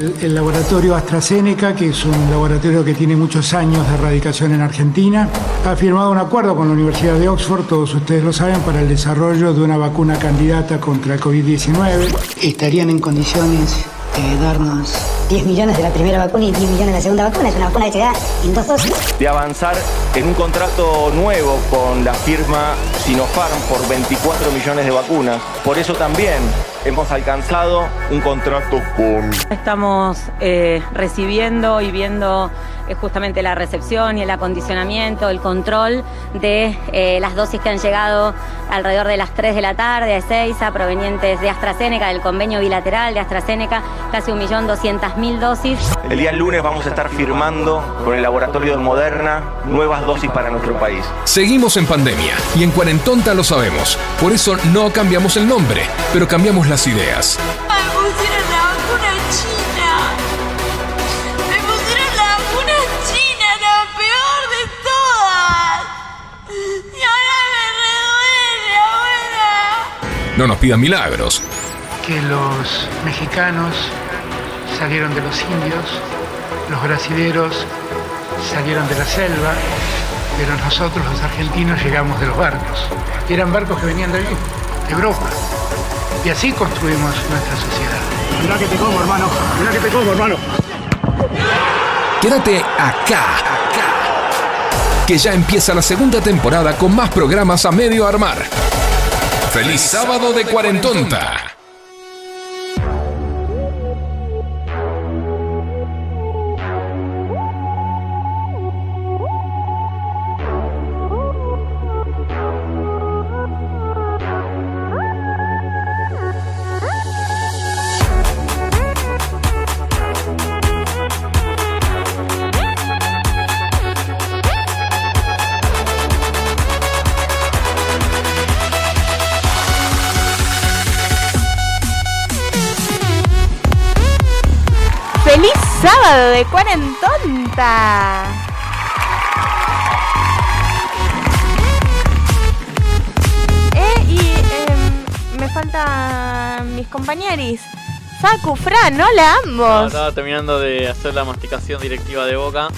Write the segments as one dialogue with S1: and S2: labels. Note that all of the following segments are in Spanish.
S1: El, laboratorio AstraZeneca, que es un laboratorio que tiene muchos años de erradicación en Argentina, ha firmado un acuerdo con la Universidad de Oxford, todos ustedes lo saben, para el desarrollo de una vacuna candidata contra el COVID-19. Estarían en condiciones de darnos
S2: 10 millones de la primera vacuna y 10 millones de la segunda vacuna. Es una vacuna que se da en dos dosis.
S3: de avanzar en un contrato nuevo con la firma Sinopharm por 24 millones de vacunas. Por eso también hemos alcanzado un contrato con
S4: Estamos eh, recibiendo y viendo eh, justamente la recepción y el acondicionamiento, el control de eh, las dosis que han llegado alrededor de las 3 de la tarde a Ezeiza, provenientes de AstraZeneca, del convenio bilateral de AstraZeneca, casi 1.200.000 dosis.
S3: El día lunes vamos a estar firmando con el laboratorio de Moderna nuevas dosis para nuestro país.
S5: Seguimos en pandemia y en Cuarentonta lo sabemos. Por eso no cambiamos el nombre, pero cambiamos las ideas.
S6: Me pusieron la vacuna china. Me pusieron la vacuna china, la peor de todas. Y ahora me reduele, abuela.
S5: No nos pidan milagros.
S1: que los mexicanos salieron de los indios, los brasileros salieron de la selva, pero nosotros los argentinos llegamos de los barcos. Y eran barcos que venían de allí, de Europa. Y así construimos nuestra sociedad. Mirá que te como, hermano. Mirá que te como, hermano.
S5: Quédate acá, que ya empieza la segunda temporada con más programas a medio armar. ¡Feliz sábado de Cuarentonta!
S7: Eh, y em, me faltan mis compañeros. Facu, Fran,
S8: No,
S7: ambos.
S8: estaba terminando de hacer la masticación directiva de boca.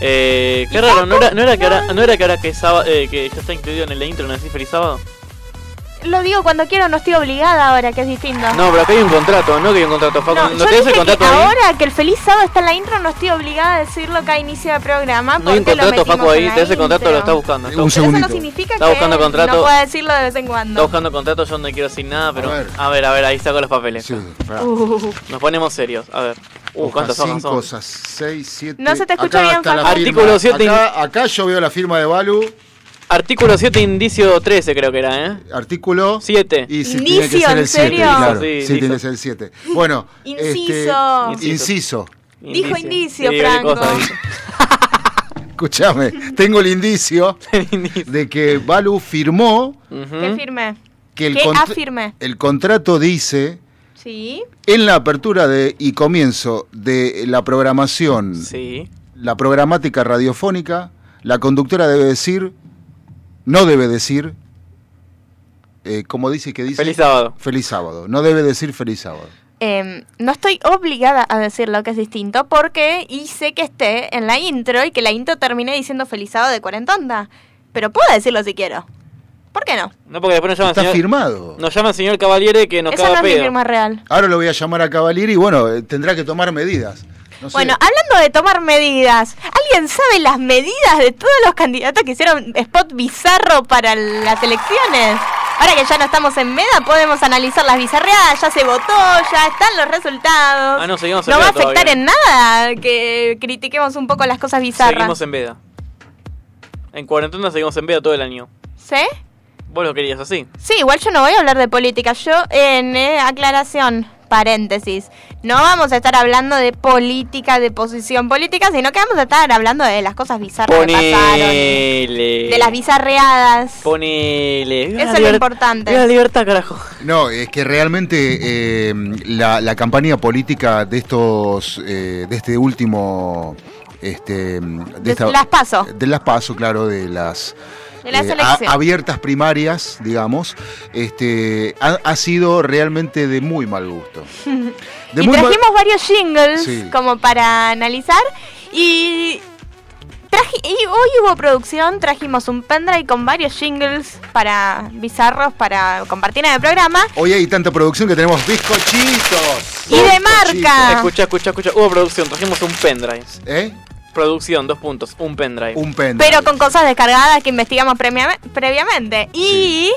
S8: Eh, qué raro, ¿no era, no era que ahora, no era que, ahora que, sábado, eh, que ya está incluido en el intro, ¿no decís feliz sábado?
S7: Lo digo cuando quiero, no estoy obligada ahora, que es distinto.
S8: No, pero acá hay un contrato, ¿no? Que hay un contrato, Facu.
S7: No,
S8: ¿No,
S7: yo
S8: tenés el contrato
S7: que
S8: ahí?
S7: ahora que el feliz sábado está en la intro, no estoy obligada a decirlo acá a inicio de programa.
S8: No hay un
S7: porque lo
S8: contrato, Facu, ahí. Tenés el contrato, lo está buscando. Está,
S5: Un
S7: Pero eso no significa
S8: Está
S7: que
S8: buscando contrato.
S7: no pueda decirlo de vez en
S8: está
S7: cuando.
S8: buscando contrato, yo no quiero decir nada, pero.
S9: A ver.
S8: A ver, a ver, ahí saco los papeles.
S9: Sí.
S7: Uh,
S8: Nos ponemos serios. A ver. Uh, ¿cuántas hojas
S9: 5,
S8: son?
S9: cosas 6, 7.
S7: No se te escucha bien, Facu.
S8: Artículo siete.
S9: Acá, acá yo veo la firma de Balu.
S8: Artículo 7, indicio 13, creo que era, ¿eh?
S9: Artículo
S8: 7.
S9: Y si
S7: Indicio,
S9: tiene que ser
S7: ¿en
S9: el 7,
S7: serio?
S9: claro.
S8: Sí,
S9: Sí, tiene que ser el 7. Bueno,
S7: Inciso.
S9: este, inciso.
S7: Dijo indicio,
S8: Sí, qué
S7: Franco.
S9: Escúchame, tengo el indicio
S8: Indicio.
S9: de que Balu firmó
S8: Ujú.
S7: Que firme.
S9: que el, contra-
S7: afirme.
S9: el contrato dice
S7: Sí.
S9: en la apertura de y comienzo de la programación,
S8: Sí.
S9: la programática radiofónica, la conductora debe decir, no debe decir, eh, como dice que dice,
S8: Feliz sábado.
S9: Feliz sábado. No debe decir feliz sábado.
S7: Em, no estoy obligada a decirlo que es distinto porque hice que esté en la intro y que la intro termine diciendo feliz sábado de cuarentonta. Pero puedo decirlo si quiero. ¿Por qué no?
S8: No, porque después nos llama el
S9: Está
S8: señor,
S9: firmado.
S8: nos llama el señor Cavaliere que nos
S7: Esa no
S8: caga
S7: es mi
S8: pedo.
S7: firma real.
S9: Ahora lo voy a llamar a Cavalieri y bueno, eh, tendrá que tomar medidas. No sé.
S7: Bueno, hablando de tomar medidas, ¿alguien sabe las medidas de todos los candidatos que hicieron spot bizarro para las elecciones? Ahora que ya no estamos en MEDA, podemos analizar las bizarreadas, ya se votó, ya están los resultados.
S8: Ah, no, seguimos en
S7: ¿No va a afectar
S8: todavía.
S7: en nada que critiquemos un poco las cosas bizarras.
S8: Seguimos en veda. En cuarentena seguimos en veda todo el año.
S7: ¿Sí?
S8: Vos lo querías así.
S7: Sí, igual yo no voy a hablar de política. Yo, en eh, aclaración, paréntesis. No vamos a estar hablando de política, de posición política, sino que vamos a estar hablando de las cosas bizarras que pasaron.
S8: Ponele.
S7: De las bizarreadas.
S8: Ponele. Viva
S7: Eso
S8: la
S7: es lo importante.
S8: Viva la libertad, carajo.
S9: No, es que realmente eh, la, la campaña política de estos, eh, de este último, este, de,
S7: De las PASO.
S9: de las paso, claro, de las
S7: De las
S9: eh,
S7: elecciones.
S9: a- abiertas primarias, digamos, este, ha, ha sido realmente de muy mal gusto. De
S7: y
S9: muy mal-
S7: trajimos varios jingles
S9: Sí.
S7: como para analizar. Y, traji- y hoy hubo producción, trajimos un pendrive con varios jingles para bizarros, para compartir en el programa.
S9: Hoy hay tanta producción que tenemos bizcochitos.
S7: Y de marca.
S8: Escucha, escucha, escucha. Hubo producción, trajimos un pendrive.
S9: ¿Eh?
S8: Producción, dos puntos, un pendrive.
S9: Un pendrive.
S7: Pero con cosas descargadas que investigamos previamente. Y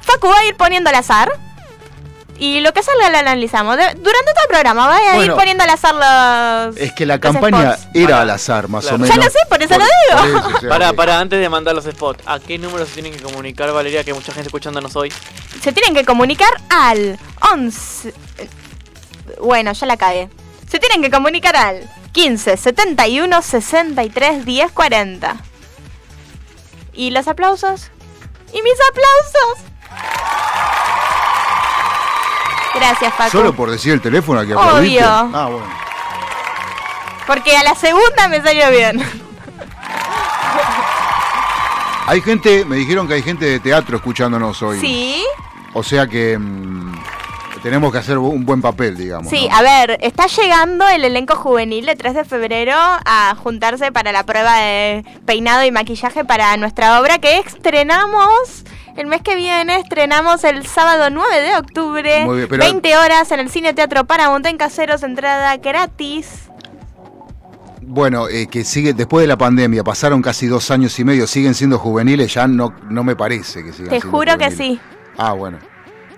S7: Facu va a ir poniendo al azar. Y lo que salga lo analizamos. De- durante todo el programa va a ir poniendo al azar los...
S9: Es que la campaña
S7: spots.
S9: era al azar, más
S8: Claro.
S9: o
S7: Ya
S9: menos.
S7: lo sé, por eso lo digo.
S9: eso, o sea,
S8: Pará,
S9: que-
S8: pará, antes de mandar los spots, ¿a qué número se tienen que comunicar, Valeria? Que hay mucha gente escuchándonos hoy.
S7: Se tienen que comunicar al 11... Bueno, ya la cagué. Se tienen que comunicar al 15 71 63 10 40. ¿Y los aplausos? ¿Y mis aplausos? Gracias, Facu.
S9: Solo por decir el teléfono aquí
S7: Obvio.
S9: aplaudiste. Ah, bueno.
S7: Porque a la segunda me salió bien.
S9: Hay gente, me dijeron que hay gente de teatro escuchándonos hoy.
S7: Sí,
S9: O sea que mm, tenemos que hacer un buen papel, digamos.
S7: sí,
S9: ¿no?
S7: a ver, está llegando el elenco juvenil de 3 de febrero a juntarse para la prueba de peinado y maquillaje para nuestra obra que estrenamos el mes que viene, estrenamos el sábado 9 de octubre,
S9: Muy bien, pero-
S7: 20 horas en el Cine Teatro Paramount en Caseros, entrada gratis.
S9: Bueno, eh, que sigue después de la pandemia, pasaron casi dos años y medio, siguen siendo juveniles, ya no, no me parece que sigan
S7: Te
S9: siendo
S7: juro que sí.
S9: Ah, bueno.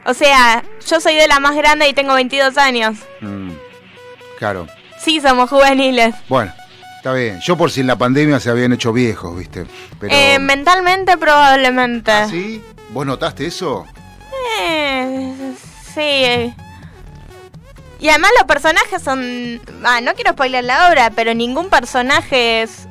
S7: O sea, yo soy de la más grande y tengo 22 años.
S9: Mm, claro.
S7: Sí, somos juveniles.
S9: Bueno, está bien. Yo por si en la pandemia se habían hecho viejos, ¿viste? Pero,
S7: Eh, mentalmente probablemente.
S9: ¿Ah, ¿Sí? ¿Vos notaste eso?
S7: Eh, sí. Y además los personajes son... Ah, no quiero spoiler la obra, pero ningún personaje es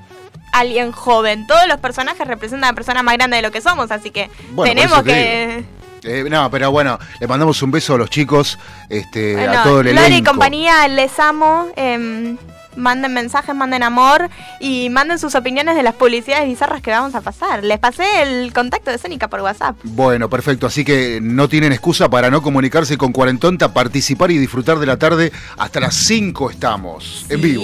S7: alguien joven. Todos los personajes representan a la persona más grande de lo que somos, así que
S9: Bueno,
S7: tenemos
S9: te
S7: que...
S9: Eh, no, pero bueno, le mandamos un beso a los chicos, este,
S7: Bueno,
S9: a todo el
S7: Lore y
S9: elenco.
S7: compañía, les amo. em, manden mensajes, manden amor y manden sus opiniones de las publicidades bizarras que vamos a pasar. Les pasé el contacto de Sónica por WhatsApp.
S9: Bueno, perfecto. Así que no tienen excusa para no comunicarse con Cuarentonta, participar y disfrutar de la tarde. Hasta las 5 estamos, en vivo.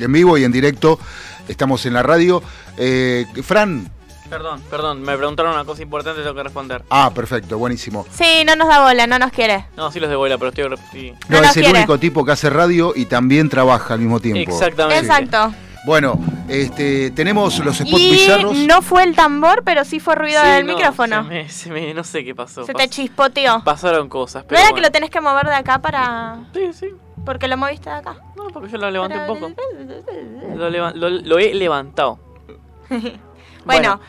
S9: En vivo y en directo. Estamos en la radio. Eh, Fran.
S8: Perdón, perdón, me preguntaron una cosa importante, tengo que responder.
S9: Ah, perfecto, buenísimo.
S7: Sí, no nos da bola, no nos quiere.
S8: No, sí los de bola, pero estoy... sí.
S9: No,
S7: No nos
S9: es el
S7: quiere.
S9: único tipo que hace radio y también trabaja al mismo tiempo.
S8: Exactamente.
S7: Exacto.
S9: Bueno, este, tenemos los spots
S7: Y
S9: bizarros.
S7: no fue el tambor, pero sí fue ruido
S8: Sí,
S7: del
S8: no,
S7: micrófono.
S8: Se me, se me- no sé qué pasó.
S7: Se
S8: Pas-
S7: te chispoteó.
S8: Pasaron cosas,
S7: ¿No
S8: pero
S7: era que
S8: bueno.
S7: lo tenés que mover de acá para...?
S8: Sí, sí.
S7: Porque lo moviste de acá.
S8: No, porque yo lo levanté un poco.
S7: Pero-
S8: Lo, leva- lo- lo he levantado.
S7: Bueno,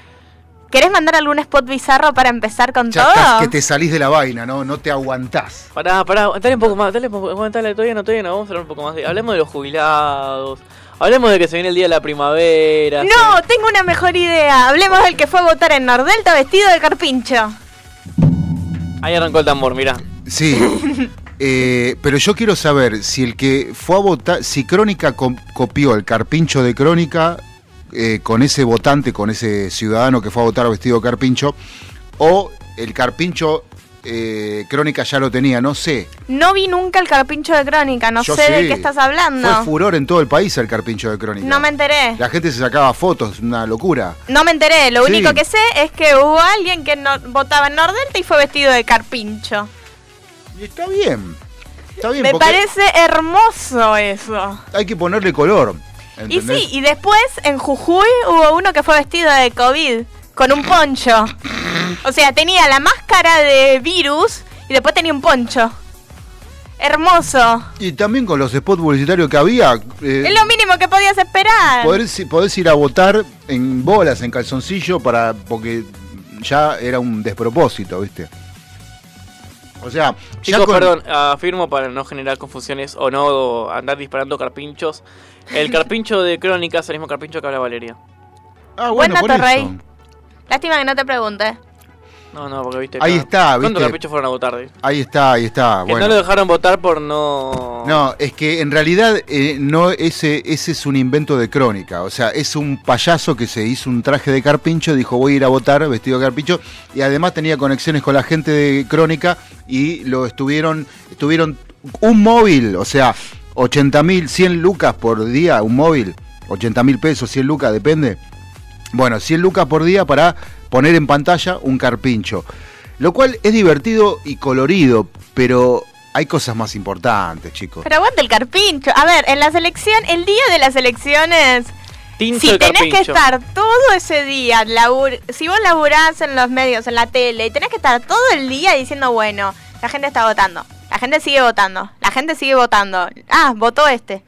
S7: ¿querés mandar algún spot bizarro para empezar con
S9: Ya
S7: todo?
S9: estás que te salís de la vaina, ¿no? No te aguantás.
S8: Pará, pará, dale un poco más, dale un poco, aguantale, todavía no, todavía no, vamos a hablar un poco más de... Hablemos de los jubilados, hablemos de que se viene el día de la primavera.
S7: No, tengo una mejor idea. Hablemos del que fue a votar en Nordelta vestido de carpincho.
S8: Ahí arrancó el tambor, mirá.
S9: Sí. Eh, pero yo quiero saber si el que fue a votar, si Crónica copió el carpincho de Crónica eh, con ese votante, con ese ciudadano que fue a votar vestido de carpincho, o el carpincho eh, Crónica ya lo tenía, no sé.
S7: No vi nunca el carpincho de Crónica, no
S9: Yo
S7: sé de qué estás hablando.
S9: Fue furor en todo el país el carpincho de Crónica.
S7: No me enteré.
S9: La gente se sacaba fotos, una locura.
S7: No me enteré. Lo
S9: Sí.
S7: único que sé es que hubo alguien que no, votaba en Nordelta y fue vestido de carpincho.
S9: Y está bien. Está bien,
S7: Me
S9: porque
S7: parece hermoso eso.
S9: hay que ponerle color.
S7: Y sí, y después en Jujuy hubo uno que fue vestido de COVID con un poncho. O sea, tenía la máscara de virus y después tenía un poncho. Hermoso.
S9: Y también con los spots publicitarios que había. eh,
S7: Es lo mínimo que podías esperar.
S9: podés, podés ir a votar en bolas, en calzoncillo, para porque ya era un despropósito, ¿viste? O sea,
S8: Chicos,
S9: con-
S8: perdón, afirmo para no generar confusiones o no andar disparando carpinchos. El carpincho de Crónica es el mismo carpincho que habla Valeria.
S9: Ah,
S7: Buen
S9: bueno,
S7: dato,
S9: por eso.
S7: Rey. Lástima que no te pregunte.
S8: No, no, porque viste.
S9: Ahí está,
S8: ¿Cuántos
S9: viste.
S8: carpinchos fueron a votar? de?
S9: Ahí está, ahí está.
S8: Que
S9: Bueno.
S8: no lo dejaron votar por no.
S9: No, es que en realidad eh, no ese ese es un invento de crónica, o sea, es un payaso que se hizo un traje de carpincho, dijo voy a ir a votar vestido de carpincho y además tenía conexiones con la gente de crónica y lo estuvieron estuvieron un móvil, o sea, 80 mil, 100 lucas por día, un móvil, 80 mil pesos, 100 lucas, depende. Bueno, 100 lucas por día para poner en pantalla un carpincho. Lo cual es divertido y colorido, pero hay cosas más importantes, chicos.
S7: Pero aguanta el carpincho. A ver, en la selección, el día de las elecciones,
S8: Tincho
S7: si tenés que estar todo ese día, labur- si vos laburás en los medios, en la tele, y tenés que estar todo el día diciendo, bueno, la gente está votando, la gente sigue votando, la gente sigue votando. Ah, votó este.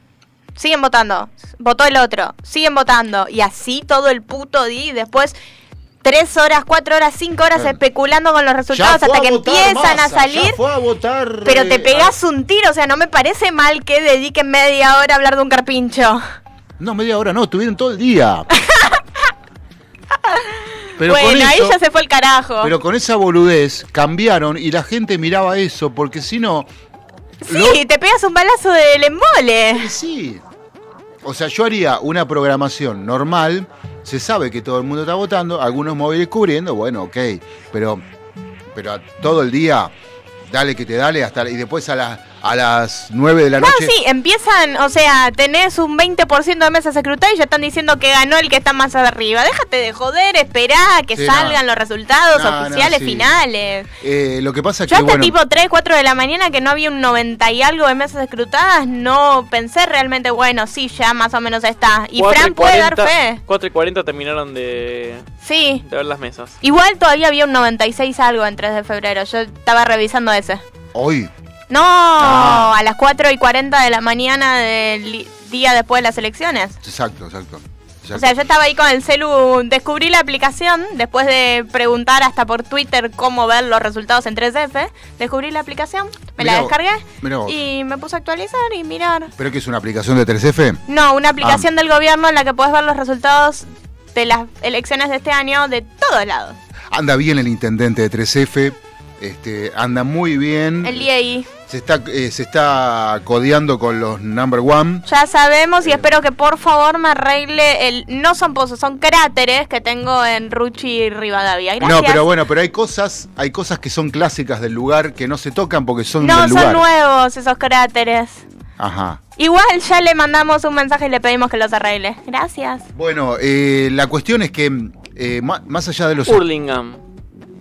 S7: Siguen votando, votó el otro, siguen votando, y así todo el puto día, y después tres horas, cuatro horas, cinco horas especulando con los resultados hasta que empiezan a salir.
S9: a votar,
S7: Pero
S9: eh,
S7: te pegás un tiro, o sea, no me parece mal que dediquen media hora a hablar de un carpincho.
S9: No, media hora no, estuvieron todo el día. Pero con
S7: bueno, ahí ya se fue el carajo.
S9: Pero con esa boludez cambiaron y la gente miraba eso, porque si no,
S7: sí, te pegas un balazo del embole.
S9: sí. O sea, yo haría una programación normal, se sabe que todo el mundo está votando, algunos móviles cubriendo, bueno, ok, pero, pero todo el día, dale que te dale, hasta y después a, las a las 9 de la
S7: No,
S9: noche.
S7: sí, empiezan, o sea, tenés un 20% de mesas escrutadas y ya están diciendo que ganó el que está más arriba. Déjate de joder, esperá a que
S9: Sí,
S7: salgan
S9: no.
S7: los resultados
S9: No, no,
S7: oficiales
S9: sí.
S7: finales.
S9: Eh, lo que pasa es
S7: Yo
S9: que,
S7: hasta
S9: bueno,
S7: tipo 3, 4 de la mañana que no había un 90 y algo de mesas escrutadas, no pensé realmente, bueno, sí, ya más o menos está. Y
S8: Cuatro
S7: Fran puede dar
S8: 40
S7: fe.
S8: 4 y 40 terminaron de,
S7: Sí.
S8: de ver las mesas.
S7: Igual todavía había un 96 algo en 3 de febrero. Yo estaba revisando ese.
S9: hoy,
S7: No,
S9: Ah.
S7: a las 4 y 40 de la mañana del día después de las elecciones.
S9: exacto, exacto. exacto.
S7: O sea, yo estaba ahí con el celu, descubrí la aplicación después de preguntar hasta por Twitter cómo ver los resultados en 3F. Descubrí la aplicación, me
S9: Mirá
S7: la descargué
S9: vos.
S7: y me puse a actualizar y mirar.
S9: ¿Pero que es una aplicación de 3F?
S7: No, una
S9: Ah.
S7: aplicación del gobierno en la que puedes ver los resultados de las elecciones de este año de todos lados.
S9: Anda bien el intendente de 3F, este, anda muy bien.
S7: El IEI.
S9: Se está, eh, se está codeando con los number one.
S7: Ya sabemos y
S9: Eh.
S7: espero que por favor me arregle el... No son pozos, son cráteres que tengo en Ruchi y Rivadavia. Gracias.
S9: No, pero bueno, pero hay cosas, hay cosas que son clásicas del lugar que no se tocan porque son
S7: No,
S9: del
S7: son nuevos esos cráteres.
S9: Ajá.
S7: Igual ya le mandamos un mensaje y le pedimos que los arregle. Gracias.
S9: Bueno, eh, la cuestión es que eh, más allá de los
S8: Hurlingham.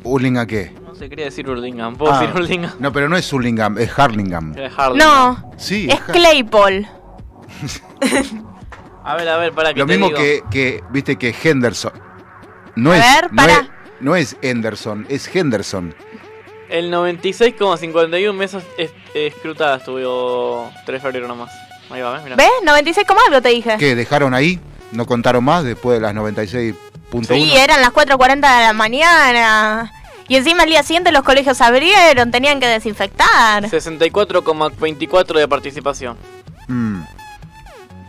S9: Hurlingham qué?
S8: No se quería decir Hurlingham. ¿Puedo
S9: Ah,
S8: decir Hurlingham?
S9: no, pero no es Hurlingham, es Harlingham.
S8: Era Harlingham.
S7: No,
S9: Sí,
S7: es
S9: Har-
S7: Claypole.
S8: A ver, a ver, para que
S9: Lo
S8: te
S9: mismo
S8: digo.
S9: que, que, viste que Henderson. No
S7: A
S9: es,
S7: ver,
S9: no
S7: para.
S9: es, no es Henderson, es Henderson.
S8: El 96,51 mesas es- escrutadas tuvo 3 de febrero nomás. Ahí va, ¿ves? Mirá.
S7: ¿Ves? 96 como algo te dije.
S9: ¿Qué? ¿Dejaron ahí? ¿No contaron más después de las 96.1?
S7: Sí, eran las 4.40 de la mañana. Y encima el día siguiente los colegios abrieron, tenían que desinfectar.
S8: 64,24 de participación.
S9: Mm.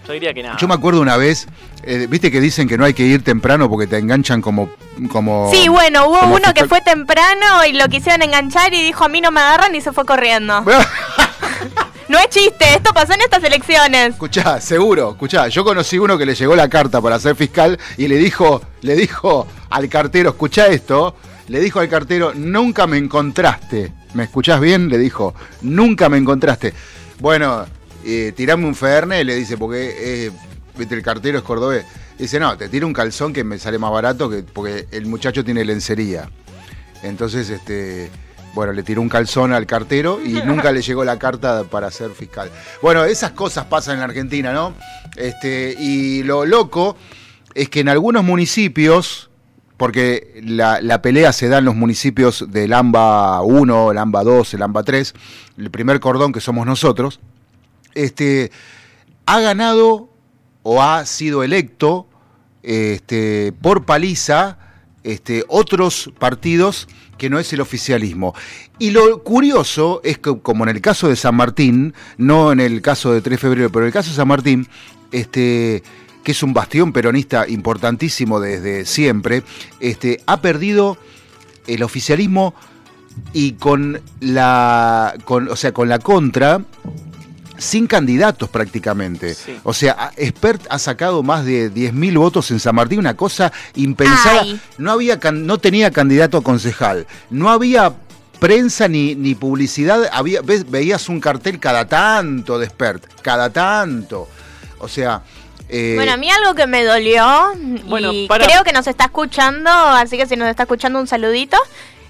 S8: Yo diría que nada.
S9: Yo me acuerdo una vez, eh, viste que dicen que no hay que ir temprano porque te enganchan como... como
S7: Sí, bueno, hubo
S9: como
S7: uno que fue temprano y lo quisieron enganchar y dijo a mí no me agarran y se fue corriendo. No es chiste, esto pasó en estas elecciones.
S9: Escuchá, seguro, escuchá, yo conocí uno que le llegó la carta para ser fiscal y le dijo, le dijo al cartero, escuchá esto, le dijo al cartero, nunca me encontraste. ¿Me escuchás bien? Le dijo, nunca me encontraste. Bueno, eh, tirame un ferne, le dice, porque eh, el cartero es cordobés. Dice, no, te tiro un calzón que me sale más barato que porque el muchacho tiene lencería. Entonces, este, bueno, le tiró un calzón al cartero y nunca le llegó la carta para ser fiscal. Bueno, esas cosas pasan en Argentina, ¿no? Este, y lo loco es que en algunos municipios, porque la, la pelea se da en los municipios del AMBA 1, el AMBA 2, el AMBA 3, el primer cordón que somos nosotros, este, ha ganado o ha sido electo este, por paliza este, otros partidos que no es el oficialismo. Y lo curioso es que, como en el caso de San Martín, no en el caso de 3 de febrero, pero en el caso de San Martín, este, que es un bastión peronista importantísimo desde siempre, este, ha perdido el oficialismo y con la, con, o sea, con la contra, sin candidatos prácticamente.
S8: Sí.
S9: O sea, Expert ha sacado más de 10.000 votos en San Martín, una cosa impensada.
S7: Ay.
S9: No, había, no tenía candidato a concejal, no había prensa ni, ni publicidad, había, ves- veías un cartel cada tanto de Expert, cada tanto. O sea... eh,
S7: Bueno, a mí algo que me dolió,
S8: Bueno,
S7: y
S8: para-
S7: creo que nos está escuchando, así que si nos está escuchando un saludito.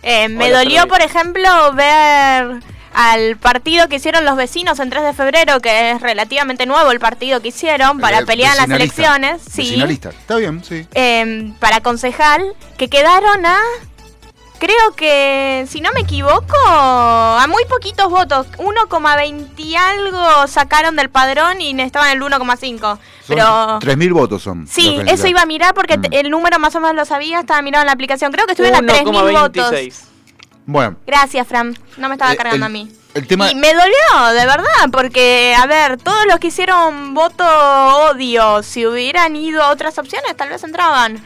S7: Eh, me
S8: Hola,
S7: dolió,
S8: Freddy.
S7: por ejemplo, ver al partido que hicieron los vecinos en 3 de febrero, que es relativamente nuevo el partido que hicieron para
S9: eh,
S7: pelear en las elecciones. Sí.
S9: Está bien, sí.
S7: eh, para concejal, que quedaron a, creo que, si no me equivoco, a muy poquitos votos. 1,20 y algo sacaron del padrón y estaban en el 1,5.
S9: Son
S7: Pero...
S9: 3.000 votos son.
S7: Sí, eso iba a mirar porque
S9: Mm.
S7: el número más o menos lo sabía, estaba mirando en la aplicación. Creo que estuvieron a 3.000 votos.
S8: 1,26.
S9: Bueno,
S7: Gracias, Fran. No me estaba
S9: Eh,
S7: cargando
S9: el-
S7: a mí.
S9: el tema...
S7: Y me dolió, de verdad, porque, a ver, todos los que hicieron voto odio, si hubieran ido a otras opciones, tal vez entraban.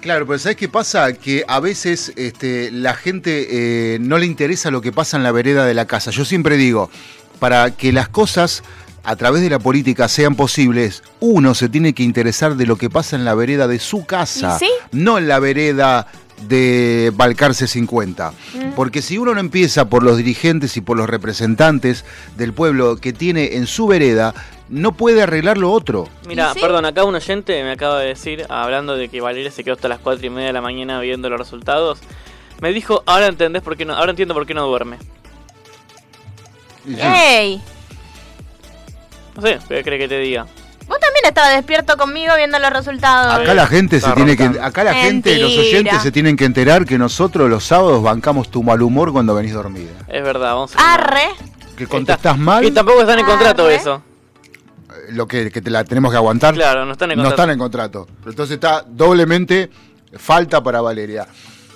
S9: Claro, pero ¿sabes qué pasa? Que a veces este, la gente eh, no le interesa lo que pasa en la vereda de la casa. Yo siempre digo, para que las cosas a través de la política sean posibles, uno se tiene que interesar de lo que pasa en la vereda de su casa, no en la vereda de Balcarce 50. Porque si uno no empieza por los dirigentes y por los representantes del pueblo que tiene en su vereda, no puede arreglar lo otro.
S8: Mira, perdón, acá un oyente me acaba de decir, hablando de que Valeria se quedó hasta las 4 y media de la mañana viendo los resultados, me dijo, ahora entendés por qué no, ahora entiendo por qué no duerme.
S7: ¡Ey!
S8: No sé, ¿qué cree que te diga?
S7: Vos también estabas despierto conmigo viendo los resultados.
S9: Acá la gente se tiene que, acá la gente, los oyentes se tienen que enterar que nosotros los sábados bancamos tu mal humor cuando venís dormida.
S8: Es verdad, vamos a...
S7: Arre.
S9: Que contestás mal,
S8: Y tampoco están en contrato eso.
S9: Lo que, que te la tenemos que aguantar.
S8: Claro, no están en
S9: No
S8: contrato.
S9: están en contrato. Entonces está doblemente falta para Valeria.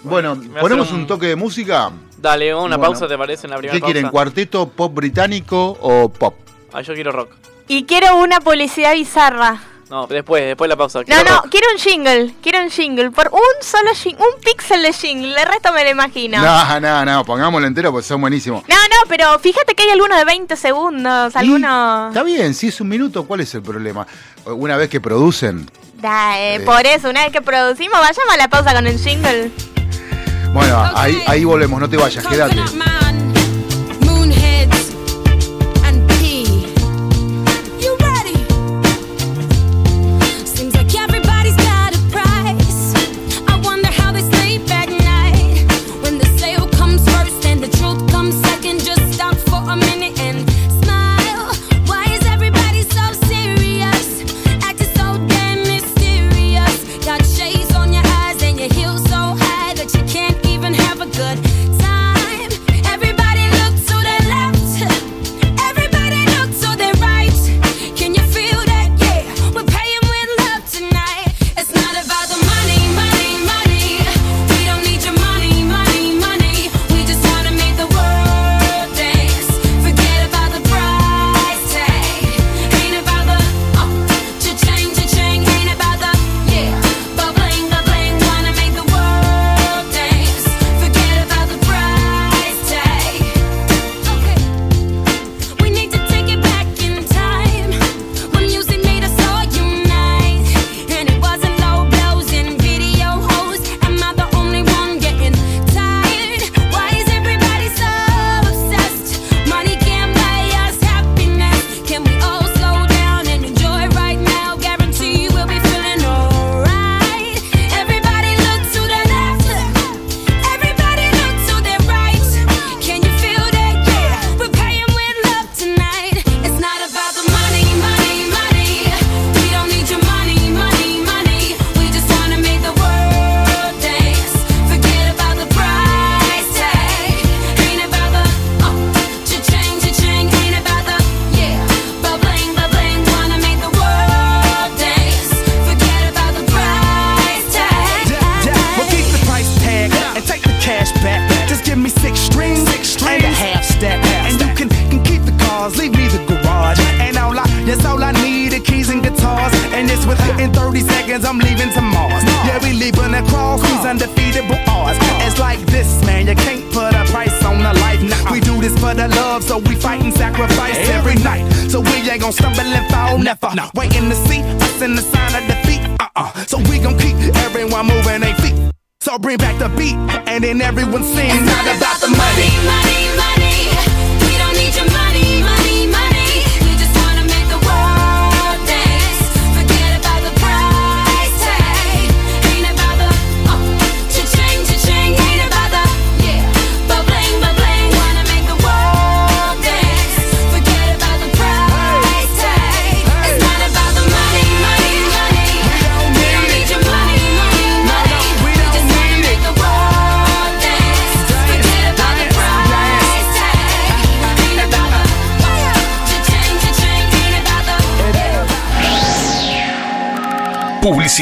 S9: Bueno, ponemos
S8: un-
S9: un toque de música.
S8: Dale, una
S9: Bueno.
S8: pausa, ¿te parece? En la primera
S9: ¿Qué quieren?
S8: pausa.
S9: ¿Cuarteto pop británico o pop?
S8: Ah, yo quiero rock.
S7: Y quiero una publicidad bizarra.
S8: No, después, después la pausa.
S7: No, no, quiero un jingle. Quiero un jingle. Por un solo jingle. Un píxel de jingle. El resto me lo imagino.
S9: No, no, no, pongámoslo entero porque son buenísimos.
S7: No, no, pero fíjate que hay algunos de 20 segundos, algunos...
S9: Está bien, si es un minuto, ¿cuál es el problema? Una vez que producen.
S7: Da, eh,
S9: Eh.
S7: Por eso, una vez que producimos, vayamos a la pausa con el jingle.
S9: Bueno, ahí, ahí volvemos, no te vayas, quédate.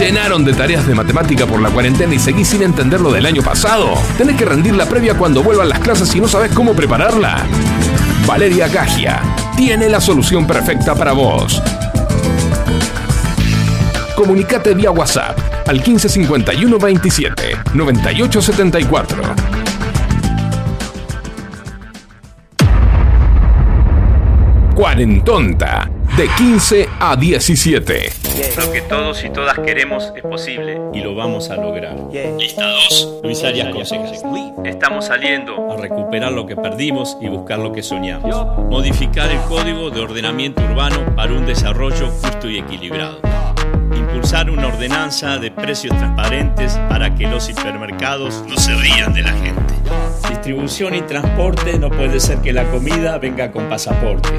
S5: Llenaron de tareas de matemática por la cuarentena y seguís sin entender lo del año pasado? ¿Tenés que rendir la previa cuando vuelvan las clases y no sabes cómo prepararla? Valeria Gagia tiene la solución perfecta para vos. Comunicate vía WhatsApp al 1551 27 98 74. Cuarentonta, de 15 a 17.
S10: Lo que todos y todas queremos es posible y lo vamos a lograr. Lista 2. Luis Arias Consejas. Estamos saliendo a recuperar lo que perdimos y buscar lo que soñamos. Modificar el código de ordenamiento urbano para un desarrollo justo y equilibrado. Impulsar una ordenanza de precios transparentes para que los hipermercados no se rían de la gente. Distribución y transporte no puede ser que la comida venga con pasaporte.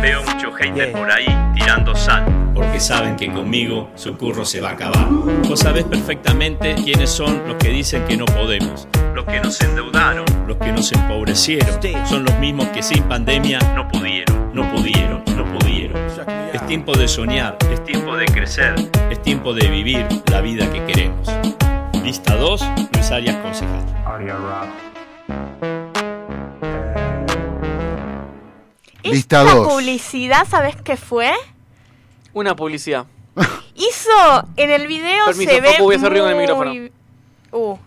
S10: Veo mucho hater por ahí tirando sal, porque saben que conmigo su curro se va a acabar. Vos sabés perfectamente quiénes son los que dicen que no podemos. Los que nos endeudaron, los que nos empobrecieron, son los mismos que sin pandemia no pudieron, no pudieron, no pudieron. Es tiempo de soñar, es tiempo de crecer, es tiempo de vivir la vida que queremos. Lista 2, Luis Arias Concejal.
S9: Lista
S7: Esta
S9: 2.
S7: publicidad, ¿sabes qué fue?
S8: Una publicidad.
S7: Hizo en el video
S8: Permiso,
S7: se ve
S8: Papu, voy a hacer ruido en el
S7: muy-
S8: micrófono.
S7: Uh.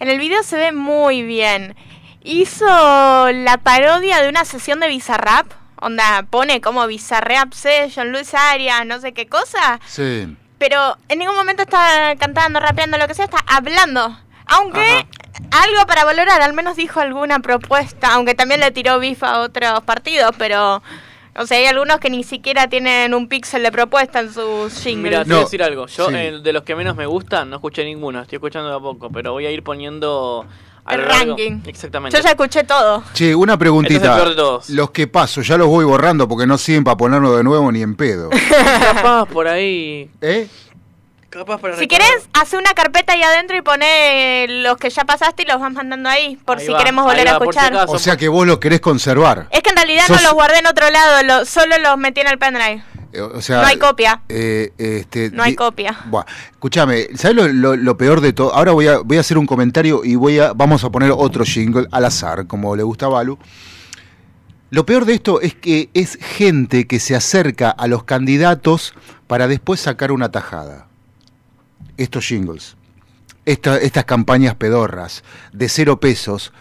S7: En el video se ve muy bien. Hizo la parodia de una sesión de Bizarrap. Onda, pone como Bizarrap Session, Luis Arias, no sé qué cosa.
S9: Sí.
S7: Pero en ningún momento está cantando, rapeando, lo que sea, está hablando. Aunque algo para valorar, al menos dijo alguna propuesta, aunque también le tiró bifa a otros partidos, pero... O sea, hay algunos que ni siquiera tienen un píxel de propuesta en sus jingles.
S8: Mira, te voy a decir algo. Yo,
S9: sí.
S8: eh, de los que menos me gustan, no escuché ninguno. Estoy escuchando de a poco, pero voy a ir poniendo. A
S7: El ranking.
S8: Exactamente.
S7: Yo ya escuché todo.
S9: Che, una
S8: Este es
S9: preguntita.
S8: el peor de todos.
S9: Los que paso, ya los voy borrando porque no sirven para ponerlo de nuevo ni en pedo.
S8: Capaz por ahí.
S9: ¿Eh?
S8: Capaz para
S7: Si querés, hace una carpeta ahí adentro y poné los que ya pasaste y los vas mandando ahí, por
S8: Ahí
S7: si
S8: va,
S7: queremos volver a
S8: si
S7: escuchar.
S8: acaso.
S9: O sea que vos los querés conservar.
S7: Es que en realidad
S9: Sos-
S7: no los guardé en otro lado, lo- solo los metí en el pendrive.
S9: Eh, O sea,
S7: No hay copia.
S9: eh, este,
S7: No hay copia.
S9: Buah, escúchame, ¿sabes lo, lo- lo peor de todo? Ahora voy a, voy a hacer un comentario y voy a, vamos a poner otro jingle al azar, como le gusta a Balu. Lo peor de esto es que es gente que se acerca a los candidatos para después sacar una tajada. Estos jingles. Esta- estas campañas pedorras de cero pesos.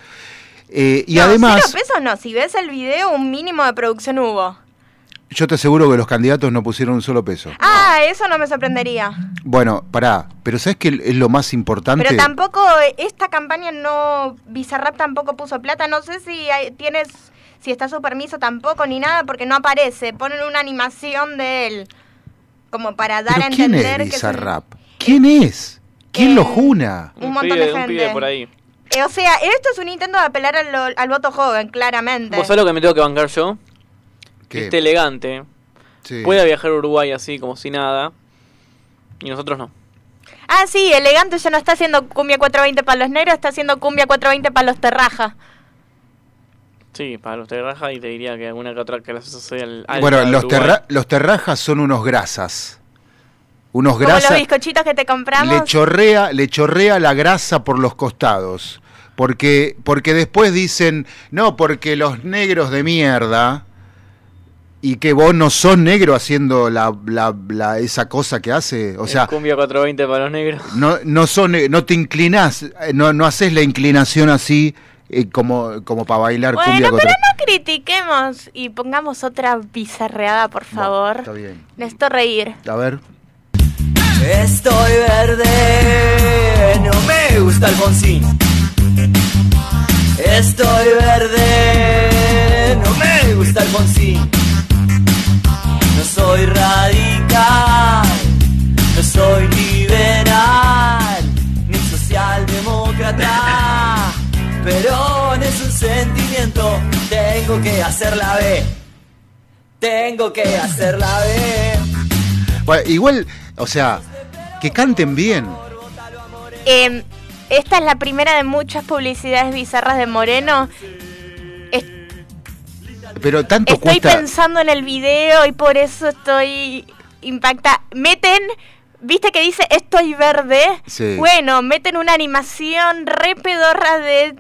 S9: Eh, y
S7: no,
S9: además,
S7: cero pesos no. Si ves el video, un mínimo de producción hubo.
S9: Yo te aseguro que los candidatos no pusieron un solo peso.
S7: Ah, eso no me sorprendería.
S9: Bueno, pará, pero ¿sabes qué es lo más importante?
S7: Pero tampoco, eh, esta campaña no, Bizarrap tampoco puso plata, no sé si hay- tienes, si está su permiso tampoco ni nada, porque no aparece, ponen una animación de él, como para dar
S9: ¿Pero
S7: a
S9: quién
S7: entender
S9: es
S7: que es
S9: Bizarrap? ¿Quién es? ¿Quién lo juna?
S7: un montón de
S8: un pibe
S7: gente.
S8: por ahí.
S7: Eh, o sea, esto es un intento de apelar al, al voto joven, claramente.
S8: ¿Vos sabés lo que me tengo que bancar yo?
S9: ¿Qué?
S8: Este elegante
S9: Sí.
S8: puede viajar a Uruguay así como si nada. Y nosotros no.
S7: Ah, sí, elegante ya no está haciendo cumbia 420 para los negros, está haciendo cumbia 420 para los terraja.
S8: Sí, para los terrajas y te diría que alguna que otra clase social. alta
S9: Bueno,
S8: de
S9: los, terra- los terrajas son unos grasas. Unos
S7: Como los
S9: grasas.
S7: bizcochitos que te compramos.
S9: Le chorrea, le chorrea la grasa por los costados. Porque, porque después dicen, no, porque los negros de mierda. Y que vos no sos negro haciendo la, la- la- esa cosa que hace. O sea,
S8: cumbia 420 para los negros.
S9: no, no, son, no te inclinás, eh, no, no haces la inclinación así eh, como, como para bailar
S7: Bueno,
S9: cumbia
S7: pero
S9: contra-
S7: no critiquemos y pongamos otra bizarreada, por favor.
S9: Está bien.
S7: Necesito reír.
S9: A ver.
S11: Estoy verde, no me gusta Alfonsín. Estoy verde, no me gusta Alfonsín. No soy radical, no soy liberal, ni socialdemócrata. Pero no es un sentimiento, tengo que hacer la B. Tengo que hacer la B.
S9: Bueno, igual, o sea, que canten bien.
S7: Eh, esta es la primera de muchas publicidades bizarras de Moreno. Es-
S9: Pero tanto
S7: estoy
S9: cuesta.
S7: pensando en el video y por eso estoy impactada. Meten, ¿viste que dice estoy verde?
S9: Sí.
S7: Bueno, meten una animación re pedorra de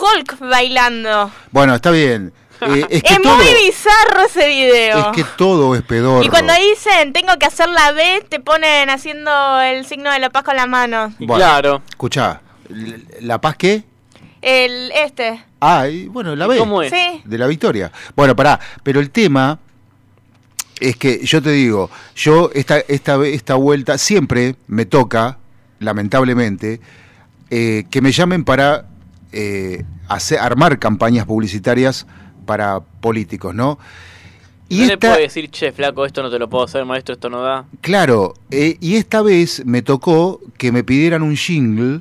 S7: Hulk bailando.
S9: Bueno, está bien. Eh, es
S7: Es,
S9: que todo,
S7: muy bizarro ese video.
S9: es que todo es pedorro.
S7: Y cuando dicen tengo que hacer la B, te ponen haciendo el signo de la paz con la mano.
S9: Bueno,
S8: claro.
S9: Escuchá, ¿la- ¿la paz qué?
S7: El este.
S9: Ah, y bueno, la B.
S8: ¿Cómo es?
S7: Sí.
S9: De la victoria. Bueno, pará, pero el tema es que yo te digo, yo esta, esta, ve- esta vuelta siempre me toca, lamentablemente, eh, que me llamen para eh, hacer, armar campañas publicitarias para políticos, ¿no? Y
S8: no le puedo decir, che, flaco, esto no te lo puedo hacer, maestro, esto no da.
S9: Claro, eh, y esta vez me tocó que me pidieran un jingle.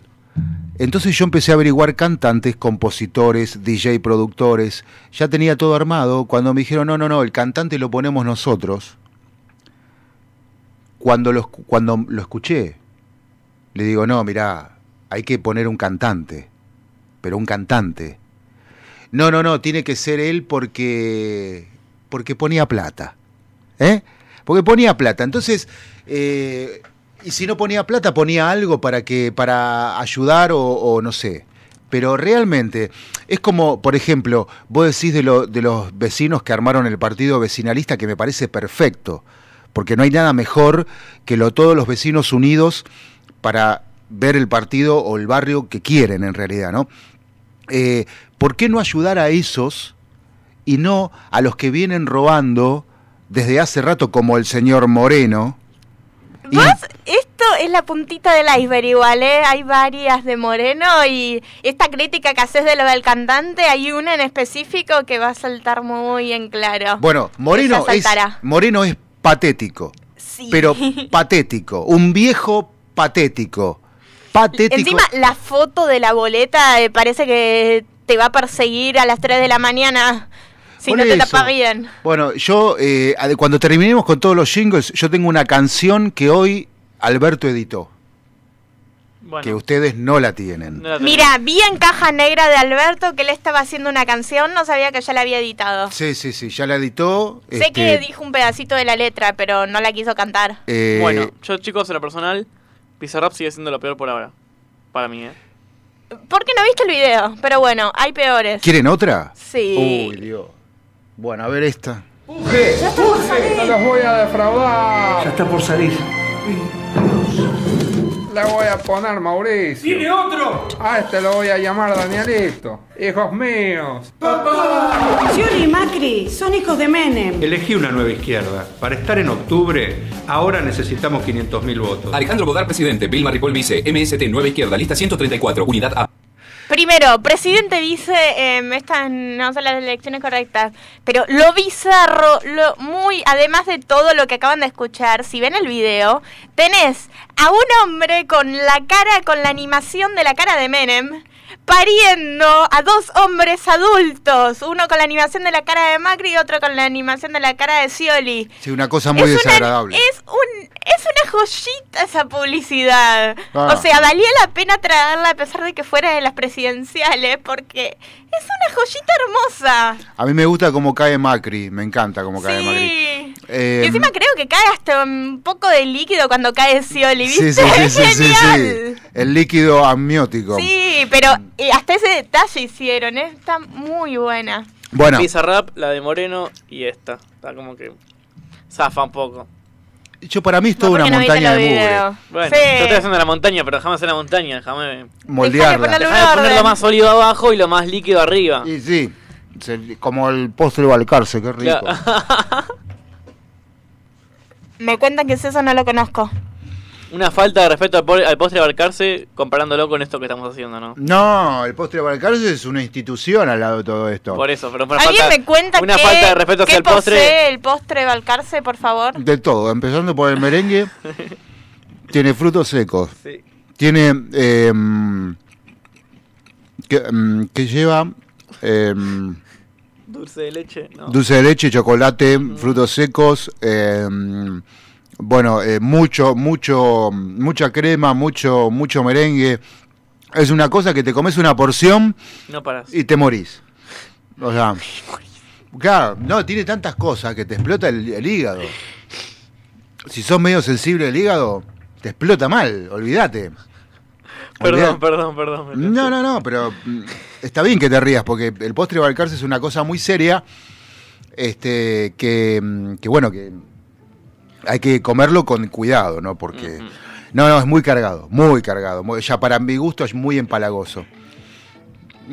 S9: Entonces yo empecé a averiguar cantantes, compositores, DJ, productores. Ya tenía todo armado. Cuando me dijeron, no, no, no, el cantante lo ponemos nosotros. Cuando lo, cuando lo escuché, le digo, no, mirá, hay que poner un cantante. Pero un cantante. No, no, no, tiene que ser él porque, porque ponía plata. ¿Eh? Porque ponía plata. Entonces, eh, y si no ponía plata, ponía algo para que, para ayudar o, no sé. Pero realmente, es como, por ejemplo, vos decís de, lo- de los vecinos que armaron el partido vecinalista, que me parece perfecto. Porque no hay nada mejor que lo, todos los vecinos unidos para ver el partido o el barrio que quieren en realidad, ¿no? Eh, ¿Por qué no ayudar a esos y no a los que vienen robando desde hace rato como el señor Moreno?
S7: Vos, esto es la puntita del iceberg igual, ¿eh? Hay varias de Moreno y esta crítica que haces de lo del cantante, hay una en específico que va a saltar muy en claro.
S9: Bueno, Moreno es. Moreno es patético,
S7: Sí.
S9: pero patético, un viejo patético, patético.
S7: Encima, la foto de la boleta eh, parece que te va a perseguir a las 3 de la mañana si
S9: Por
S7: no te bien.
S9: Bueno, yo, eh, cuando terminemos con todos los jingles, yo tengo una canción que hoy Alberto editó.
S8: Bueno.
S9: que ustedes no la tienen.
S8: No la tenemos.
S7: Mira, vi en caja negra de Alberto que él estaba haciendo una canción, no sabía que ya la había editado.
S9: Sí, sí, sí, ya la editó.
S7: Sé
S9: este,
S7: que dijo un pedacito de la letra, pero no la quiso cantar.
S9: eh,
S8: Bueno, yo chicos, en lo personal, Bizarrap sigue siendo lo peor por ahora. Para mí, ¿eh?
S7: ¿Por qué no viste el video? Pero bueno, hay peores.
S9: ¿Quieren otra?
S7: Sí.
S9: Uy, Dios. Bueno, a ver esta.
S12: No los voy a defraudar.
S13: Ya está por salir.
S12: Le voy a poner Mauricio.
S13: ¡Tiene otro!
S12: A este lo voy a llamar Danielito. Hijos míos.
S14: Scioli y Macri son hijos de Menem.
S13: Elegí una nueva izquierda. Para estar en octubre, ahora necesitamos 500.000 votos.
S5: Alejandro Bodar, presidente. Vilma Ripoll, vice. MST, Nueva Izquierda, lista 134, unidad A.
S7: Primero, presidente dice, em, estas no son las elecciones correctas, pero lo bizarro, lo muy, además de todo lo que acaban de escuchar, si ven el video, tenés a un hombre con la cara, con la animación de la cara de Menem, pariendo a dos hombres adultos, uno con la animación de la cara de Macri y otro con la animación de la cara de Scioli.
S9: Sí, una cosa muy
S7: Es una-
S9: desagradable.
S7: Es un es una joyita esa publicidad.
S9: Ah.
S7: O sea, valía la pena traerla a pesar de que fuera de las presidenciales porque es una joyita hermosa.
S9: A mí me gusta cómo cae Macri, me encanta cómo cae Macri. Eh,
S7: y encima creo que cae hasta un poco de líquido cuando cae Scioli, ¿viste?
S9: sí, sí, sí, sí, sí. El líquido amniótico.
S7: Sí, pero eh, hasta ese detalle hicieron, ¿eh? está muy buena.
S9: Bueno.
S8: Bizarrap, la de Moreno y esta. Está como que zafa un poco.
S9: Yo para mí es toda una
S7: no
S9: montaña de mugre.
S8: Bueno,
S7: Sí.
S8: yo estoy haciendo la montaña, pero déjame hacer la montaña, déjame...
S9: Moldearla.
S8: Déjame poner lo más sólido abajo y lo más líquido arriba.
S9: Y sí, como el postre Balcarce, qué rico.
S7: Me cuentan que es eso, no lo conozco.
S8: Una falta de respeto al, po- al postre Balcarce comparándolo con esto que estamos haciendo, ¿no?
S9: No, el postre Balcarce es una institución al lado de todo esto.
S8: Por eso, pero una
S7: ¿Alguien
S8: falta,
S7: me cuenta
S8: una
S7: qué,
S8: falta de respeto hacia
S7: qué
S8: el postre.
S7: el postre Balcarce, por favor?
S9: De todo, empezando por el merengue. tiene frutos secos.
S8: Sí.
S9: Tiene. em, que, que lleva. em,
S8: Dulce de leche, no.
S9: Dulce de leche, chocolate, frutos secos, eh, bueno, eh, mucho, mucho, mucha crema, mucho, mucho merengue. Es una cosa que te comes una porción
S8: No
S9: y te morís. O sea, claro, no, tiene tantas cosas que te explota el, el hígado. Si sos medio sensible al hígado, te explota mal, olvídate.
S8: Perdón, perdón, perdón. me
S9: No, no, no, pero mm, está bien que te rías, porque el postre de Balcarce es una cosa muy seria, este, que, mm, que bueno, que hay que comerlo con cuidado, ¿no? Porque, no, no, es muy cargado, muy cargado, muy- ya para mi gusto es muy empalagoso.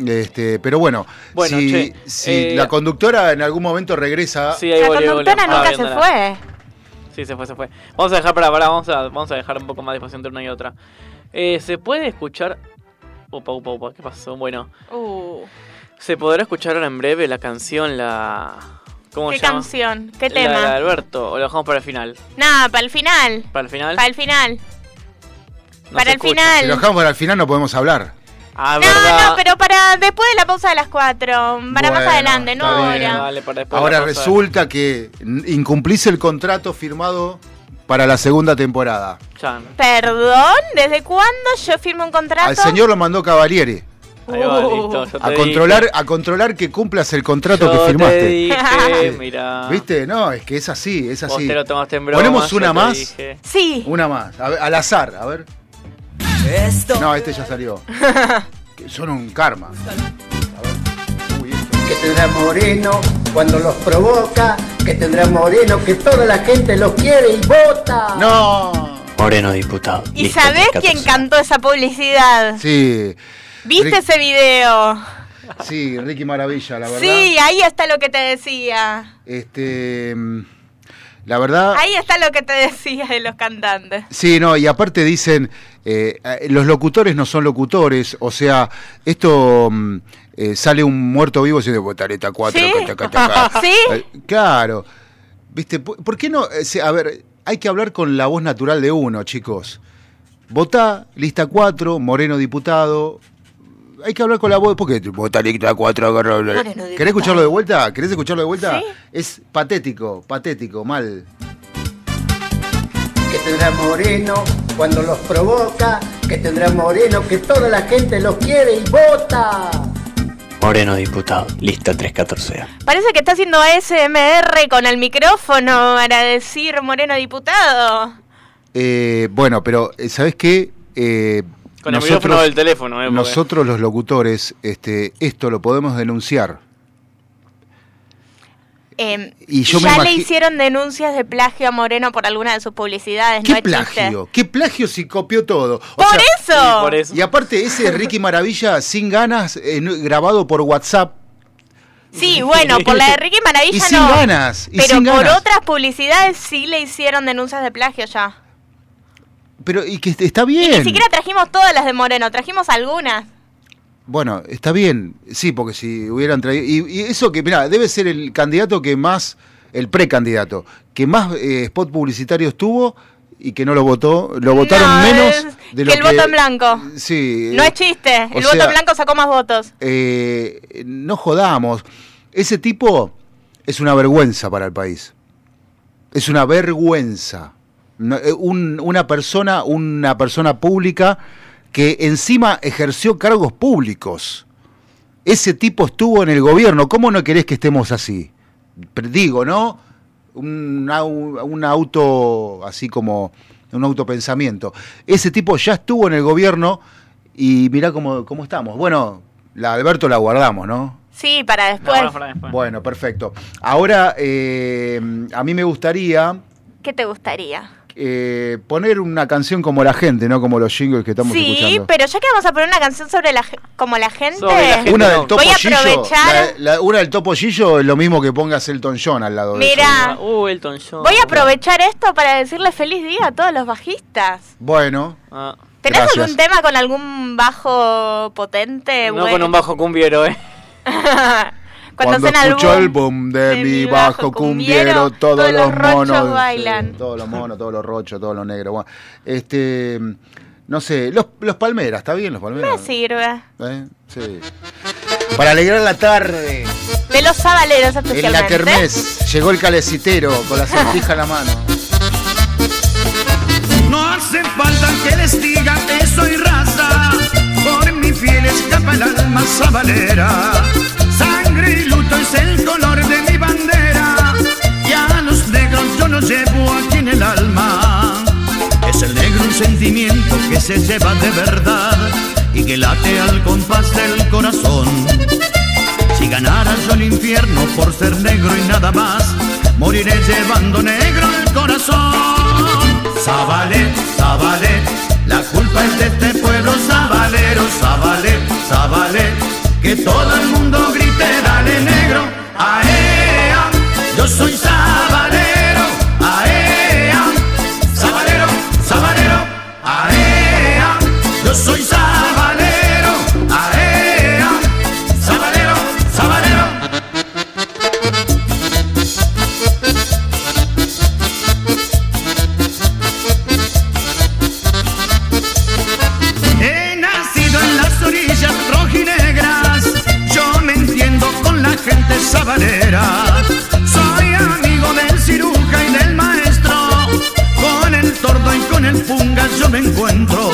S9: Este, pero bueno,
S8: Bueno,
S9: si,
S8: che,
S9: si
S8: eh,
S9: la conductora en algún momento regresa,
S8: Sí, ahí
S7: La
S8: volvió,
S7: conductora nunca
S8: Ah,
S7: se
S8: viéndola.
S7: fue.
S8: Sí, se fue, se fue. Vamos a dejar, para, para, vamos a, vamos a dejar un poco más de espacio entre una y otra. Eh, ¿Se puede escuchar? Upa, upa, upa, ¿qué pasó? Bueno,
S7: Uh,
S8: ¿se podrá escuchar ahora en breve la canción, la... ¿Cómo
S7: ¿Qué
S8: se llama?
S7: canción? ¿Qué
S8: La
S7: tema?
S8: de Alberto, o lo dejamos para el final.
S7: Nada, para el final.
S8: ¿Para el final?
S7: Para el final.
S8: No
S7: para el
S8: escucha.
S7: final.
S9: si lo dejamos para el final no podemos hablar.
S8: Ah,
S7: No,
S8: verdad.
S7: no, pero para después de la pausa de las cuatro. Para más adelante, no ahora.
S8: Dale, para después de
S9: Ahora resulta que incumplís el contrato firmado para la segunda temporada.
S8: Ya,
S7: Perdón, ¿desde cuándo yo firmo un contrato?
S9: Al señor lo mandó Cavalieri.
S8: Ahí va, listo. yo te
S9: A
S8: dije.
S9: controlar, a controlar que cumplas el contrato
S8: Yo
S9: que
S8: te
S9: firmaste.
S8: dije, mira.
S9: ¿Viste? No, es que es así, es
S8: Vos
S9: así.
S8: te lo tomaste en broma,
S9: Ponemos una
S8: te
S9: más.
S8: dije.
S7: Sí.
S9: Una más. A ver, al azar, a ver.
S11: Esto
S9: No, este ya salió. Que Son un karma.
S15: que tendrá Moreno cuando los provoca, que tendrá Moreno que toda la gente los quiere y vota.
S9: No.
S16: Moreno diputado.
S7: ¿Y sabés
S16: 14.
S7: quién cantó esa publicidad?
S9: Sí.
S7: ¿Viste
S9: Rick-
S7: ese video?
S9: Sí, Ricky Maravilla, la verdad.
S7: Sí, ahí está lo que te decía.
S9: Este. mm, La verdad.
S7: Ahí está lo que te decía de los cantantes.
S9: Sí, no, y aparte dicen, eh, eh, los locutores no son locutores, o sea, esto mm, eh, sale un muerto vivo y dice, botareta 4,
S7: ¿Sí? ¿Sí?
S9: Eh, claro, ¿viste? ¿Por, qué no? a ver, hay que hablar con la voz natural de uno, chicos. Votá, lista 4, Moreno diputado. Hay que hablar con la voz, porque lista 4, agarra-
S7: Moreno
S9: ¿Querés escucharlo de vuelta? ¿Querés escucharlo de vuelta?
S7: ¿Sí?
S9: Es patético, patético, mal.
S15: Que tendrá Moreno cuando los provoca, que tendrá Moreno, que toda la gente los quiere y vota.
S16: Moreno diputado, lista 314.
S7: Parece que está haciendo ASMR con el micrófono para decir Moreno diputado.
S9: Eh, bueno, pero eh, ¿sabes qué? Eh,
S8: Con el micrófono del teléfono, eh,
S9: nosotros los locutores, este, esto lo podemos denunciar.
S7: Eh,
S9: Y yo me
S7: ya le hicieron denuncias de plagio a Moreno por alguna de sus publicidades, no
S9: ¿Qué plagio? ¿Qué plagio si copió todo? O
S7: ¡Por
S9: sea,
S7: eso! Sí, por eso.
S9: Y aparte ese Ricky Maravilla sin ganas, eh, no- grabado por WhatsApp.
S7: Sí, bueno, por la de Ricky Maravilla
S9: Y sin
S7: no.
S9: ganas, y
S7: pero
S9: sin
S7: por otras publicidades sí le hicieron denuncias de plagio ya.
S9: Pero y que está
S7: Y
S9: bien.
S7: ni siquiera trajimos todas las de Moreno, trajimos algunas.
S9: Bueno, está bien, sí, porque si hubieran traído... Y, y eso que, mira, debe ser el candidato que más, el precandidato, que más eh, spot publicitarios tuvo y que no lo votó, lo votaron
S7: No,
S9: menos
S7: es
S9: de lo
S7: que el voto en blanco.
S9: Sí.
S7: No es chiste, el voto en blanco sacó más votos.
S9: eh, no jodamos. Ese tipo es una vergüenza para el país. Es una vergüenza. Eh, un- una persona, una persona pública que encima ejerció cargos públicos. Ese tipo estuvo en el gobierno. ¿Cómo no querés que estemos así? Pero digo, ¿no? Un, un auto así como un autopensamiento. Ese tipo ya estuvo en el gobierno y mirá cómo, cómo estamos. Bueno, la Alberto la guardamos, ¿no?
S7: Sí, para después.
S9: Bueno, perfecto. Ahora, eh, a mí me gustaría
S7: ¿Qué te gustaría?
S9: Eh, poner una canción como la gente, no como los jingles que estamos
S7: Sí,
S9: escuchando.
S7: pero ya que vamos a poner una canción sobre la como la gente,
S9: Una del Topo
S7: voy a
S9: Gillo,
S7: aprovechar,
S9: la- la- una del Topo Gillo es lo mismo que pongas Elton John al lado de
S7: Mira.
S9: eso.
S8: Uh, Elton John.
S7: voy a aprovechar esto para decirle feliz día a todos los bajistas.
S9: Bueno,
S8: Ah.
S7: ¿Tenés
S9: Gracias.
S7: algún tema con algún bajo potente?
S8: No
S7: bueno?
S8: con un bajo cumbiero, eh.
S7: Cuando,
S9: escucho
S7: boom
S9: el boom de,
S7: de
S9: mi bajo cumbiero, todos,
S7: todos
S9: los monos,
S7: bailan.
S9: sí, todos los monos, todos los rochos, todos los negros. Bueno, este, no sé, los, los palmeras, ¿está bien los
S7: me
S9: palmeras?
S7: sirve.
S9: ¿Eh? Sí. Para alegrar la tarde.
S7: De los sabaleros
S9: En la kermés llegó el calecitero con la sortija en la mano.
S17: No hace falta que les diga que soy raza, por mi fiel escapa el alma sabalera. Sangre y luto es el color de mi bandera, y a los negros yo los llevo aquí en el alma. Es el negro un sentimiento que se lleva de verdad y que late al compás del corazón. Si ganara yo el infierno por ser negro y nada más, moriré llevando negro el corazón. Zabalet, Zabalet, la culpa es de este pueblo sabalero, Zabalet, Zabalet, que todo el mundo grite, dale negro, aea, yo soy sabalero, aea, sabalero, sabalero, aea, yo soy sabalero, sabalera. Soy amigo del ciruja y del maestro, con el tordo y con el funga yo me encuentro.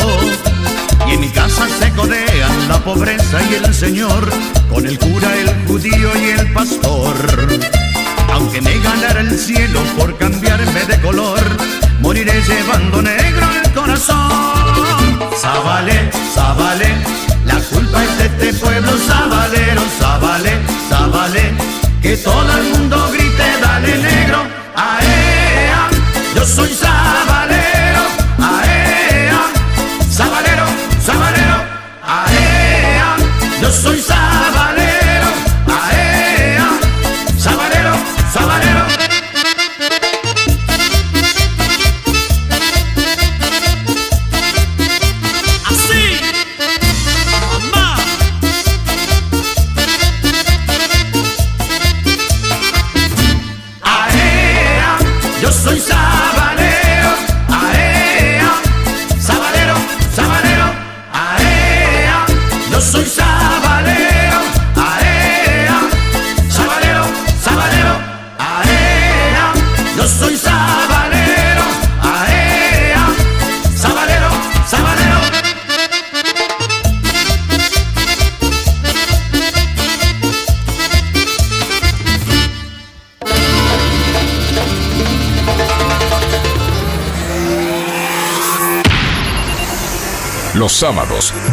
S17: Y en mi casa se codean la pobreza y el señor, con el cura, el judío y el pastor. Aunque me ganara el cielo por cambiarme de color, moriré llevando negro el corazón. Zabale, Zabale, la culpa es de este pueblo sabalero, Zabale, Zabale, que todo el mundo grite, dale negro, aea, yo soy sabalero, aea, sabalero, sabalero, aea, yo soy sabalero,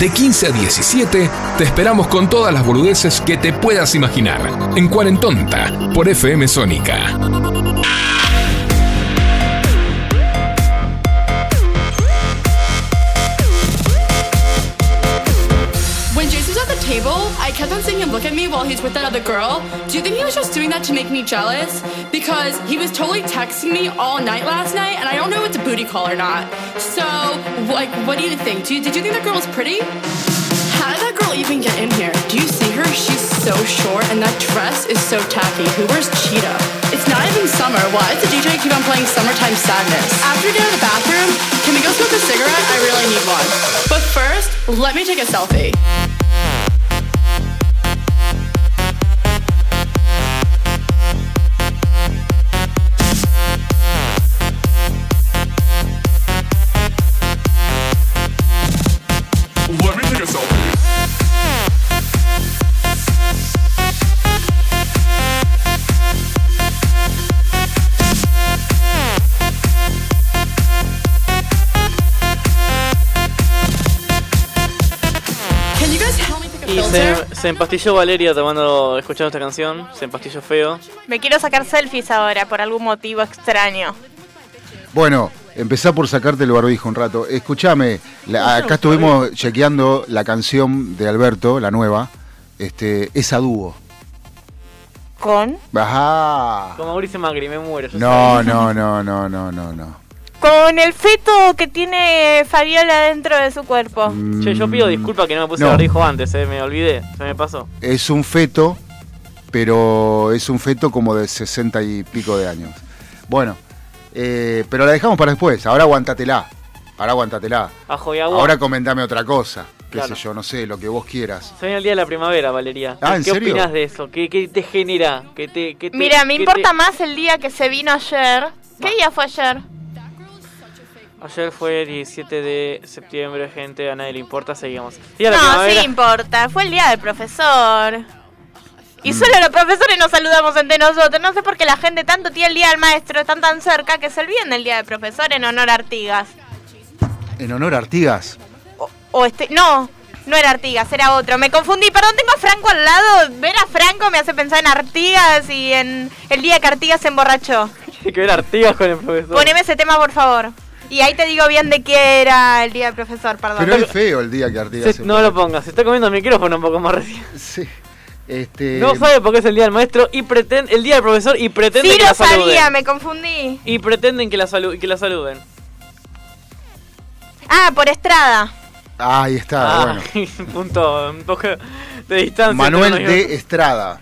S5: de 15 a 17, te esperamos con todas las boludeces que te puedas imaginar. En Cuarentonta, por FM Sónica.
S18: Table, I kept on seeing him look at me while he's with that other girl. Do you think he was just doing that to make me jealous? Because he was totally texting me all night last night, and I don't know if it's a booty call or not. So, like, what do you think? Do you, did you think that girl was pretty? How did that girl even get in here? Do you see her? She's so short, and that dress is so tacky. Who wears cheetah? It's not even summer. Why does the DJ keep on playing Summertime Sadness? After we get out of the bathroom, can we go smoke a cigarette? I really need one. But first, let me take a selfie.
S8: Se, empastilló Valeria tomando, escuchando esta canción. Se empastilló feo.
S7: Me quiero sacar selfies ahora por algún motivo extraño.
S9: Bueno, empezá por sacarte el barbijo un rato. Escúchame, la- acá estuvimos chequeando la canción de Alberto, la nueva. Este, es a dúo.
S7: ¿Con?
S9: Ajá.
S8: Como Mauricio Macri, me muero.
S9: No, no, no, no, no, no, no.
S7: Con el feto que tiene Fabiola dentro de su cuerpo.
S8: Che, yo pido disculpas que no me puse
S9: No.
S8: el barbijo antes, eh, me olvidé, se me pasó.
S9: Es un feto, pero es un feto como de 60 y pico de años. Bueno, eh, pero la dejamos para después. Ahora aguantatela. Ahora aguantatela.
S8: Ajo y agua.
S9: Ahora comentame otra cosa. Qué
S8: Claro.
S9: sé yo, no sé, lo que vos quieras.
S8: Se viene el día de la primavera, Valeria.
S9: Ah, ¿en
S8: ¿Qué
S9: serio?
S8: opinas de eso? ¿Qué, qué te genera? ¿Qué te, qué te-
S7: Mira, me
S8: qué
S7: importa
S8: te-
S7: más el día que se vino ayer. ¿Qué día fue ayer?
S8: Ayer fue 17 de septiembre, gente, a nadie le importa, seguimos.
S7: No, sí importa. Fue el día del profesor. Y
S9: Mm.
S7: solo los profesores nos saludamos entre nosotros. No sé por qué la gente tanto tiene el día del maestro, están tan cerca que se olviden del día del profesor en honor a Artigas.
S9: En honor a Artigas.
S7: O este, no, no era Artigas, era otro. Me confundí, perdón, tengo a Franco al lado. Ver a Franco me hace pensar en Artigas y en el día que Artigas se emborrachó.
S8: Tiene que ver Artigas con el profesor.
S7: Poneme ese tema, por favor. Y ahí te digo bien de qué era el día del profesor, perdón.
S9: Pero es feo el día que Artigas
S8: Se- no lo pongas, se está comiendo el micrófono un poco más recién.
S9: Sí. Este...
S8: No sabe por qué es el día del maestro y pretende, el día del profesor y pretende
S7: Sí
S8: que
S7: lo
S8: la saluden.
S7: sabía, me confundí.
S8: Y pretenden que la, salu- que la saluden.
S7: Ah, por Estrada.
S9: Ah, ahí está,
S8: Ah,
S9: bueno.
S8: punto, un poco de distancia.
S9: Manuel de. Estrada.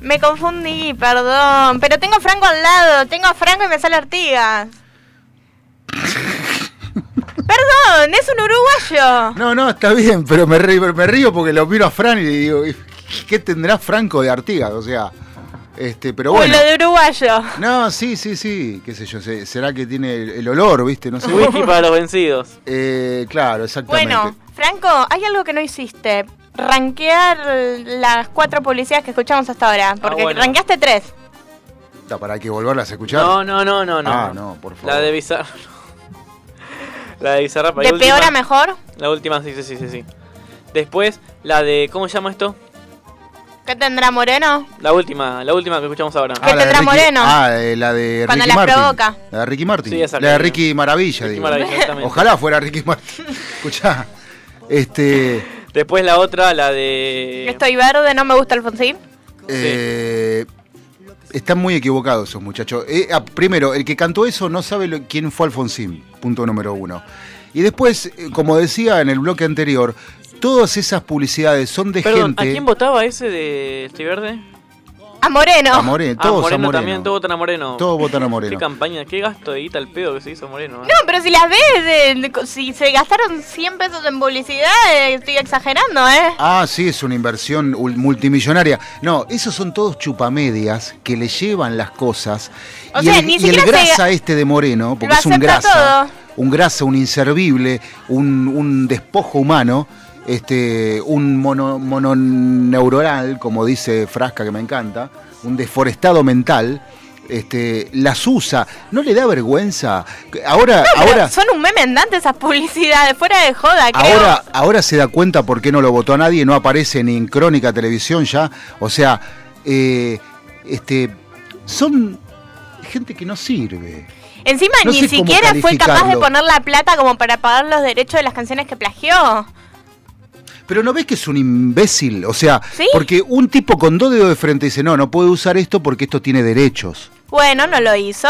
S7: Me confundí, perdón. Pero tengo a Franco al lado. Tengo a Franco y me sale Artigas. perdón, es un uruguayo.
S9: No, no, está bien, pero me río, me río porque lo miro a Fran y digo, ¿qué tendrá Franco de Artigas? O sea, este, pero bueno.
S7: lo de uruguayo.
S9: No, sí, sí, sí, qué sé yo, se- será que tiene el, el olor, ¿viste? No sé.
S8: Whisky para los vencidos.
S9: Eh, claro, exactamente.
S7: Bueno, Franco, hay algo que no hiciste. Ranquear las cuatro publicidades que escuchamos hasta ahora. Porque
S8: bueno.
S7: ranqueaste tres.
S9: Está, ¿Para que volverlas a escuchar?
S8: No, no, no, no, no.
S9: Ah, no, por favor.
S8: La de Bizarrap. La de Bizarrap.
S7: ¿De
S8: la
S7: peor
S8: última-
S7: a mejor?
S8: La última, sí, sí, sí, sí, sí. Después, la de. ¿Cómo se llama esto?
S7: ¿Qué tendrá Moreno?
S8: La última, la última que escuchamos ahora.
S9: Ah, la de
S7: tendrá
S9: Ricky-
S7: Moreno?
S9: Ah, eh, la de
S7: Cuando
S9: Ricky
S7: las
S9: Martin.
S7: provoca.
S9: La de Ricky Martin.
S8: Sí, esa
S9: la de Ricky Maravilla,
S8: Ricky
S9: digo.
S8: Maravilla, exactamente.
S9: Ojalá fuera Ricky Martin. Escuchá. Este.
S8: Después la otra, la de.
S7: Estoy verde, no me gusta Alfonsín.
S9: Eh, están muy equivocados esos muchachos. Eh, ah, primero, el que cantó eso no sabe lo- quién fue Alfonsín, punto número uno. Y después, eh, como decía en el bloque anterior, todas esas publicidades son de
S8: Perdón, ¿a
S9: gente.
S8: quién votaba ese de Estoy Verde?
S7: A Moreno.
S9: A Moreno,
S8: Ah,
S9: todos
S8: Moreno
S9: a Moreno.
S8: también, todos votan a Moreno.
S9: Todos votan a Moreno.
S8: Qué campaña, qué gasto de guita el pedo que se hizo Moreno. ¿eh?
S7: No, pero si las ves, eh, si se gastaron 100 pesos en publicidad, eh, estoy exagerando, ¿eh?
S9: Ah, sí, es una inversión ul- multimillonaria. No, esos son todos chupamedias que le llevan las cosas.
S7: O
S9: y,
S7: sea,
S9: el,
S7: ni
S9: y el
S7: se-
S9: grasa este de Moreno, porque
S7: Lo
S9: es un grasa,
S7: todo.
S9: un grasa, un inservible, un, un despojo humano, este, un mono, mononeuronal, como dice Frasca que me encanta, un deforestado mental. este, las usa, ¿no le da vergüenza? Ahora,
S7: No,
S9: ahora,
S7: son un meme andante esas publicidades, fuera de joda, creo.
S9: ahora, ahora se da cuenta por qué no lo votó a nadie, no aparece ni en Crónica Televisión ya. O sea, eh, este, son gente que no sirve.
S7: Encima
S9: no
S7: ni siquiera fue capaz de poner la plata como para pagar los derechos de las canciones que plagió.
S9: Pero no ves que es un imbécil, o sea,
S7: ¿Sí?
S9: porque un tipo con dos dedos de frente dice, no, no puede usar esto porque esto tiene derechos.
S7: Bueno, no lo hizo.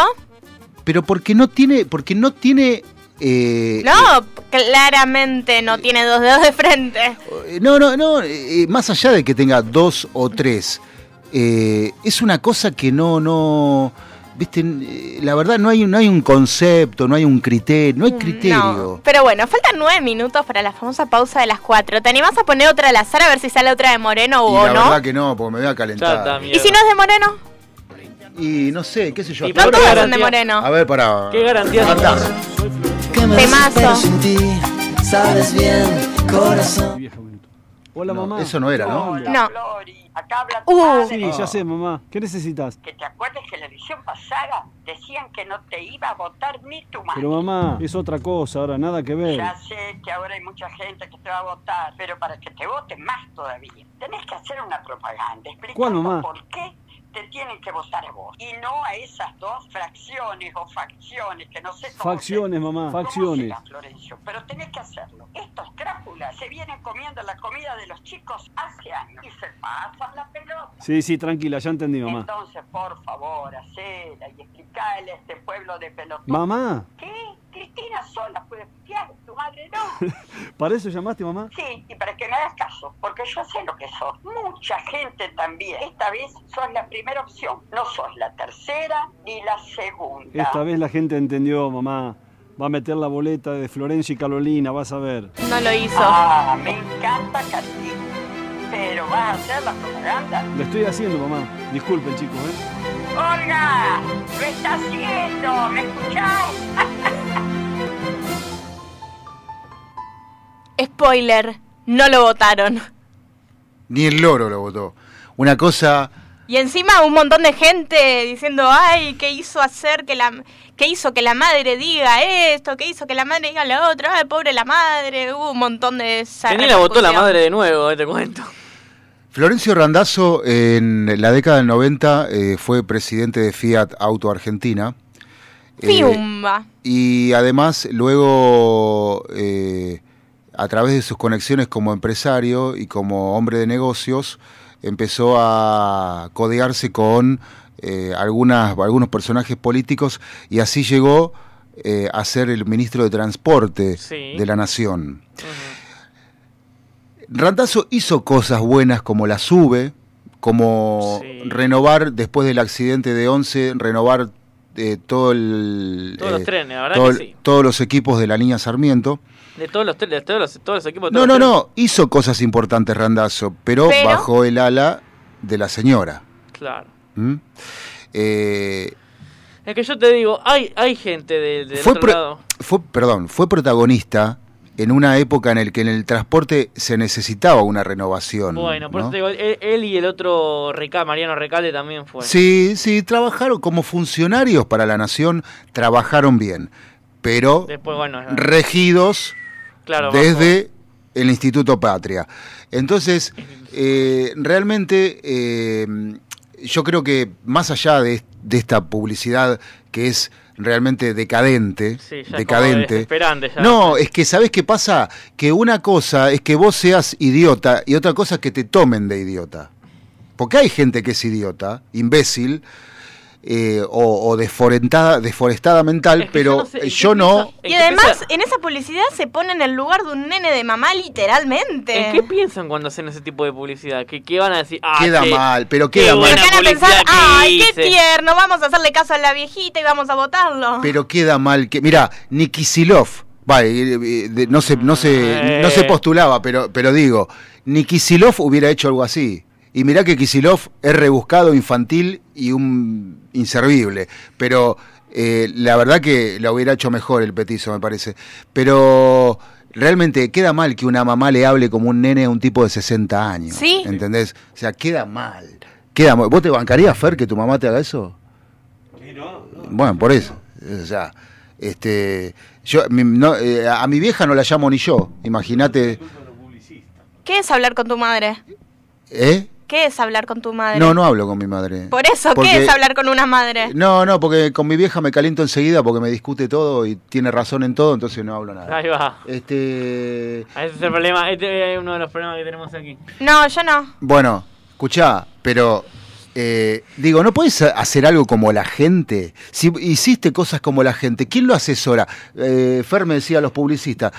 S9: Pero porque no tiene, porque no tiene... eh,
S7: No, claramente no tiene dos dedos de frente.
S9: eh, no, no, no, eh, más allá de que tenga dos o tres, eh, es una cosa que no, no, viste, la verdad no hay, no hay un concepto, no hay un criterio, no hay criterio.
S7: No. Pero bueno, faltan nueve minutos para la famosa pausa de las cuatro. ¿Te animás a poner otra al azar a ver si sale otra de Moreno
S9: Y
S7: o
S9: la
S7: no?
S9: verdad que no, porque me voy a calentar.
S7: ¿Y si no es de Moreno?
S9: Y no sé, qué sé yo.
S7: No todas son de Moreno.
S9: A ver, para.
S8: ¿Qué garantía
S7: Temazo.
S11: sabes bien, corazón.
S19: Hola, mamá.
S9: Eso no era, ¿no?
S7: No.
S20: Acá habla tu
S7: Uh.
S20: madre.
S19: Sí, ya sé, mamá. ¿Qué necesitas?
S20: Que te acuerdes que en la elección pasada decían que no te iba a votar ni tu madre.
S19: Pero mamá, es otra cosa, ahora nada que ver.
S20: Ya sé que ahora hay mucha gente que te va a votar, pero para que te voten más todavía, tenés que hacer una propaganda explicando
S19: ¿Cuál, mamá?
S20: por qué te tienen que votar a vos y no a esas dos fracciones o facciones que no sé cómo
S19: Facciones,
S20: se-
S19: mamá,
S20: cómo
S19: facciones.
S20: será, Florencio, pero tenés que hacerlo. Estos crápulas se vienen comiendo la comida de los chicos hace años y se pasan la pelota.
S19: Sí, sí, tranquila, ya entendí, mamá.
S20: Entonces, por favor, hacela y explicale a este pueblo de pelotudos.
S19: Mamá,
S20: ¿Qué? Cristina sola puede tu madre no.
S19: ¿para eso llamaste, mamá?
S20: Sí, y para que me hagas caso, porque yo sé lo que sos. Mucha gente también. Esta vez sos la primera opción, no sos la tercera ni la segunda.
S19: Esta vez la gente entendió, mamá. Va a meter la boleta de Florencia y Carolina, vas a ver.
S7: No lo hizo.
S20: Ah, me encanta Carolina. Pero vas a hacer la propaganda.
S19: Lo estoy haciendo, mamá. Disculpen, chicos, ¿eh?
S20: Olga, lo estás haciendo, ¿me escuchás?
S7: Spoiler, no lo votaron.
S9: Ni el loro lo votó. Una cosa.
S7: Y encima un montón de gente diciendo, ay, ¿qué hizo hacer que la... ¿Qué hizo que la madre diga esto? ¿Qué hizo que la madre diga lo otro? Ay, pobre la madre. Hubo un montón de
S8: Tenía la votó la madre de nuevo, eh, te cuento.
S9: Florencio Randazzo en la década del 90 eh, fue presidente de Fiat Auto Argentina. Eh, y además luego, eh, a través de sus conexiones como empresario y como hombre de negocios, empezó a codearse con eh, algunas, algunos personajes políticos y así llegó eh, a ser el ministro de Transporte
S8: Sí.
S9: de la Nación. Randazzo hizo cosas buenas como la sube, como renovar después del accidente de 11, renovar eh, todo el,
S8: Todos los
S9: eh,
S8: trenes,
S9: todo
S8: que sí.
S9: todos los equipos de la línea Sarmiento.
S8: De todos los, de todos los, todos los equipos. de
S9: No, no,
S8: los
S9: no, hizo cosas importantes Randazzo, pero,
S8: Pero-
S9: bajo el ala de la señora.
S8: Claro.
S9: ¿Mm? Eh,
S8: Es que yo te digo, hay, hay gente de- del
S9: fue,
S8: otro
S9: pro-
S8: lado.
S9: fue, perdón, fue protagonista en una época en la que en el transporte se necesitaba una renovación.
S8: Bueno, por
S9: ¿no?
S8: eso te digo, él, él y el otro Mariano Recalde también fue.
S9: Sí, sí, trabajaron como funcionarios para la nación, trabajaron bien, pero
S8: Después, bueno,
S9: regidos
S8: claro,
S9: desde el Instituto Patria. Entonces, eh, realmente eh, yo creo que más allá de, de esta publicidad que es realmente decadente,
S8: Sí, ya
S9: decadente.
S8: ya.
S9: No, es que ¿sabés qué pasa? Que una cosa es que vos seas idiota y otra cosa es que te tomen de idiota. Porque hay gente que es idiota, imbécil, eh, o, o desforentada, desforestada mental, pero yo no.
S7: Y además, en esa publicidad se pone en el lugar de un nene de mamá, literalmente.
S8: ¿En qué piensan cuando hacen ese tipo de publicidad? ¿Qué, qué van a decir? Ah,
S9: Queda
S8: qué-
S9: mal, pero
S8: qué
S9: queda mal.
S8: buena
S7: Van a pensar, ay, qué
S8: hice".
S7: tierno, vamos a hacerle caso a la viejita y vamos a votarlo.
S9: Pero queda mal que. Mira, ni Kisilov. Vale, eh, eh, no se, no se, no se
S8: Eh.
S9: postulaba, pero, pero digo, ni Kisilov hubiera hecho algo así. Y mirá que Kisilov es rebuscado, infantil y un inservible. Pero eh, la verdad que lo hubiera hecho mejor el petizo, me parece. Pero realmente queda mal que una mamá le hable como un nene a un tipo de 60 años.
S7: Sí.
S9: ¿Entendés? O sea, queda mal. Queda mal. ¿Vos te bancarías, Fer, que tu mamá te haga eso? Bueno, por eso. O sea, este, yo, mi- no, eh, a mi vieja no la llamo ni yo. Imagínate,
S7: ¿Qué es hablar con tu madre?
S9: ¿eh?
S7: ¿Qué es hablar con tu madre?
S9: No, no hablo con mi madre.
S7: Por eso,
S9: Porque-
S7: ¿qué es hablar con una madre?
S9: No, no, porque con mi vieja me caliento enseguida porque me discute todo y tiene razón en todo, entonces no hablo nada.
S8: Ahí va.
S9: Este,
S8: Ese es el problema. Este es uno de los problemas que tenemos aquí.
S7: No, yo no.
S9: bueno, escuchá, pero eh, digo, ¿no puedes ha- hacer algo como la gente? Si hiciste cosas como la gente, ¿quién lo asesora? Eh, Fer me decía los publicistas.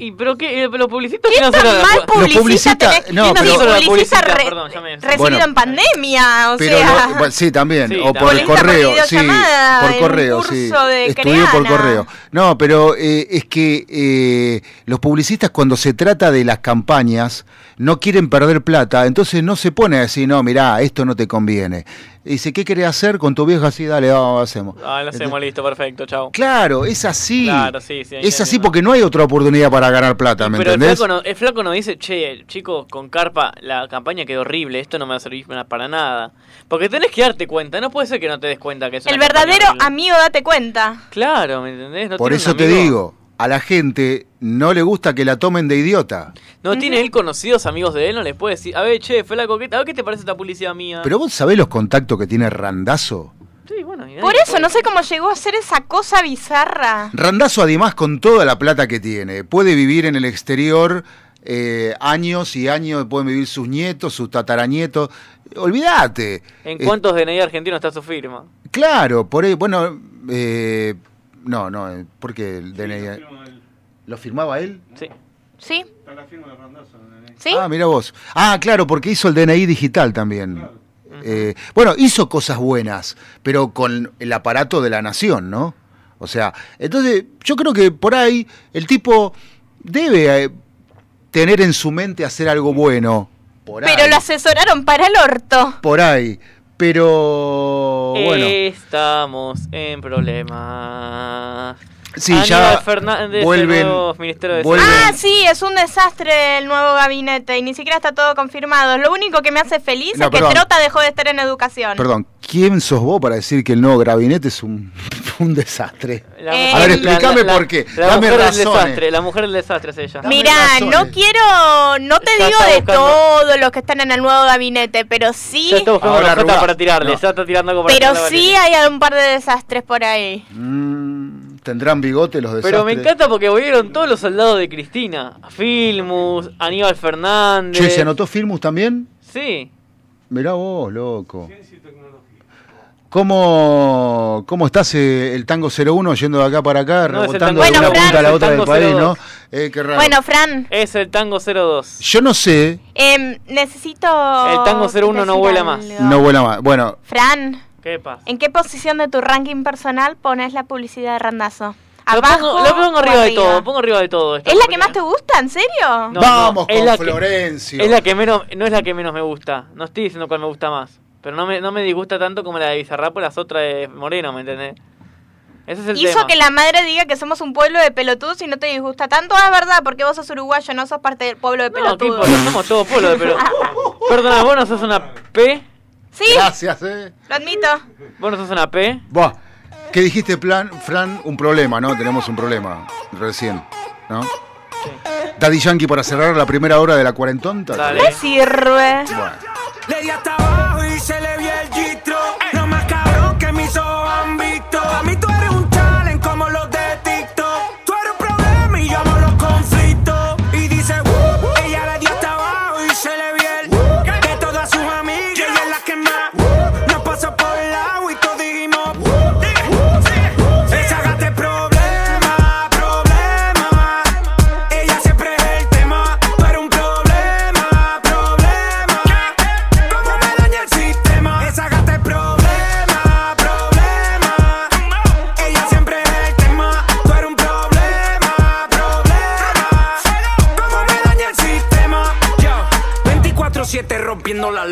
S8: ¿Y pero qué? eh, ¿Los publicistas
S7: ¿Qué tan mal
S9: Los
S7: publicista
S9: publicistas-
S7: tenés?
S9: no,
S7: ¿Quién
S9: pero-
S7: asesora la
S8: Publicista,
S7: publicista re-
S8: perdón, ya me-
S7: recibido
S9: Bueno.
S7: en pandemia? O
S9: Pero
S7: sea,
S9: no- bueno, sí, también,
S8: Sí,
S9: o por
S8: también.
S9: correo,
S7: por
S9: sí, por correo, sí. Estudié por correo. No, pero eh, es que eh, los publicistas cuando se trata de las campañas no quieren perder plata, entonces no se pone a decir, no, mirá, esto no te conviene. Y dice, ¿qué querés hacer con tu vieja? Así, dale, vamos, hacemos.
S8: Ah, lo hacemos, listo, perfecto, chao.
S9: Claro, es así.
S8: Claro, sí, sí,
S9: es así porque no hay otra oportunidad para ganar plata, ¿me
S8: Pero el flaco, no, el flaco nos dice, che, chicos, con Carpa la campaña quedó horrible, esto no me va a servir para nada. Porque tenés que darte cuenta, no puede ser que no te des cuenta que es
S7: el
S8: una
S7: verdadero amigo, date cuenta.
S8: Claro, ¿me entendés? No
S9: Por
S8: tiene un
S9: eso te digo, a la gente no le gusta que la tomen de idiota.
S8: No tiene él conocidos amigos de él, no les puede decir, a ver, che, flaco, ¿qué, a ver qué te parece esta publicidad mía?
S9: Pero vos sabés los contactos que tiene Randazo.
S8: Sí, bueno,
S7: Por eso,
S8: puede-
S7: no sé cómo llegó a ser esa cosa bizarra.
S9: Randazo además con toda la plata que tiene, puede vivir en el exterior eh, años y años, pueden vivir sus nietos, sus tataranietos. Olvídate.
S8: ¿En
S9: Eh,
S8: cuántos DNI argentinos está su firma?
S9: claro, por ahí, bueno, eh, no, no, eh, porque el DNI... ¿Lo firmaba él?
S8: Sí.
S7: ¿Sí? ¿Sí?
S9: Ah, mira vos. Ah, claro, porque hizo el DNI digital también. Eh, bueno, hizo cosas buenas, pero con el aparato de la nación, ¿no? O sea, entonces yo creo que por ahí el tipo debe eh, tener en su mente hacer algo bueno. Por
S7: Pero
S9: ahí.
S7: lo asesoraron para el orto.
S9: Por ahí. Pero bueno.
S8: Estamos en problemas.
S9: Sí,
S8: Aníbal
S9: ya
S8: Fernández,
S9: vuelven-
S8: el nuevo Ministerio de
S9: vuelven-
S8: Salud.
S7: Ah, sí, es un desastre el nuevo gabinete y ni siquiera está todo confirmado. Lo único que me hace feliz
S9: No,
S7: es que. Trota dejó de estar en educación.
S9: Perdón, ¿quién sos vos para decir que el nuevo gabinete es un, un desastre?
S7: Eh,
S9: A ver, explícame
S8: la-
S9: por qué.
S8: La
S9: Dame
S8: mujer del
S9: razones.
S8: desastre, la mujer del desastre es ella.
S7: Mirá, no quiero, no te
S8: Ya
S7: digo de todos los que están en el nuevo gabinete, pero sí,
S8: Ya está
S9: Ahora
S8: para tirarle,
S9: No.
S8: ya está tirando algo para
S7: pero sí hay un par de desastres por ahí.
S9: Mm, ¿Tendrán bigote los desastres?
S8: Pero me encanta porque volvieron todos los soldados de Cristina. Filmus, Aníbal Fernández.
S9: Che, ¿se anotó Filmus también?
S8: Sí.
S9: Mirá vos, loco. ¿Cómo, cómo estás eh, el tango 01 yendo de acá para acá,
S8: No,
S9: rebotando de
S7: Bueno,
S9: una
S7: Fran,
S9: punta a la
S8: es el
S9: otra del
S8: tango
S9: país,
S8: 02.
S9: no? Eh, qué raro.
S7: Bueno, Fran,
S8: Es el tango 02.
S9: Yo no sé,
S7: em, necesito...
S8: El tango 01 no vuela más.
S9: no vuela más. Bueno,
S7: Fran,
S8: ¿Qué pasa?
S7: ¿en qué posición de tu ranking personal pones la publicidad de Randazo?
S8: Lo
S7: ¿Abajo
S8: pongo, lo pongo
S7: o
S8: arriba de todo, pongo arriba de todo. esto,
S7: ¿Es la que más te gusta? ¿En serio?
S8: No,
S9: vamos
S8: no, es
S9: con
S8: la que-
S9: Florencio.
S8: Es la que menos, no es la que menos me gusta. No estoy diciendo cuál me gusta más. Pero no me, no me disgusta tanto como la de Bizarrap o las otras de Moreno, ¿me entendés? Ese es el
S7: Hizo
S8: tema.
S7: que la madre diga que somos un pueblo de pelotudos y no te disgusta tanto. Ah, es verdad, porque vos sos uruguayo, no sos parte del pueblo de
S8: No, ¿qué
S7: pelotudos.
S8: Somos todos pueblos de pelotudos. Perdona, vos no sos una P.
S7: sí,
S9: Gracias, eh.
S7: lo admito.
S8: Vos no sos una P.
S9: Buah, ¿qué dijiste, plan, Fran? Un problema, ¿no? Tenemos un problema recién, ¿no? Daddy Yankee para cerrar la primera hora de la cuarentonta.
S8: Dale.
S7: Me sirve.
S9: Bueno.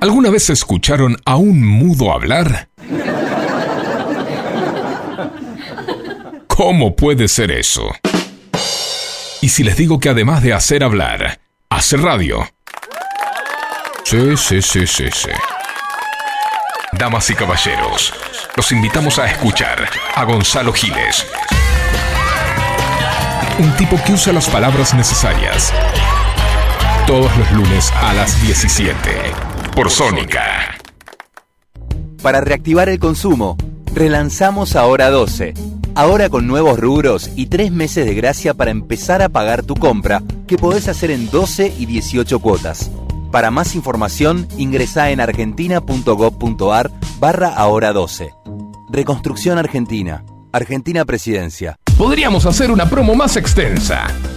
S5: ¿Alguna vez escucharon a un mudo hablar? ¿Cómo puede ser eso? ¿Y si les digo que además de hacer hablar, hace radio? Sí, sí, sí, sí, sí. Damas y caballeros, los invitamos a escuchar a Gonzalo Giles. Un tipo que usa las palabras necesarias. Todos los lunes a las 17. Por Sónica.
S21: Para reactivar el consumo, relanzamos Ahora 12. Ahora con nuevos rubros y tres meses de gracia para empezar a pagar tu compra, que podés hacer en 12 y 18 cuotas. Para más información, ingresa en argentina.gov.ar barra Ahora 12. Reconstrucción Argentina. Argentina Presidencia.
S5: Podríamos hacer una promo más extensa,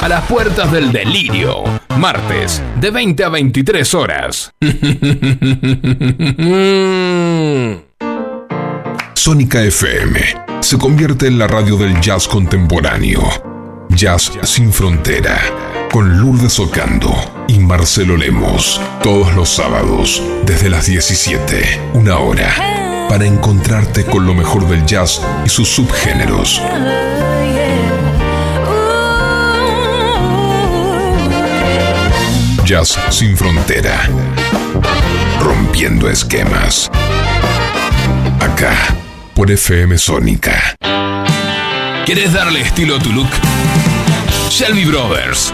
S5: A las puertas del delirio, martes, de 20 a 23 horas. Sónica FM se convierte en la radio del jazz contemporáneo. Jazz sin frontera, con Lourdes Ocando y Marcelo Lemos, todos los sábados, desde las 17, una hora, para encontrarte con lo mejor del jazz y sus subgéneros. Jazz sin frontera. Rompiendo esquemas. Acá, por FM Sónica. ¿Quieres darle estilo a tu look? Shelby Brothers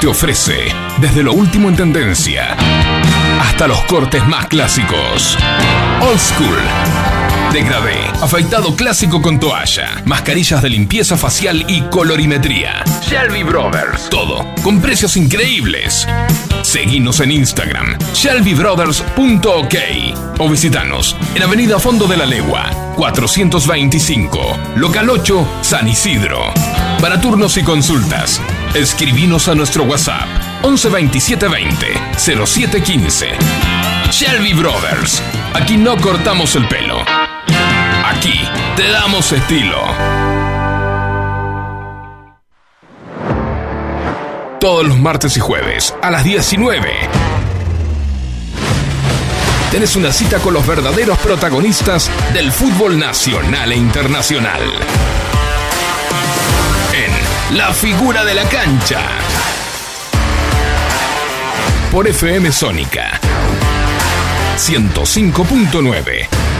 S5: te ofrece desde lo último en tendencia hasta los cortes más clásicos. Old School. Degradé, afeitado clásico con toalla, mascarillas de limpieza facial y colorimetría. Shelby Brothers. Todo con precios increíbles. Seguinos en Instagram, shelbybrothers.ok o visitanos en Avenida Fondo de la Legua, 425, Local 8, San Isidro. Para turnos y consultas, escribinos a nuestro WhatsApp 11 27 20 07 15. Shelby Brothers. Aquí no cortamos el pelo. Aquí te damos estilo. Todos los martes y jueves a las 19. Tenés una cita con los verdaderos protagonistas del fútbol nacional e internacional. En La figura de la cancha. Por FM Sónica 105.9.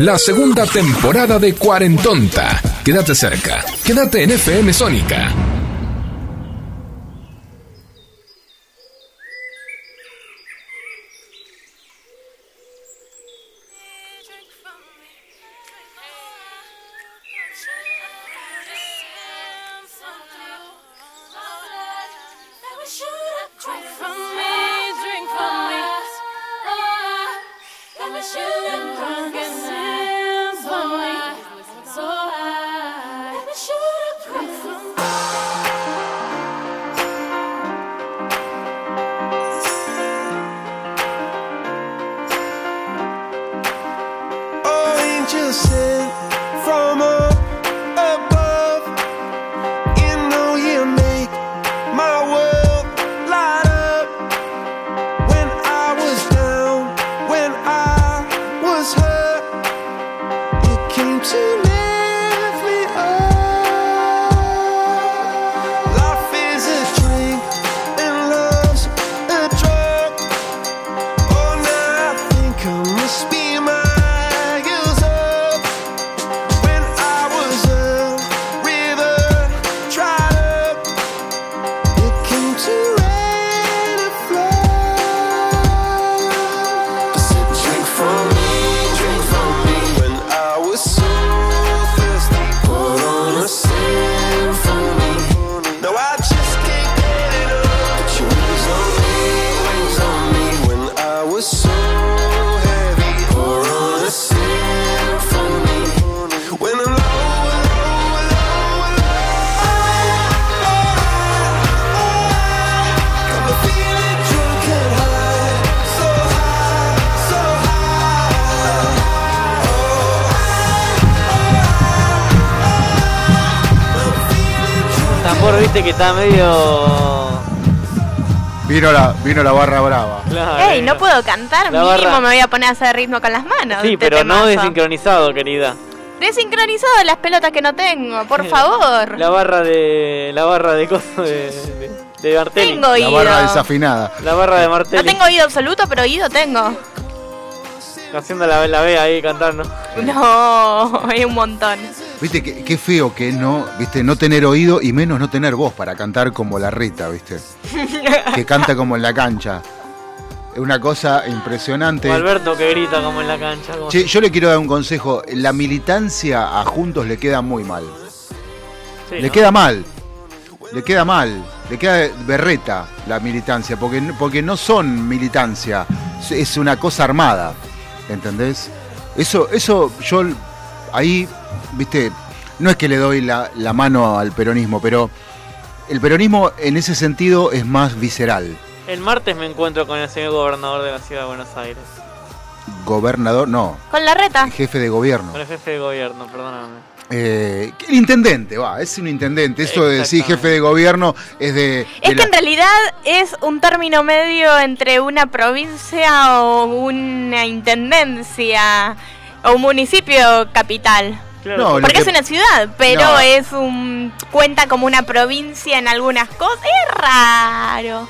S22: la segunda temporada de Cuarentonta. Quédate cerca. Quédate en FM Sónica.
S8: Está medio.
S9: Vino la, vino la barra brava.
S8: Claro,
S7: Ey, no puedo cantar,
S8: La
S7: mínimo
S8: barra-
S7: me voy a poner a hacer ritmo con las manos.
S8: Sí,
S7: este
S8: pero no
S7: temazo.
S8: desincronizado, querida.
S7: Desincronizado las pelotas que no tengo, por favor.
S8: La barra de. La barra de coso de. de, de Martelli.
S7: Tengo La barra oído.
S9: desafinada.
S8: La barra de
S7: No
S8: Martelli.
S7: tengo oído absoluto, pero oído tengo.
S8: Haciendo la, la B ahí cantando.
S7: No, hay un montón.
S9: Viste, qué, qué feo que no, viste, no tener oído y menos no tener voz para cantar como la Rita, viste. Que canta como en la cancha. Es una cosa impresionante.
S8: O Alberto que grita como en la cancha. como-
S9: Che, yo le quiero dar un consejo. La militancia a Juntos le queda muy mal.
S8: Sí,
S9: le
S8: ¿no?
S9: queda mal. Le queda mal. Le queda berreta la militancia. Porque, porque no son militancia. Es una cosa armada. ¿Entendés? Eso, eso yo ahí, viste, no es que le doy la, la mano al peronismo, pero el peronismo en ese sentido es más visceral.
S8: El martes me encuentro con el señor gobernador de la ciudad de Buenos Aires.
S9: Gobernador, no,
S7: Con la reta.
S9: jefe de gobierno.
S8: Con el jefe de gobierno, perdóname.
S9: Eh, el intendente, va, es un intendente. Eso de decir jefe de gobierno es de. de
S7: Es que
S9: la-
S7: en realidad es un término medio entre una provincia o una intendencia o un municipio capital.
S9: No,
S7: Porque
S9: que-
S7: es una ciudad, pero
S9: No.
S7: es un cuenta como una provincia en algunas cosas. Es raro.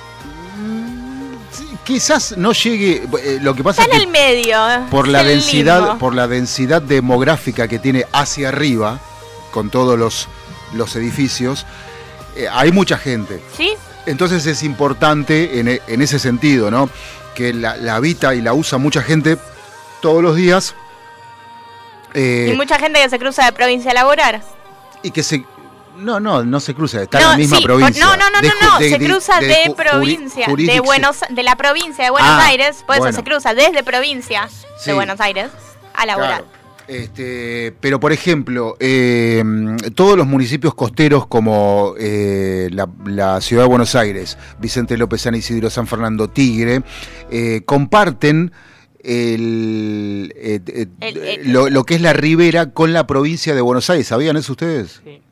S9: Quizás no llegue. eh, lo que pasa
S7: Está
S9: es
S7: en
S9: que
S7: el medio.
S9: por la
S7: el
S9: densidad,
S7: limbo.
S9: por la densidad demográfica que tiene hacia arriba, con todos los, los edificios, eh, hay mucha gente.
S7: ¿Sí?
S9: Entonces es importante en, e- en ese sentido, ¿no? Que la, la habita y la usa mucha gente todos los días. Eh,
S7: Y mucha gente que se cruza de provincia a laborar.
S9: y que se. No, no, no se cruza, está
S7: no,
S9: en la misma
S7: sí,
S9: provincia.
S7: No, no, no,
S9: De
S7: no, no,
S9: de-
S7: se
S9: de-
S7: cruza de,
S9: juri-
S7: provincia, de. Buenos, de la provincia de Buenos
S9: Ah,
S7: Aires, por eso
S9: bueno.
S7: se cruza desde provincia
S9: Sí.
S7: de Buenos Aires a laborar.
S9: Claro. Este, pero por ejemplo, eh, todos los municipios costeros como eh, la, la ciudad de Buenos Aires, Vicente López, San Isidro, San Fernando, Tigre, eh, comparten el, eh, eh,
S7: El- el-
S9: lo, lo que es la ribera con la provincia de Buenos Aires. ¿Sabían eso ustedes?
S8: Sí.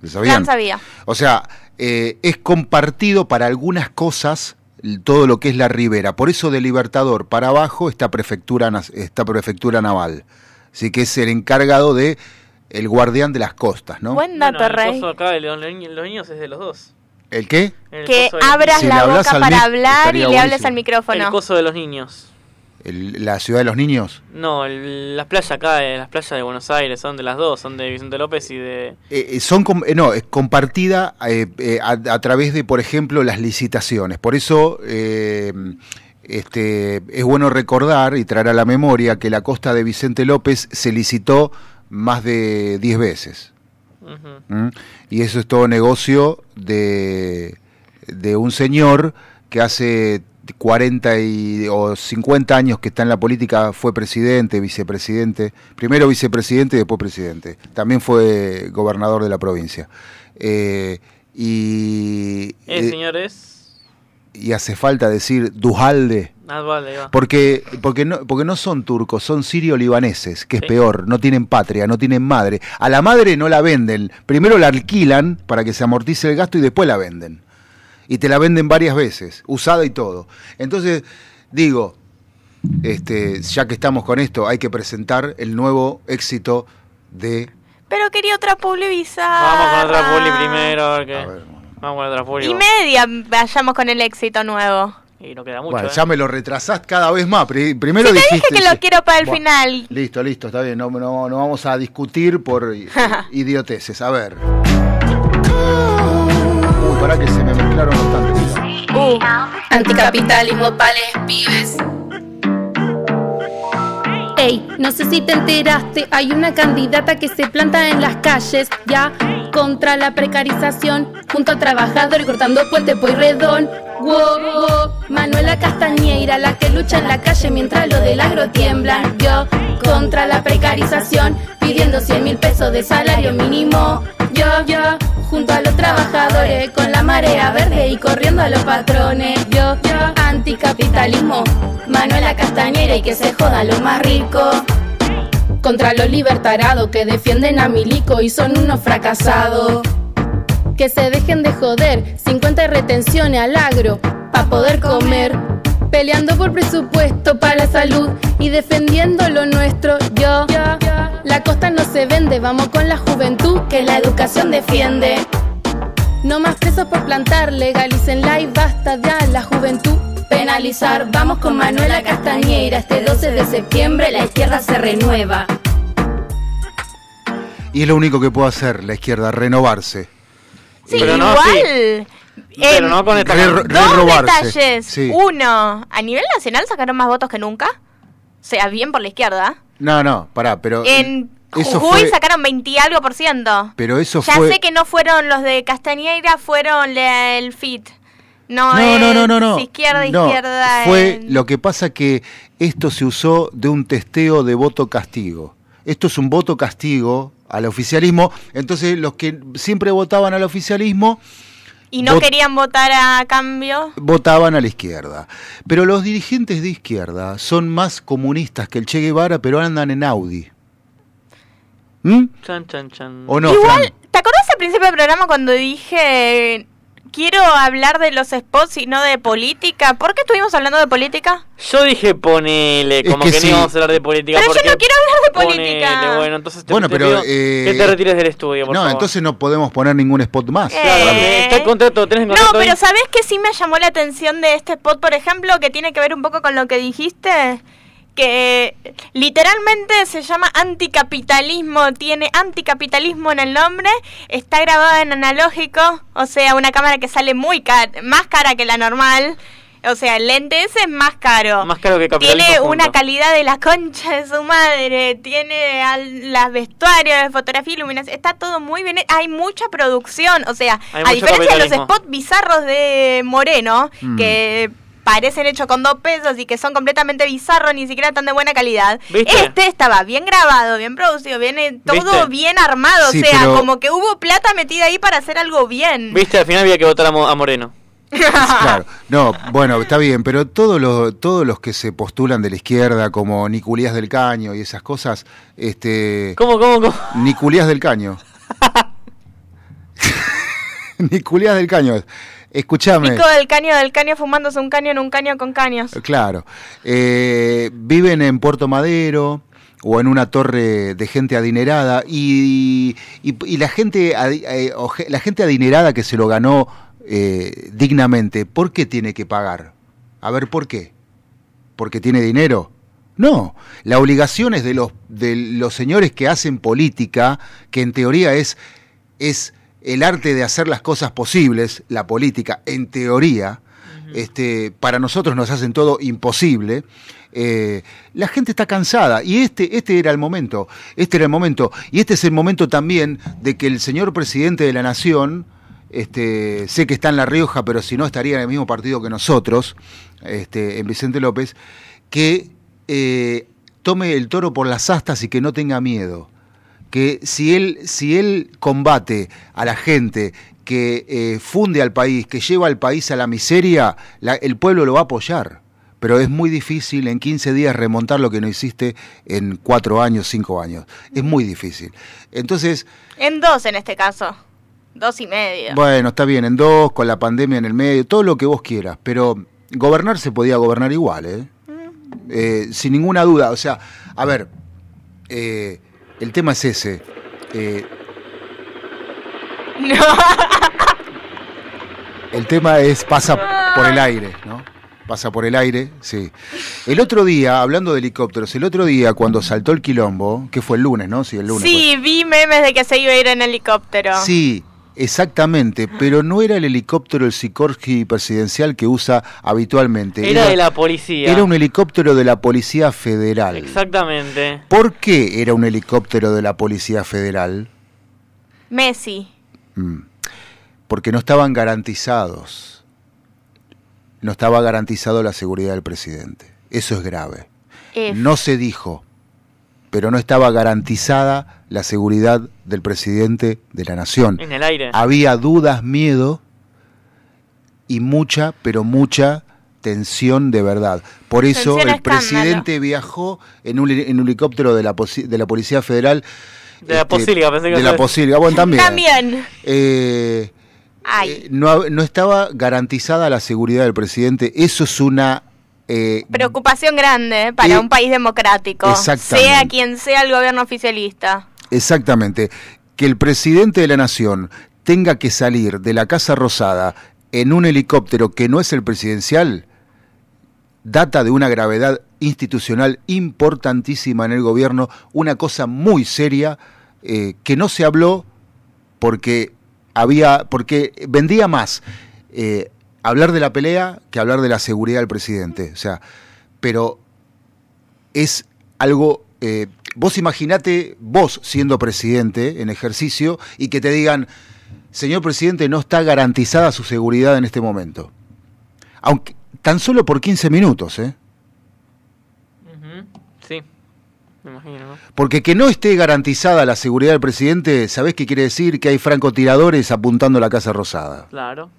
S9: ¿Lo sabían?
S7: Sabía.
S9: O sea, eh, es compartido para algunas cosas todo lo que es la ribera. Por eso de Libertador para abajo está prefectura, está prefectura naval. Así que es el encargado de el guardián de las costas, ¿no?
S7: Buen
S8: Bueno,
S7: dato,
S8: el
S7: Rey.
S8: coso acá de los, ni- los niños es de los dos.
S9: ¿El qué?
S8: El
S7: Que abras
S9: Si
S7: la boca para hablar y le hables
S9: buenísimo.
S7: al micrófono.
S8: El coso de los niños.
S9: El- la ciudad de los niños.
S8: No, el- las playas acá, eh, las playas de Buenos Aires, son de las dos, son de Vicente López y de...
S9: Eh, eh, son com- no, es compartida eh, a, a través de, por ejemplo, las licitaciones. Por eso este, es bueno recordar y traer a la memoria que la costa de Vicente López se licitó más de 10 veces. ¿Mm? Y eso es todo negocio de, de un señor que hace 40 y, o 50 años que está en la política, fue presidente, vicepresidente, primero vicepresidente y después presidente. También fue gobernador de la provincia. Eh, y, eh,
S8: señor es...
S9: y hace falta decir Duhalde.
S8: Ah, vale, ahí va.
S9: Porque, porque, no, porque no son turcos, son sirio-libaneses, que es
S8: Sí.
S9: peor, no tienen patria, no tienen madre. A la madre no la venden, primero la alquilan para que se amortice el gasto y después la venden. Y te la venden varias veces, usada y todo. Entonces, digo, este, ya que estamos con esto, hay que presentar el nuevo éxito de...
S7: Pero quería otra publi
S8: Vamos con otra puli primero, a ver qué... Vamos con otra puli.
S7: Y media vayamos con el éxito nuevo.
S8: Y no queda mucho,
S9: Bueno,
S8: ¿eh?
S9: ya me lo retrasás cada vez más. Pri- Primero
S7: Si te
S9: dijiste...
S7: dije que lo quiero para el
S9: Bueno,
S7: final.
S9: Listo, listo, está bien. No, no, no vamos a discutir por idioteces. A ver. Pará que se me mezclaron bastante.
S7: Uh.
S23: Anticapitalismo, pales, pibes. Ey, no sé si te enteraste, hay una candidata que se planta en las calles ya contra la precarización, junto a trabajadores cortando puente Pueyrredón. Wow, wow, Manuela Castañeira, la que lucha en la calle mientras los del agro tiemblan. Yo contra la precarización, pidiendo 100 mil pesos de salario mínimo. Yo, yo, junto a los trabajadores, con la marea verde y corriendo a los patrones. Yo, yo, anticapitalismo, Manuela Castañera y que se jodan los más ricos. Contra los libertarados que defienden a Milico y son unos fracasados. Que se dejen de joder, 50 retenciones al agro, pa' poder comer. Peleando por presupuesto para la salud y defendiendo lo nuestro. Yo, la costa no se vende, vamos con la juventud que la educación defiende. No más presos por plantar, legalicen y basta ya la juventud. Penalizar, vamos con Manuela Castañeira. Este 12 de septiembre la izquierda se renueva.
S9: Y es lo único que puede hacer la izquierda, renovarse.
S7: Sí,
S8: Pero no
S7: igual.
S8: Pero no con esta...
S9: Re-
S7: dos detalles.
S9: Sí.
S7: Uno, a nivel nacional sacaron más votos que nunca. O sea, bien por la izquierda.
S9: No, no, pará, pero...
S7: En
S9: eso
S7: Jujuy
S9: fue-
S7: sacaron 20 y algo por ciento.
S9: Pero eso
S7: ya
S9: fue...
S7: sé que no fueron los de Castañeira, fueron la- el FIT. No,
S9: No, no, no, no, no.
S7: Izquierda,
S9: No,
S7: izquierda.
S9: Fue
S7: en-
S9: lo que pasa que esto se usó de un testeo de voto castigo. Esto es un voto castigo al oficialismo. Entonces los que siempre votaban al oficialismo
S7: Y no
S9: vot-
S7: querían votar a cambio.
S9: votaban a la izquierda. Pero los dirigentes de izquierda son más comunistas que el Che Guevara, pero andan en Audi. ¿Mm?
S8: Chan, chan, chan.
S9: ¿O no,
S7: Igual,
S9: Fran?
S7: ¿te acordás al principio del programa cuando dije quiero hablar de los spots y no de política? ¿Por qué estuvimos hablando de política?
S8: Yo dije ponele,
S9: Es
S8: como
S9: que
S8: que,
S9: sí.
S8: no íbamos a hablar de política.
S7: Pero yo no quiero hablar de
S8: ponele,
S7: política.
S8: Bueno, entonces te,
S9: Bueno,
S8: te
S9: pero,
S8: pido
S9: eh,
S8: que te retires del estudio, por
S9: No,
S8: favor.
S9: entonces no podemos poner ningún spot más.
S8: Claro,
S7: Eh.
S8: está el contrato, tenés el
S7: No,
S8: contrato ahí.
S7: pero ¿sabés qué sí me llamó la atención de este spot, por ejemplo, que tiene que ver un poco con lo que dijiste? Que literalmente se llama anticapitalismo, tiene anticapitalismo en el nombre, está grabado en analógico, o sea, una cámara que sale muy cara, más cara que la normal. O sea, el lente ese es más caro.
S8: Más caro que capitalismo
S7: Tiene
S8: junto.
S7: una calidad de la concha de su madre. Tiene al, las vestuarios de fotografía, iluminación. Está todo muy bien. Hay mucha producción. O sea,
S8: Hay
S7: a diferencia de los spots bizarros de Moreno,
S8: Mm.
S7: que parecen hechos con dos pesos y que son completamente bizarros, ni siquiera tan de buena calidad.
S8: ¿Viste?
S7: Este estaba bien grabado, bien producido, bien eh, todo
S8: ¿Viste?
S7: bien armado.
S9: Sí,
S7: o sea,
S9: pero-
S7: como que hubo plata metida ahí para hacer algo bien.
S8: Viste, al final había que votar a, Mo- a Moreno.
S9: Claro, no, bueno, está bien, pero todos los, todos los que se postulan de la izquierda, como Niculías del Caño y esas cosas, este...
S8: ¿Cómo, cómo, cómo?
S9: Niculías del Caño. Niculías del Caño. Escuchame.
S7: Pico del caño del caño fumándose un caño en un caño con caños.
S9: Claro. Eh, viven en Puerto Madero o en una torre de gente adinerada y, y- y la gente eh, la gente adinerada que se lo ganó eh, dignamente, ¿por qué tiene que pagar? A ver, ¿por qué? ¿Porque tiene dinero? No, la obligación es de los, de los señores que hacen política, que en teoría es, es el arte de hacer las cosas posibles, la política, en teoría, este, para nosotros nos hacen todo imposible. eh, la gente está cansada y este, este era el momento, este era el momento y este es el momento también de que el señor presidente de la nación, este, sé que está en La Rioja, pero si no estaría en el mismo partido que nosotros, este, en Vicente López, que eh, tome el toro por las astas y que no tenga miedo. Que si él, si él combate a la gente que eh, funde al país, que lleva al país a la miseria, la- el pueblo lo va a apoyar. Pero es muy difícil en 15 días remontar lo que no hiciste en 4 años, 5 años. Es muy difícil. Entonces,
S7: En dos en este caso. Dos y medio.
S9: bueno, está bien, en dos, con la pandemia en el medio, todo lo que vos quieras, pero gobernar se podía gobernar igual, ¿eh? Eh, sin ninguna duda. O sea, a ver, eh, el tema es ese. Eh, el tema es, pasa por el aire, ¿no? Pasa por el aire, sí. El otro día, hablando de helicópteros, el otro día cuando saltó el quilombo, que fue el lunes, ¿no? Sí, el lunes.
S7: Sí, vi memes de que se iba a ir en helicóptero.
S9: Sí, exactamente, pero no era el helicóptero el Sikorsky presidencial que usa habitualmente.
S8: Era de la policía.
S9: Era un helicóptero de la Policía Federal.
S8: Exactamente.
S9: ¿Por qué era un helicóptero de la Policía Federal?
S7: Messi.
S9: Mm, Porque no estaban garantizados. No estaba garantizado la seguridad del presidente. Eso es grave.
S7: F.
S9: No se dijo, pero no estaba garantizada la seguridad del presidente de la nación.
S8: En el aire.
S9: Había dudas, miedo y mucha, pero mucha tensión de verdad. Por eso
S7: Tensión,
S9: el
S7: escándalo.
S9: presidente viajó en un, en un helicóptero de la, posi- de la Policía Federal.
S8: De la
S9: este,
S8: Posilga, pensé que
S9: De la. Posilga, bueno, también.
S7: También.
S9: Eh,
S7: Ay.
S9: eh, no, no estaba garantizada la seguridad del presidente. Eso es una... eh,
S7: Preocupación grande eh, para
S9: Eh,
S7: un país democrático.
S9: exactamente.
S7: Sea quien sea el gobierno oficialista.
S9: Exactamente. Que el presidente de la nación tenga que salir de la Casa Rosada en un helicóptero que no es el presidencial, data de una gravedad institucional importantísima en el gobierno, una cosa muy seria eh, que no se habló porque había, porque vendía más eh, hablar de la pelea que hablar de la seguridad del presidente. O sea, pero es algo. eh, vos imaginate vos siendo presidente en ejercicio y que te digan, señor presidente, no está garantizada su seguridad en este momento. Aunque tan solo por 15 minutos, ¿eh?
S8: Sí, me imagino. ¿no?
S9: Porque que no esté garantizada la seguridad del presidente, ¿sabés qué quiere decir? Que hay francotiradores apuntando a la Casa Rosada.
S8: Claro.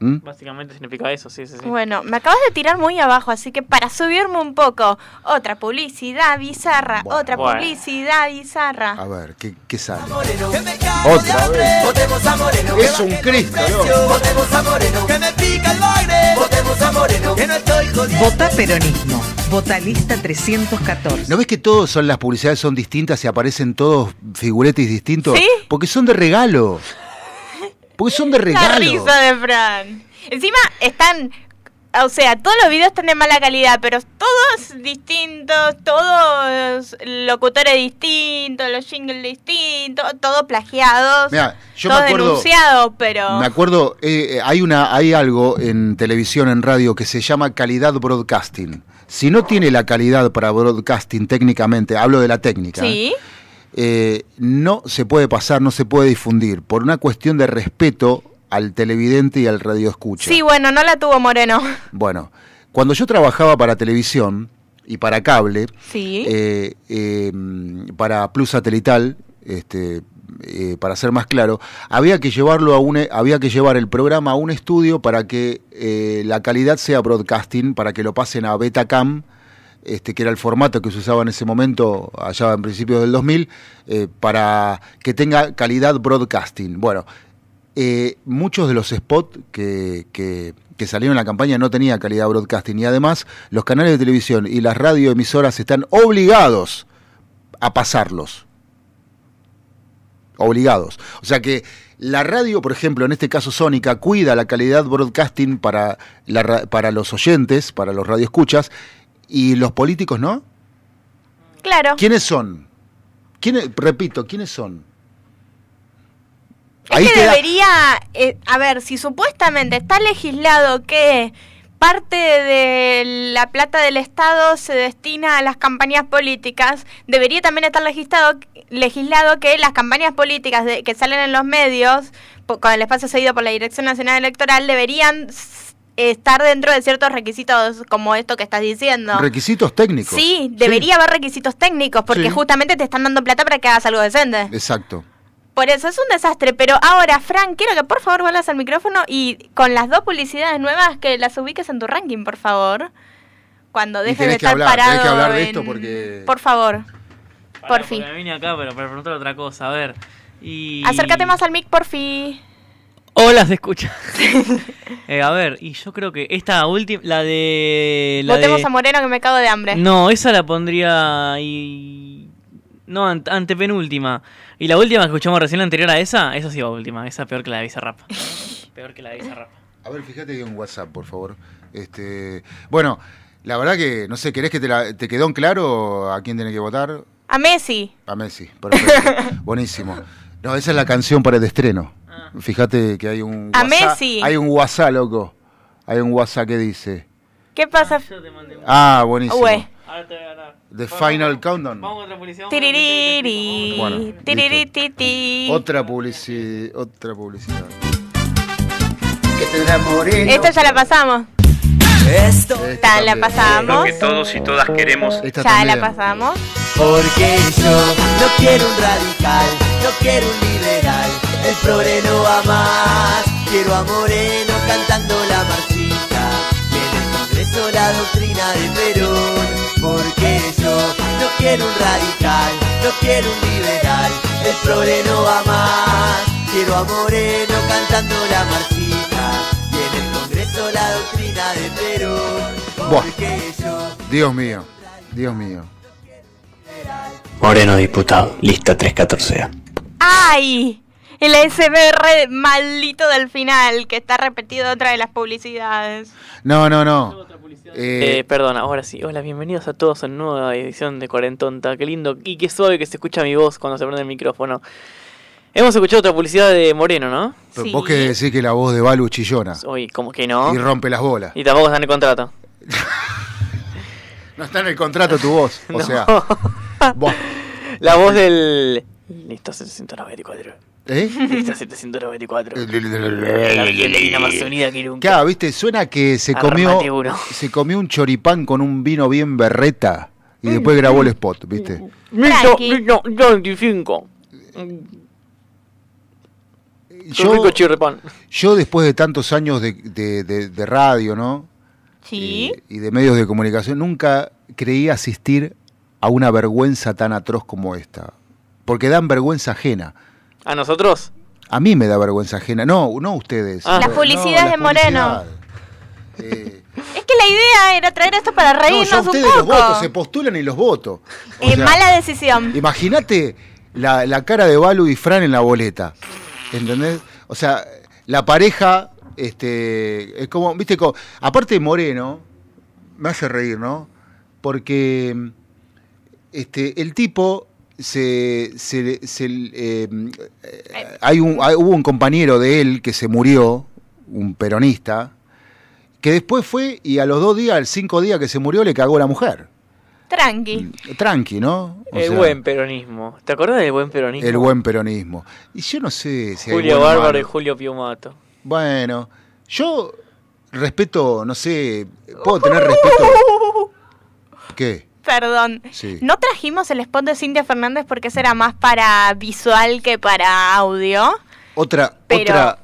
S9: ¿Mm?
S8: Básicamente significa eso, sí, sí, sí.
S7: Bueno, me acabas de tirar muy abajo, así que para subirme un poco, otra publicidad bizarra, otra
S9: Bueno.
S7: publicidad bizarra.
S9: A ver, ¿qué, qué sale?
S22: Otra vez. Votemos a Moreno.
S9: Es un Cristo, ¿no?
S22: Votemos a Moreno. Que me pica el baile. Votemos a Moreno. Que no estoy jodiendo.
S24: Vota peronismo. Vota lista 314.
S9: ¿No ves que todos son las publicidades son distintas y aparecen todos figuretes distintos?
S7: ¿Sí?
S9: Porque son de regalo. Porque son de
S7: La
S9: regalo.
S7: risa de Fran. Encima están, o sea, todos los videos están de mala calidad, pero todos distintos, todos locutores distintos, los jingles distintos, todo plagiados,
S9: Mirá, yo
S7: todo
S9: me acuerdo-
S7: denunciado, pero
S9: Me acuerdo, eh, eh, hay una, hay algo en televisión, en radio, que se llama calidad broadcasting. Si no tiene la calidad para broadcasting técnicamente, hablo de la técnica,
S7: sí.
S9: eh, no se puede pasar, no se puede difundir, por una cuestión de respeto al televidente y al radioescucha.
S7: Sí, bueno, no la tuvo Moreno.
S9: Bueno, cuando yo trabajaba para televisión y para cable,
S7: Sí.
S9: eh, eh, para Plus Satelital, este, eh, para ser más claro, había que llevarlo a un, e- había que llevar el programa a un estudio para que eh, la calidad sea broadcasting, para que lo pasen a Betacam, este, que era el formato que se usaba en ese momento, allá en principios del 2000, eh, para que tenga calidad broadcasting. Bueno, eh, muchos de los spots que, que- salieron en la campaña no tenían calidad broadcasting y además los canales de televisión y las radioemisoras están obligados a pasarlos. Obligados. O sea que la radio, por ejemplo, en este caso Sónica, cuida la calidad broadcasting para, para los oyentes, para los radioescuchas, y los políticos no.
S7: Claro.
S9: ¿Quiénes son? ¿Quiénes, repito, ¿quiénes son?
S7: Es que debería, eh, a ver, si supuestamente está legislado que parte de la plata del Estado se destina a las campañas políticas, debería también estar legislado, legislado que las campañas políticas de- que salen en los medios, con el espacio cedido por la Dirección Nacional Electoral, deberían estar dentro de ciertos requisitos como esto que estás diciendo.
S9: Requisitos técnicos.
S7: Sí, debería haber requisitos técnicos, porque
S9: Sí.
S7: justamente te están dando plata para que hagas algo decente.
S9: Exacto.
S7: Por eso es un desastre. Pero ahora, Frank, quiero que por favor vuelvas al micrófono y con las dos publicidades nuevas que las ubiques en tu ranking, por favor. Cuando dejes de estar
S9: hablar,
S7: parado.
S9: que hablar de
S7: en-
S9: esto porque...
S7: Por favor.
S8: Pará,
S7: por fin.
S8: Me vine acá pero para preguntar otra cosa, a ver. Y...
S7: Acércate más al mic, por fin.
S8: Hola, se escucha. Eh, a ver, y yo creo que esta última, la de... La
S7: Votemos
S8: de...
S7: a Moreno que me cago de hambre.
S8: No, esa la pondría y... No, an- antepenúltima. Y la última que escuchamos recién, la anterior a esa, esa sí va última. Esa peor que la de Bizarrap. peor que la de Bizarrap.
S9: A ver, fíjate ahí en WhatsApp, por favor. Este, bueno, la verdad que, no sé, ¿querés que te, la- te quedó en claro a quién tiene que votar?
S7: A Messi.
S9: A Messi, perfecto. Buenísimo. No, esa es la canción para el estreno. Fíjate que hay un
S7: A
S9: WhatsApp.
S7: Messi.
S9: Hay un WhatsApp, loco. Hay un WhatsApp que dice.
S7: ¿Qué pasa?
S9: Ah, buenísimo.
S7: Ué.
S9: The Final Countdown.
S7: Tiririri.
S9: Bueno,
S7: Tirirititi.
S9: Otra publicidad. Otra publicidad.
S15: Que tendrá moreno.
S7: Esta ya la pasamos.
S11: Esto
S7: Ya la pasamos.
S13: todos y todas queremos.
S7: Ya la pasamos.
S11: Porque yo no quiero un radical, no quiero un liberal, el progre no va más. Quiero a Moreno cantando la marchita y en el Congreso la doctrina de Perón. Porque yo no quiero un radical, no quiero un liberal, el progre no va más. Quiero a Moreno cantando la marchita y en el Congreso la doctrina de Perón.
S9: Buah.
S11: Porque yo
S9: Dios mío. Dios mío.
S16: Moreno diputado, lista 314A.
S7: ¡Ay! El SBR maldito del final, que está repetido otra de las publicidades.
S9: No, no, no.
S8: Eh, perdón, ahora sí. Hola, bienvenidos a todos a una nueva edición de Cuarentonta. Qué lindo y qué suave que se escucha mi voz cuando se prende el micrófono. Hemos escuchado otra publicidad de Moreno, ¿no?
S9: Pero Vos que decís que la voz de Balu chillona.
S8: Hoy, como que no.
S9: Y rompe las bolas.
S8: Y tampoco está en el contrato.
S9: No está en el contrato tu voz. O
S8: No.
S9: sea.
S8: La voz del. Listo 794.
S9: ¿Eh?
S8: Listo 794. La violina más unida que nunca.
S9: Claro, viste, suena que se comió, se comió un choripán con un vino bien berreta y después grabó el spot, viste.
S8: Listo, 25.
S9: Yo,
S8: rico chirripán.
S9: yo después de tantos años de, de- de- de radio, ¿no?
S7: Sí.
S9: Y de medios de comunicación, nunca creí asistir a una vergüenza tan atroz como esta. Porque dan vergüenza ajena.
S8: ¿A nosotros?
S9: A mí me da vergüenza ajena. No, no ustedes.
S8: Ah.
S7: Las
S9: No,
S7: publicidades de Moreno. Es que la idea era traer esto para
S9: No,
S7: reírnos
S9: yo a
S7: un
S9: ustedes los
S7: poco.
S9: votos, se postulan y los voto.
S7: Eh,
S9: sea,
S7: mala decisión.
S9: Imagínate la, la cara de Balu y Fran en la boleta. ¿Entendés? O sea, la pareja, este, es como, viste, como, aparte de Moreno, me hace reír, ¿no? Porque este, el tipo se, se, se, eh, eh, hay un, hay- hubo un compañero de él que se murió, un peronista, que después fue y a los dos días, al cinco días que se murió, le cagó la mujer.
S7: Tranqui.
S9: Tranqui, ¿no? O
S8: El
S9: sea,
S8: buen peronismo. ¿Te acordás del buen peronismo?
S9: El buen peronismo. Y yo no sé si hay
S8: Julio Bárbaro
S9: malo.
S8: y Julio Piumato.
S9: Bueno, yo respeto, no sé, puedo tener respeto. ¿Qué?
S7: Perdón.
S9: Sí.
S7: ¿No trajimos el spot de Cintia Fernández porque ese era más para visual que para audio?
S9: Otra,
S7: Pero-
S9: otra,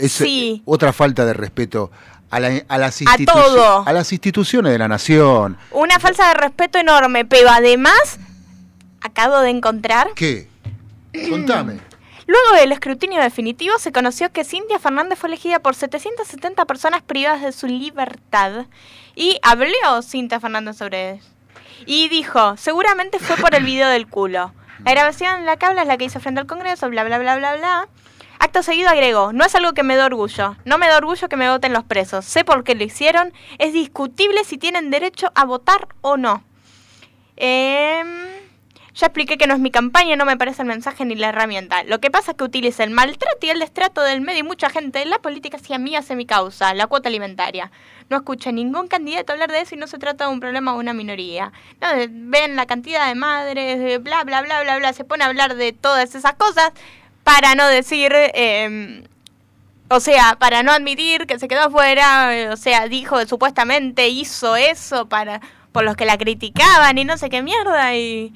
S9: es-
S7: Sí.
S9: otra falta de respeto a, la- a las
S7: A todo.
S9: a las instituciones de la nación.
S7: Una falsa de respeto enorme, pero además acabo de encontrar
S9: ¿Qué? Contame.
S7: Luego del escrutinio definitivo se conoció que Cintia Fernández fue elegida por 770 personas privadas de su libertad. Y habló Cintia Fernández sobre eso. Y dijo, seguramente fue por el video del culo. La grabación en la que habla es la que hizo frente al Congreso, bla, bla, bla, bla, bla. Acto seguido agregó, no es algo que me da orgullo, no me da orgullo que me voten los presos, sé por qué lo hicieron, es discutible si tienen derecho a votar o no. Em, ya expliqué que no es mi campaña, no me parece el mensaje ni la herramienta. Lo que pasa es que utiliza el maltrato y el destrato del medio y mucha gente de la política hacia mí hace mi causa, la cuota alimentaria. No escuché ningún candidato hablar de eso y no se trata de un problema de una minoría. No, ven la cantidad de madres, de bla, bla, bla, bla, bla. Se pone a hablar de todas esas cosas para no decir... em, o sea, para no admitir que se quedó afuera, eh, o sea, dijo supuestamente hizo eso para por los que la criticaban y no sé qué mierda y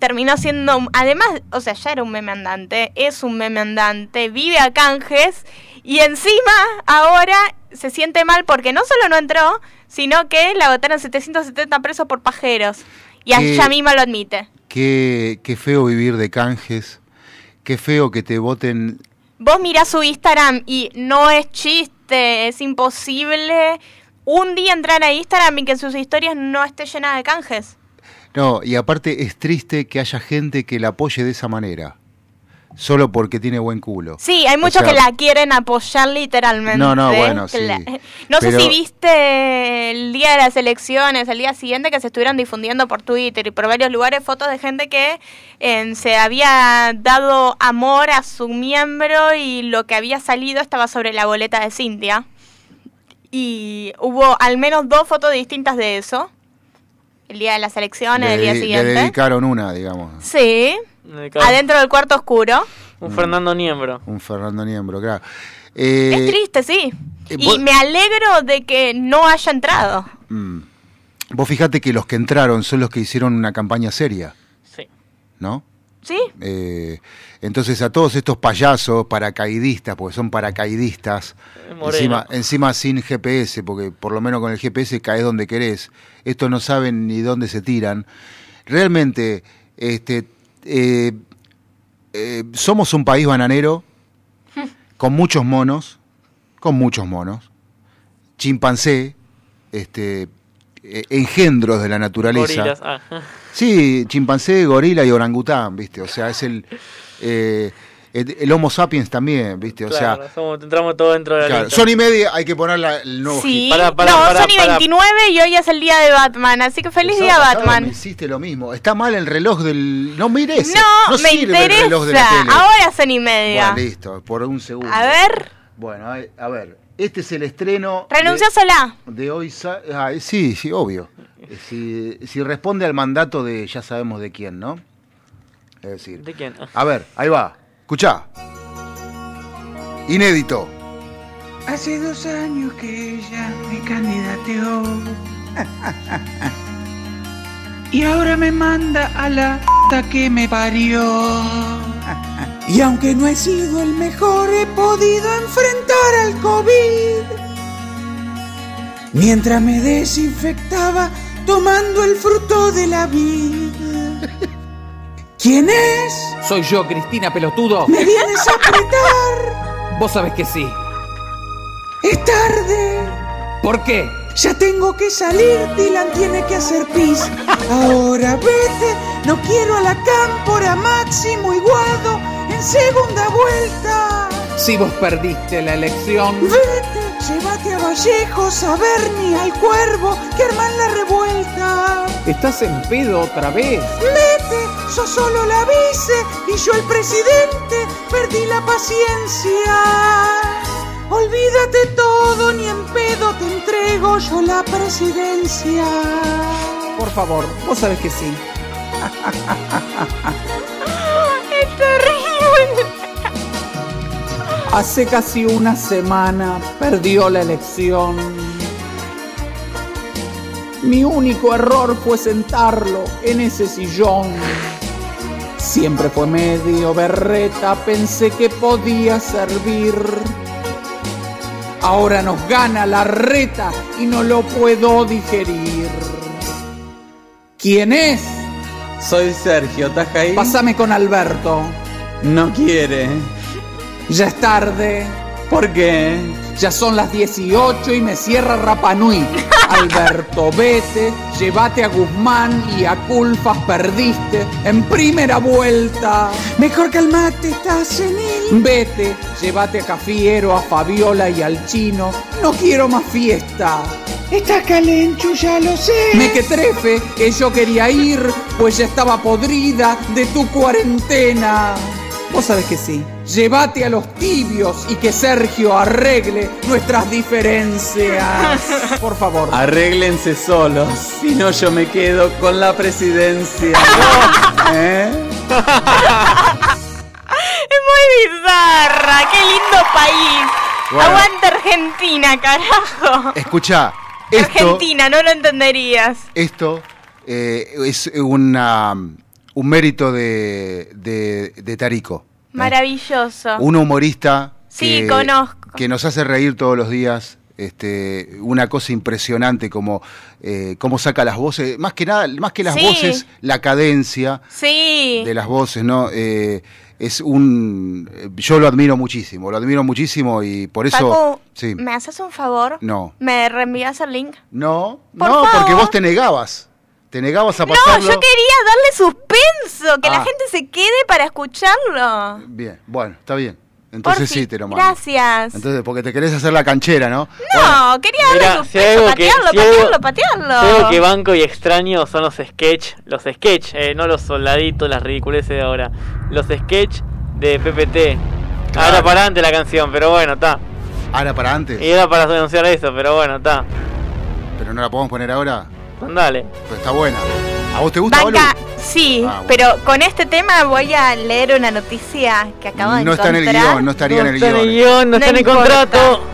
S7: terminó siendo además, o sea, ya era un meme andante, es un meme andante, vive a canjes y encima ahora se siente mal porque no solo no entró, sino que la votaron 770 presos por pajeros y
S9: ¿Qué?
S7: ella misma lo admite.
S9: Qué, qué feo vivir de canjes. Qué feo que te voten.
S7: Vos mirás su Instagram y no es chiste, es imposible un día entrar a Instagram y que sus historias no esté llena de canjes.
S9: No, y aparte es triste que haya gente que la apoye de esa manera. Solo porque tiene buen culo.
S7: Sí, hay
S9: O
S7: muchos
S9: sea,
S7: que la quieren apoyar literalmente.
S9: No, no, bueno, sí.
S7: la- No
S9: Pero-
S7: sé si viste el día de las elecciones, el día siguiente, que se estuvieron difundiendo por Twitter y por varios lugares fotos de gente que eh, se había dado amor a su miembro y lo que había salido estaba sobre la boleta de Cintia. Y hubo al menos dos fotos distintas de eso. El día de las elecciones,
S9: le,
S7: el día
S9: dedi- le
S7: siguiente.
S9: dedicaron una, digamos.
S7: Sí, adentro del cuarto oscuro.
S8: Un Fernando Niembro.
S9: Un Fernando Niembro, claro. Eh,
S7: Es triste, sí.
S9: eh,
S7: y
S9: vos-
S7: me alegro de que no haya entrado.
S9: mm, vos fijate que los que entraron son los que hicieron una campaña seria.
S8: Sí.
S9: ¿No?
S7: ¿Sí?
S9: Eh, entonces a todos estos payasos paracaidistas, porque son paracaidistas, encima, encima sin GPS, porque por lo menos con el GPS caes donde querés, estos no saben ni dónde se tiran. Realmente, este, eh, eh, somos un país bananero, con muchos monos, con muchos monos, chimpancé, este, eh, engendros de la naturaleza.
S8: Gorilas. Ah.
S9: Sí, chimpancé, gorila y orangután, ¿viste? O sea, es el, eh, el, Homo sapiens también, ¿viste? O
S8: Claro,
S9: sea,
S8: somos- entramos todo dentro de la
S9: claro. Sony Media hay que poner la- el nuevo
S7: Sí.
S9: hit.
S8: Pará, pará,
S7: no,
S8: pará,
S7: son y
S8: pará.
S7: 29 y hoy es el día de Batman, así que feliz
S9: El
S7: día Batman.
S9: Me hiciste lo mismo. Está mal el reloj del. No mires.
S7: No, me
S9: sirve el reloj de la
S7: interesa.
S9: tele.
S7: Ahora son y media.
S9: Bueno, listo, por un segundo.
S7: A ver,
S9: Bueno, a ver, a. Este es el estreno. de-
S7: renunciásela.
S9: De, hoy. ah, sí, sí, obvio. Eh, Si, si responde al mandato de ya sabemos de quién, ¿no? Es decir.
S8: ¿De quién?
S9: A ver, ahí va. Escuchá. Inédito.
S25: Hace dos años que ella me candidateó. y ahora me manda a la que me parió. y aunque no he sido el mejor, he podido enfrentar al COVID. Mientras me desinfectaba tomando el fruto de la vida. ¿Quién es?
S26: Soy yo, Cristina Pelotudo.
S25: ¿Me vienes a apretar?
S26: Vos sabés que sí.
S25: Es tarde.
S26: ¿Por qué?
S25: Ya tengo que salir, Dylan tiene que hacer pis. Ahora vete, no quiero a la cámpora, Máximo y Guado en segunda vuelta.
S26: Si vos perdiste la elección.
S25: Vete, llévate a Vallejos, a Bernie, al Cuervo, que arman la revuelta.
S26: ¿Estás en pedo otra vez?
S25: Vete, yo solo la vice y yo el presidente, perdí la paciencia. Olvídate todo, ni en pedo te entrego yo la presidencia.
S26: Por favor, vos sabés que sí.
S7: Es terrible.
S26: Hace casi una semana perdió la elección. Mi único error fue sentarlo en ese sillón. Siempre fue medio berreta, pensé que podía servir. Ahora nos gana la reta y no lo puedo digerir. ¿Quién es?
S27: Soy Sergio, ¿estás ahí?
S26: Pásame con Alberto. No quiere. Ya es tarde. ¿Por qué? Ya son las 18 y me cierra Rapanui. Alberto, vete, llévate a Guzmán y a Culfas perdiste en primera vuelta.
S25: Mejor calmate, estás senil.
S26: Vete, llévate a Cafiero, a Fabiola y al chino. No quiero más fiesta.
S25: Estás calencho, ya lo sé.
S26: Me que trefe, que yo quería ir, pues ya estaba podrida de tu cuarentena. Vos sabés que sí. Llévate a los tibios y que Sergio arregle nuestras diferencias. Por favor. Arréglense solos, si no yo me quedo con la presidencia. ¿Eh?
S7: Es muy bizarra. Qué lindo país.
S9: Bueno.
S7: Aguanta Argentina, carajo.
S9: Escucha, esto,
S7: Argentina, no lo entenderías.
S9: esto eh, es una, un mérito de, de, de Tarico.
S7: Maravilloso.
S9: Un humorista
S7: Sí,
S9: que,
S7: conozco.
S9: que nos hace reír todos los días. Este, una cosa impresionante como eh, cómo saca las voces, más que nada, más que las
S7: Sí.
S9: voces, la cadencia
S7: Sí.
S9: de las voces, ¿no? Eh, es un, yo lo admiro muchísimo, lo admiro muchísimo y por eso, sí,
S7: ¿me haces un favor?
S9: no,
S7: ¿Me reenvías el link?
S9: no,
S7: Por
S9: no, porque vos te negabas, te negabas a
S7: No,
S9: pasarlo.
S7: yo quería darle suspenso, que la
S9: Ah.
S7: gente se quede para escucharlo.
S9: Bien, bueno, está bien. Entonces
S7: Porfi,
S9: sí te lo mando.
S7: Gracias.
S9: Entonces, porque te querés hacer la canchera, ¿no?
S7: No, quería darle suspenso,
S8: que-
S7: patearlo,
S8: si
S7: patearlo, patearlo.
S8: Algo que banco y extraño son los sketch, los sketch, eh, no los soldaditos, las ridiculeces de ahora. Los sketch de PPT. Ahora para antes la canción, pero bueno, está.
S9: Ahora para antes,
S8: Y era para denunciar eso, pero bueno, está.
S9: pero no la podemos poner ahora.
S8: Dale.
S9: Pero está buena. ¿A vos te gusta, Balu?
S7: Banca, sí,
S9: Ah, bueno.
S7: pero con este tema voy a leer una noticia que acabo de
S9: No está en el
S7: encontrar.
S9: guion, no estaría en el
S8: está en el
S9: guion.
S8: guion, no está en el contrato.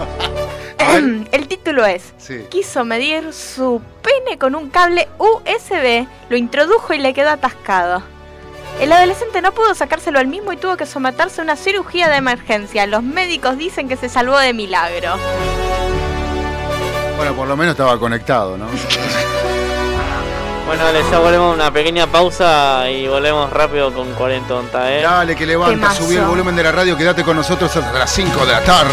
S7: El título es
S9: Sí.
S7: Quiso medir su pene con un cable USB, lo introdujo y le quedó atascado. El adolescente no pudo sacárselo al mismo y tuvo que someterse a una cirugía de emergencia. Los médicos dicen que se salvó de milagro.
S9: Bueno, por lo menos estaba conectado, ¿no?
S8: Bueno, dale, ya volvemos a una pequeña pausa y volvemos rápido con Cuarentonta, eh.
S9: Dale, que levanta, subí el volumen de la radio, quédate con nosotros hasta las 5 de la tarde.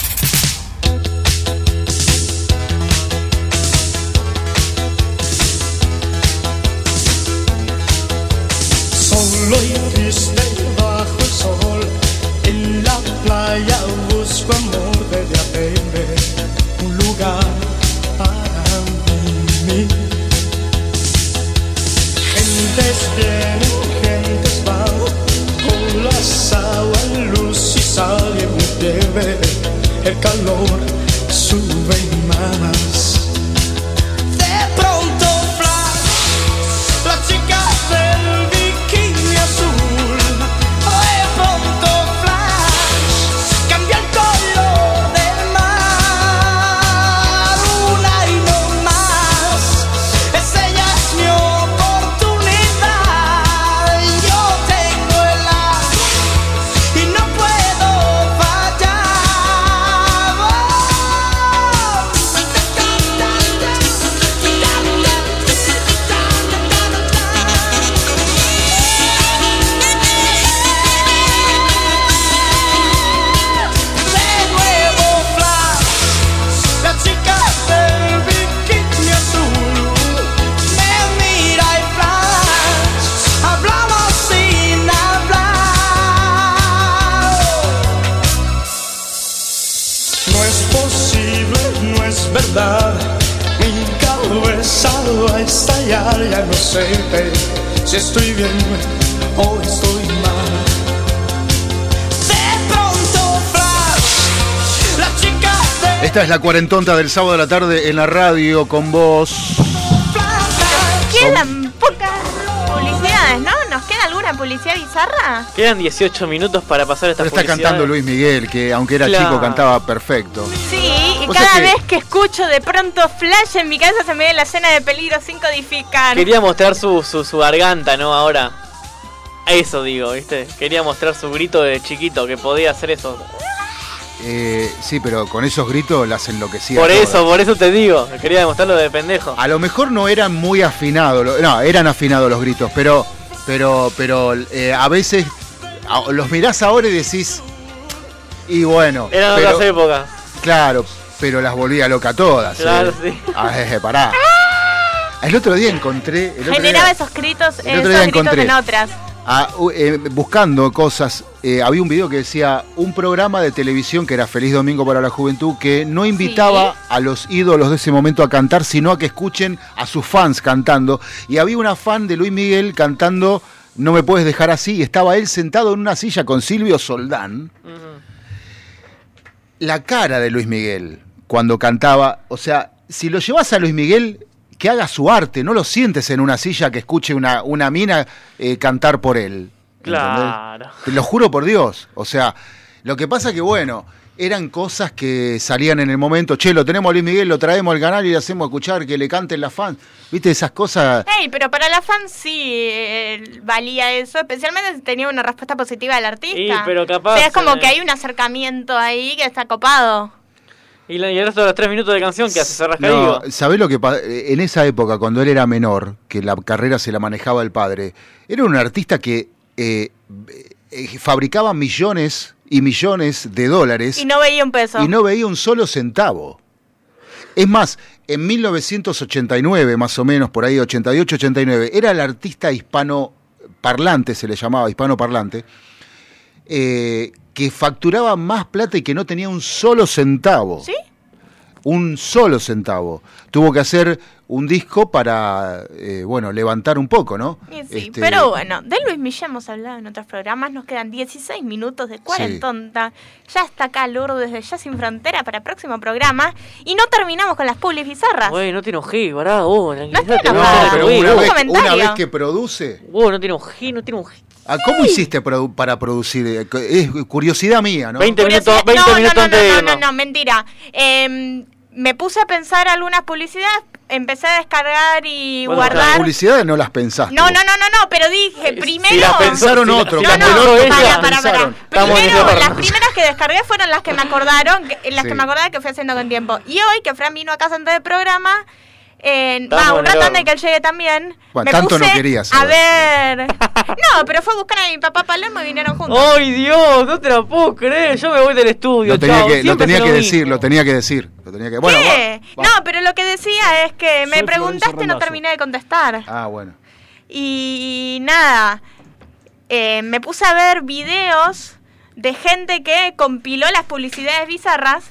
S27: No es posible, no es verdad, mi cabeza va a estallar, ya no sé si estoy bien o estoy mal. De pronto flash, la chica de
S9: Esta es la cuarentonta del sábado de la tarde en la radio con vos.
S7: Quedan pocas publicidad bizarra?
S8: Quedan 18 minutos para pasar esta
S9: Pero está
S8: publicidad.
S9: cantando Luis Miguel, que aunque era
S8: Claro.
S9: chico cantaba perfecto.
S7: Sí, y cada
S9: que-
S7: vez que escucho de pronto flash en mi cabeza se me ve la escena de peligro sin codificar.
S8: Quería mostrar su, su, su garganta, ¿no? Ahora. Eso digo, ¿viste? Quería mostrar su grito de chiquito, que podía hacer eso.
S9: Eh, sí, pero con esos gritos las enloquecía.
S8: por
S9: todas.
S8: eso, por eso te digo. Quería demostrarlo de pendejo.
S9: A lo mejor no eran muy afinados, no, eran afinados los gritos, pero, pero, pero eh, a veces a- los mirás ahora y decís, y bueno.
S8: Eran
S9: pero-
S8: otras épocas.
S9: Claro, pero las volvía loca todas. eh.
S8: Claro, sí.
S9: Ah, eh, pará. El otro día encontré. El otro
S7: Generaba
S9: día-
S7: esos gritos,
S9: el
S7: esos
S9: otro día
S7: gritos
S9: encontré.
S7: en otras.
S9: Ah, eh, buscando cosas, eh, había un video que decía un programa de televisión que era Feliz Domingo para la Juventud que no invitaba a los ídolos de ese momento a cantar, sino a que escuchen a sus fans cantando. Y había una fan de Luis Miguel cantando no me puedes dejar así. Y estaba él sentado en una silla con Silvio Soldán. La cara de Luis Miguel cuando cantaba, o sea, si lo llevas a Luis Miguel, que haga su arte, no lo sientes en una silla que escuche una, una mina eh, cantar por él.
S8: Claro.
S9: Te lo juro por Dios. O sea, lo que pasa que, bueno, eran cosas que salían en el momento. Che, lo tenemos a Luis Miguel, lo traemos al canal y le hacemos escuchar que le canten las fans. ¿Viste esas cosas?
S7: Ey, pero para la fan sí eh, valía eso, especialmente si tenía una respuesta positiva del artista.
S8: Sí, pero capaz,
S7: O sea, es como
S8: eh,
S7: que hay un acercamiento ahí que está copado.
S8: Y, la- y el resto de los tres minutos de canción que hace se rasca digo.
S9: No, ¿sabés lo que En esa época, cuando él era menor, que la carrera se la manejaba el padre, era un artista que eh, eh, fabricaba millones y millones de dólares
S7: Y no veía un peso.
S9: y no veía un solo centavo. Es más, en 1989, más o menos, por ahí, 88, 89, era el artista hispano parlante, se le llamaba hispano parlante, eh, que facturaba más plata y que no tenía un solo centavo.
S7: ¿Sí?
S9: Un solo centavo. Tuvo que hacer un disco para, eh, bueno, levantar un poco, ¿no?
S7: Y sí,
S9: Este,
S7: pero bueno, de Luis Milla hemos hablado en otros programas, nos quedan 16 minutos de cuarentonta. Ya está acá Lourdes desde Ya Sin Frontera para el próximo programa. Y no terminamos con las publis bizarras.
S8: Güey, no te enojé, pará, vos. tranquilízate,
S7: enojada.
S8: no,
S9: pero
S8: güey,
S9: una vez, una vez que produce,
S8: Vos, no te enojé, no te enojé.
S9: ¿A ¿cómo hiciste produ- para producir? Eh, Es curiosidad mía, ¿no?
S8: 20 minutos,
S7: Curiosidad-
S8: 20
S7: no, no,
S8: minutos
S7: no,
S8: antes
S7: no,
S8: de
S7: no,
S8: irnos.
S7: no, no, mentira. Em, me puse a pensar algunas publicidades, empecé a descargar y
S9: Bueno, Las
S7: guardar.
S9: publicidades no las pensaste.
S7: No, no, no, no, no, pero dije, primero...
S9: las pensaron otro,
S7: No,
S9: cuando
S7: no,
S9: otro
S7: para,
S9: las
S7: para, para. Primero, las primeras que descargué fueron las que me acordaron, que- las
S9: Sí.
S7: que me acordaba que fui haciendo con tiempo. Y hoy, que Fran vino a casa antes del programa,
S8: Estamos
S7: va, un rato antes de que él llegue también,
S9: Bueno,
S7: me
S9: tanto no
S7: puse
S9: querías
S7: a ver... No, pero fue a buscar a mi papá Palermo y vinieron juntos.
S8: ¡Ay, Dios! No te la puedo creer. Yo me voy del estudio.
S9: Lo tenía,
S8: chao.
S9: que, lo tenía que
S8: lo
S9: decir, lo tenía que decir. Lo tenía que... Bueno,
S7: ¿Qué?
S9: va- va.
S7: No, pero lo que decía es que me
S9: Soy
S7: preguntaste y no terminé de contestar.
S9: Ah, bueno.
S7: Y nada, eh, me puse a ver videos de gente que compiló las publicidades bizarras,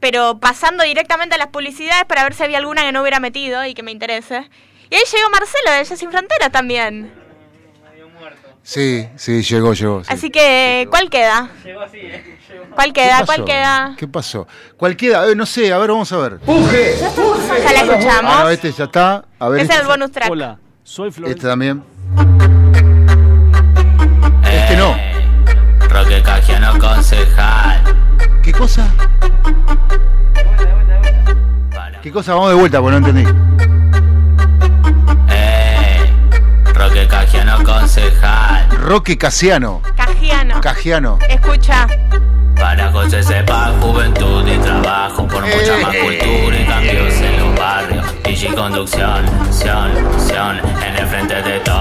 S7: pero pasando directamente a las publicidades para ver si había alguna que no hubiera metido y que me interese. Y ahí llegó Marcelo de Ella Sin Fronteras también.
S9: Sí, sí, llegó, llegó. sí.
S7: Así que, ¿cuál queda? ¿Cuál queda?
S9: ¿Qué
S7: ¿Cuál
S9: pasó?
S7: queda?
S9: ¿Qué pasó? ¿Cuál queda? Eh, no sé, a ver, vamos a ver.
S7: ¡Puje! Ya la escuchamos.
S9: Ah, este ya está. A ver,
S7: Ese es
S9: este,
S7: el bonus track.
S28: Hola, soy Flor.
S9: este también. Este no.
S29: Roque Cagiano concejal.
S9: ¿Qué cosa? ¿Qué cosa? Vamos de vuelta, porque no entendí.
S29: Eh, Roque Cagiano concejal.
S9: Roque Casiano.
S7: Cajiano.
S9: Cagiano.
S7: Escucha.
S29: Para José sepa juventud y trabajo por mucha más cultura y cambios en los barrios. DJ conducción, sion, sion, en el frente de todo.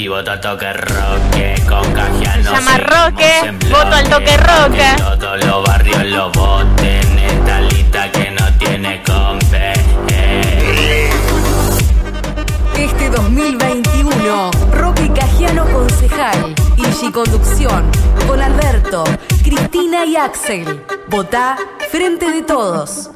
S29: Y voto toque roque con Cagiano.
S7: Se llama Roque, voto al toque roque.
S29: que Todos los barrios lo voten. Esta lista que no tiene compe. eh.
S30: Este 2021, Roque Cagiano concejal, Igi Conducción, con Alberto, Cristina y Axel. Votá Frente de Todos.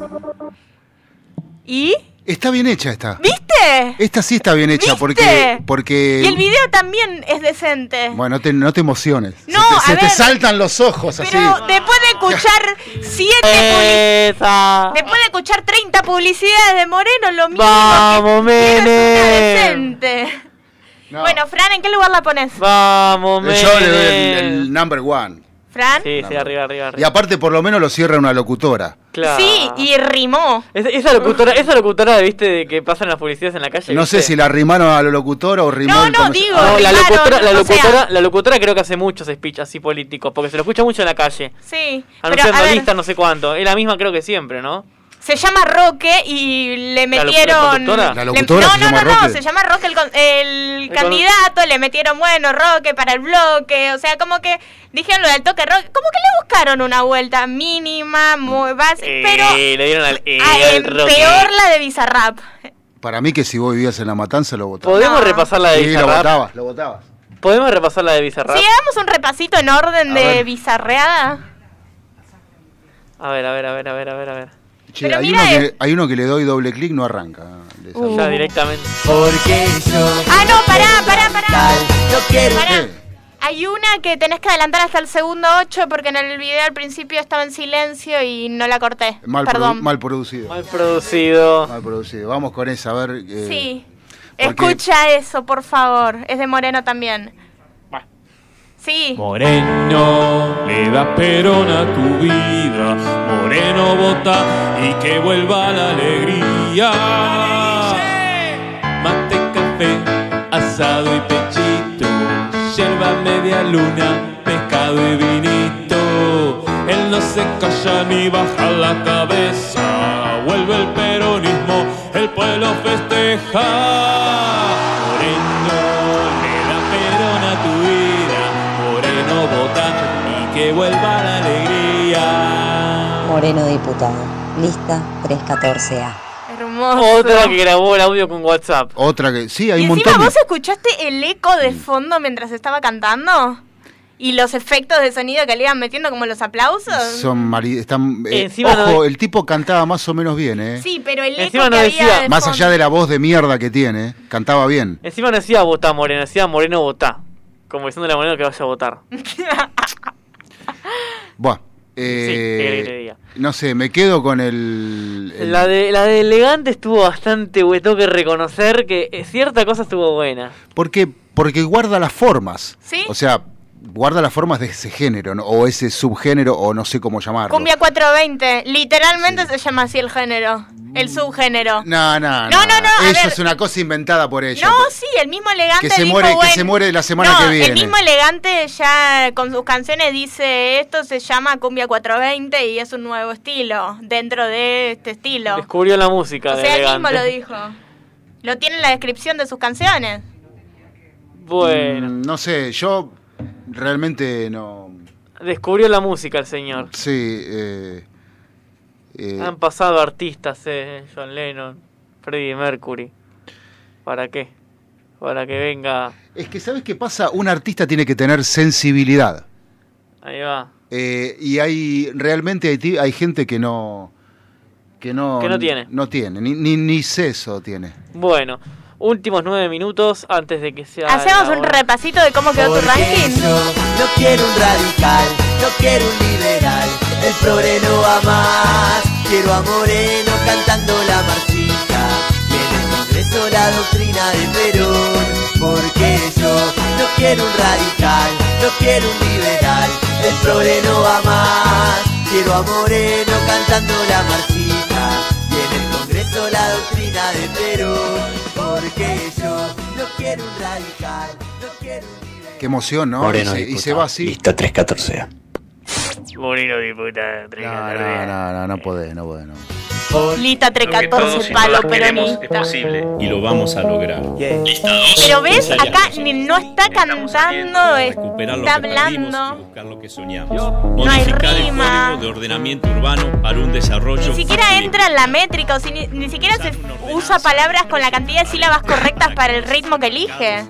S7: ¿Y?
S9: Está bien hecha esta.
S7: ¿Viste?
S9: Esta sí está bien hecha
S7: ¿Viste?
S9: porque porque
S7: Y el video también es decente.
S9: bueno, no te, no te emociones.
S7: No,
S9: se te,
S7: a
S9: se te saltan los ojos así.
S7: Pero después de escuchar siete
S8: Esa.
S7: Después de escuchar 30 publicidades de Moreno, lo mismo
S8: Vamos,
S7: que
S8: Menem.
S7: decente. Bueno, Fran, ¿en qué lugar la pones?
S8: Vamos,
S9: Yo le doy el number one.
S7: ¿Fran?
S8: Sí, sí, arriba, arriba,
S9: Y aparte por lo menos lo cierra una locutora.
S8: Claro.
S7: Sí, y rimó.
S8: Es- esa locutora, esa locutora, viste, de que pasan las publicidades en la calle.
S9: No
S8: ¿viste?
S9: sé si la rimaron a la locutora o rimó
S7: No,
S9: el
S7: no, digo,
S8: No, la
S7: rimaron,
S8: locutora, la
S7: o
S8: locutora,
S7: sea-
S8: la locutora creo que hace muchos speech así políticos, porque se lo escucha mucho en la calle.
S7: Sí, pero
S8: Anunciando
S7: a ver,
S8: listas, no sé cuánto. Es la misma creo que siempre, ¿no?
S7: Se llama Roque y le
S8: ¿La la
S7: metieron...
S9: ¿La
S7: le-
S9: locutora
S7: no,
S9: se
S7: no,
S9: llama
S7: no, no,
S9: Roque?
S7: se llama Roque el, el
S8: El
S7: candidato, le metieron, bueno, Roque para el bloque, o sea, como que dijeron lo del toque Roque, como que le buscaron una vuelta mínima, muy básica, pero
S8: Eh, le dieron al, eh, al
S7: eh,
S8: Roque.
S7: peor la de Bizarrap.
S9: Para mí que si vos vivías en la matanza lo votabas.
S8: ¿Podemos repasar la de
S9: Sí, lo
S8: Bizarrap?
S9: votabas, lo votabas.
S8: ¿Podemos repasar la de Bizarrap?
S7: Si hagamos un repasito en orden
S9: A
S7: de
S9: ver.
S7: bizarreada.
S8: A ver, a ver, a ver, a ver, a ver, a ver.
S9: Che,
S7: Pero
S9: hay
S7: mira
S9: uno,
S7: el-
S9: que, hay uno que le doy doble clic, no arranca. esa-
S8: Ya directamente.
S29: Porque yo
S7: Ah, no, pará, pará, pará. hay una que tenés que adelantar hasta el segundo 8 porque en el video al principio estaba en silencio y no la corté.
S9: Mal, produ-
S7: Perdón.
S9: mal producido.
S8: Mal producido.
S9: Mal producido. Vamos con esa, a ver. eh,
S7: Sí.
S9: porque-
S7: Escucha eso, por favor. Es de Moreno también. Sí.
S31: Moreno, le das perón a tu vida. Moreno vota y que vuelva la alegría. Mate, café, asado y pechito. Yerba media luna, pescado y vinito. Él no se calla ni baja la cabeza. Vuelve el peronismo, el pueblo festeja. Moreno
S28: diputado. Lista 314A.
S7: Hermoso.
S8: Otra que grabó el audio con WhatsApp.
S9: Otra que. Sí, hay
S7: ¿Y
S9: un
S7: encima
S9: montón.
S7: vos escuchaste el eco de fondo mientras estaba cantando? ¿Y los efectos de sonido que le iban metiendo como los aplausos?
S9: Son mari- están, eh,
S8: Encima
S9: ojo,
S8: no-
S9: el tipo cantaba más o menos bien, ¿eh?
S7: Sí, pero el
S8: Encima
S7: eco
S8: no
S7: que
S8: decía-
S7: había de
S9: Más
S7: fondo.
S9: allá de la voz de mierda que tiene, cantaba bien.
S8: Encima no decía votá Moreno, decía Moreno votá. Como diciéndole a Moreno que vaya a votar.
S9: Buah.
S8: ¿Qué
S9: Eh, no sé, me quedo con el. el-
S8: La de, la de elegante estuvo bastante buena. Tengo que reconocer que eh, cierta cosa estuvo buena.
S9: Porque, porque guarda las formas.
S7: ¿Sí?
S9: O sea, guarda las formas de ese género, ¿no? o ese subgénero, o no sé cómo llamarlo.
S7: Cumbia 420. Literalmente se llama así el género. El subgénero.
S9: No, no, no.
S7: No, no,
S9: Eso es una cosa inventada por ella.
S7: No, sí, el mismo elegante
S9: Que se
S7: dijo,
S9: muere- que se muere la semana
S7: no,
S9: que viene.
S7: el mismo elegante ya con sus canciones dice esto se llama cumbia 420 y es un nuevo estilo dentro de este estilo.
S8: Descubrió la música
S7: O
S8: de
S7: sea, él
S8: elegante.
S7: mismo lo dijo. Lo tiene en la descripción de sus canciones.
S8: Bueno,
S9: Mm, no sé, yo realmente no.
S8: descubrió la música el señor.
S9: Sí, eh, eh,
S8: Han pasado artistas, eh, John Lennon, Freddie Mercury. ¿Para qué? Para que venga.
S9: Es que, ¿sabes qué pasa? Un artista tiene que tener sensibilidad.
S8: Ahí va.
S9: Eh, y hay realmente hay, hay gente que no que no
S8: Que no tiene.
S9: no tiene ni ni, ni seso tiene
S8: Bueno, últimos nueve minutos antes de que sea.
S7: Hacemos un repasito de cómo quedó tu ranking.
S11: No quiero un radical, no quiero un liberal, el progre no va más. Quiero a Moreno cantando la marchita y en el Congreso la doctrina de Perón. Porque yo no quiero un radical, no quiero un liberal, el progre no va más. Quiero a Moreno cantando la marchita y en el Congreso la doctrina de Perón. Porque yo no quiero un radical, no quiero un
S9: qué emoción no
S16: Moreno
S9: y, se, y
S16: diputado.
S9: se va así
S16: Lista 314A.
S8: Moreno diputado.
S9: no, no, no, no, no podés, no podés, no.
S7: Lista 314, palo peronista.
S31: Y lo vamos a lograr.
S7: Pero ves, acá ni- no está cantando, está hablando.
S31: buscar lo que soñamos.
S7: No hay
S31: el
S7: rima.
S31: de ordenamiento urbano para un desarrollo
S7: Ni siquiera entra en la métrica, o si ni, ni siquiera se usa palabras con la cantidad de sílabas correctas para el ritmo que elige.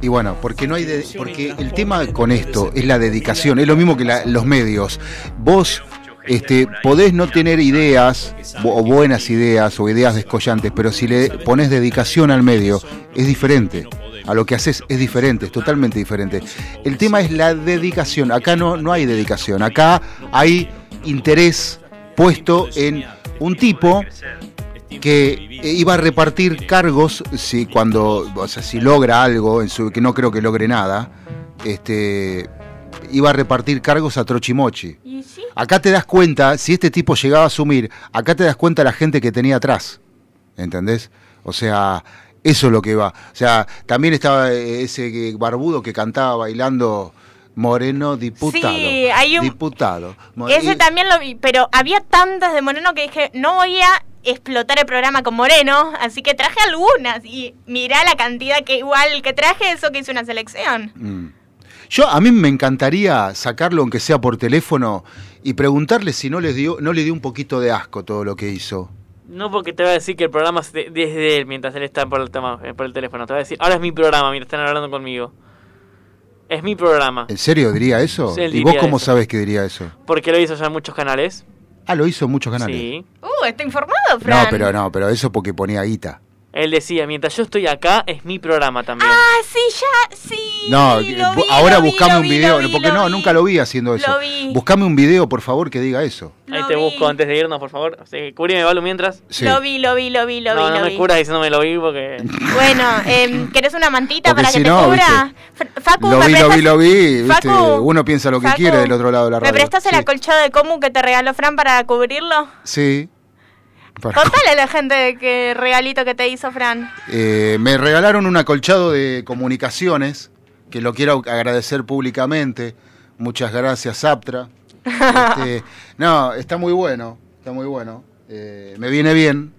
S9: Y bueno, porque no hay de- porque el tema con esto es la dedicación, es lo mismo que la- los medios. Vos este, podés no tener ideas o buenas ideas o ideas descollantes, pero si le pones dedicación al medio, es diferente. A lo que haces es diferente, es totalmente diferente. El tema es la dedicación. Acá no, no hay dedicación, acá hay interés puesto en un tipo que iba a repartir cargos si cuando o sea, si logra algo en su que no creo que logre nada este iba a repartir cargos a Trochimochi acá te das cuenta si este tipo llegaba a asumir acá te das cuenta la gente que tenía atrás ¿entendés? o sea eso es lo que va o sea también estaba eh, ese barbudo que cantaba bailando Moreno diputado
S7: Sí, hay un-
S9: diputado
S7: Ese también lo vi, pero había tantas de Moreno que dije, no voy a explotar el programa con Moreno, así que traje algunas y mirá la cantidad que igual que traje, eso que hice una selección.
S9: Mm. Yo a mí me encantaría sacarlo aunque sea por teléfono y preguntarle si no le dio no le dio un poquito de asco todo lo que hizo.
S8: No porque te va a decir que el programa es de- desde él mientras él está por el, tema, eh, por el teléfono. Te va a decir, ahora es mi programa mientras están hablando conmigo. Es mi programa.
S9: ¿En serio diría eso?
S8: Sí, él
S9: ¿Y vos cómo
S8: eso.
S9: sabes que diría eso?
S8: Porque lo hizo ya en muchos canales.
S9: Ah, lo hizo en muchos canales.
S8: Sí.
S7: Uh, está informado, Fran.
S9: No, pero no, pero eso porque ponía guita.
S8: Él decía, mientras yo estoy acá, es mi programa también.
S7: Ah, sí, ya, sí.
S9: No,
S7: lo
S9: bu-
S7: vi,
S9: ahora
S7: lo
S9: buscame
S7: lo
S9: un
S7: vi,
S9: video,
S7: vi,
S9: porque no,
S7: vi.
S9: nunca lo vi haciendo eso.
S7: Lo vi.
S9: Buscame un video, por favor, que diga eso.
S8: Ahí te busco antes de irnos, por favor. Sí, cubrime, Balu, mientras.
S9: Sí.
S7: Lo vi, lo vi, lo vi, lo
S8: no,
S7: vi,
S8: no me
S7: vi.
S8: curas diciéndome lo vi porque...
S7: Bueno, em, ¿querés una mantita
S9: Porque
S7: para
S9: si
S7: que te
S9: no,
S7: cubra? Facu,
S9: Lo
S7: ¿me
S9: vi, lo vi, lo vi. ¿viste?
S7: Facu,
S9: Uno piensa lo que
S7: Facu,
S9: quiere del otro lado de la
S7: ¿Me
S9: radio.
S7: prestás el acolchado de Comu que te regaló Fran para cubrirlo?
S9: Sí. Para-
S7: Contale a la gente qué regalito que te hizo Fran.
S9: Eh, me regalaron un acolchado de comunicaciones, que lo quiero agradecer públicamente. Muchas gracias, Aptra. Este, no, está muy bueno, está muy bueno. Eh, me viene bien,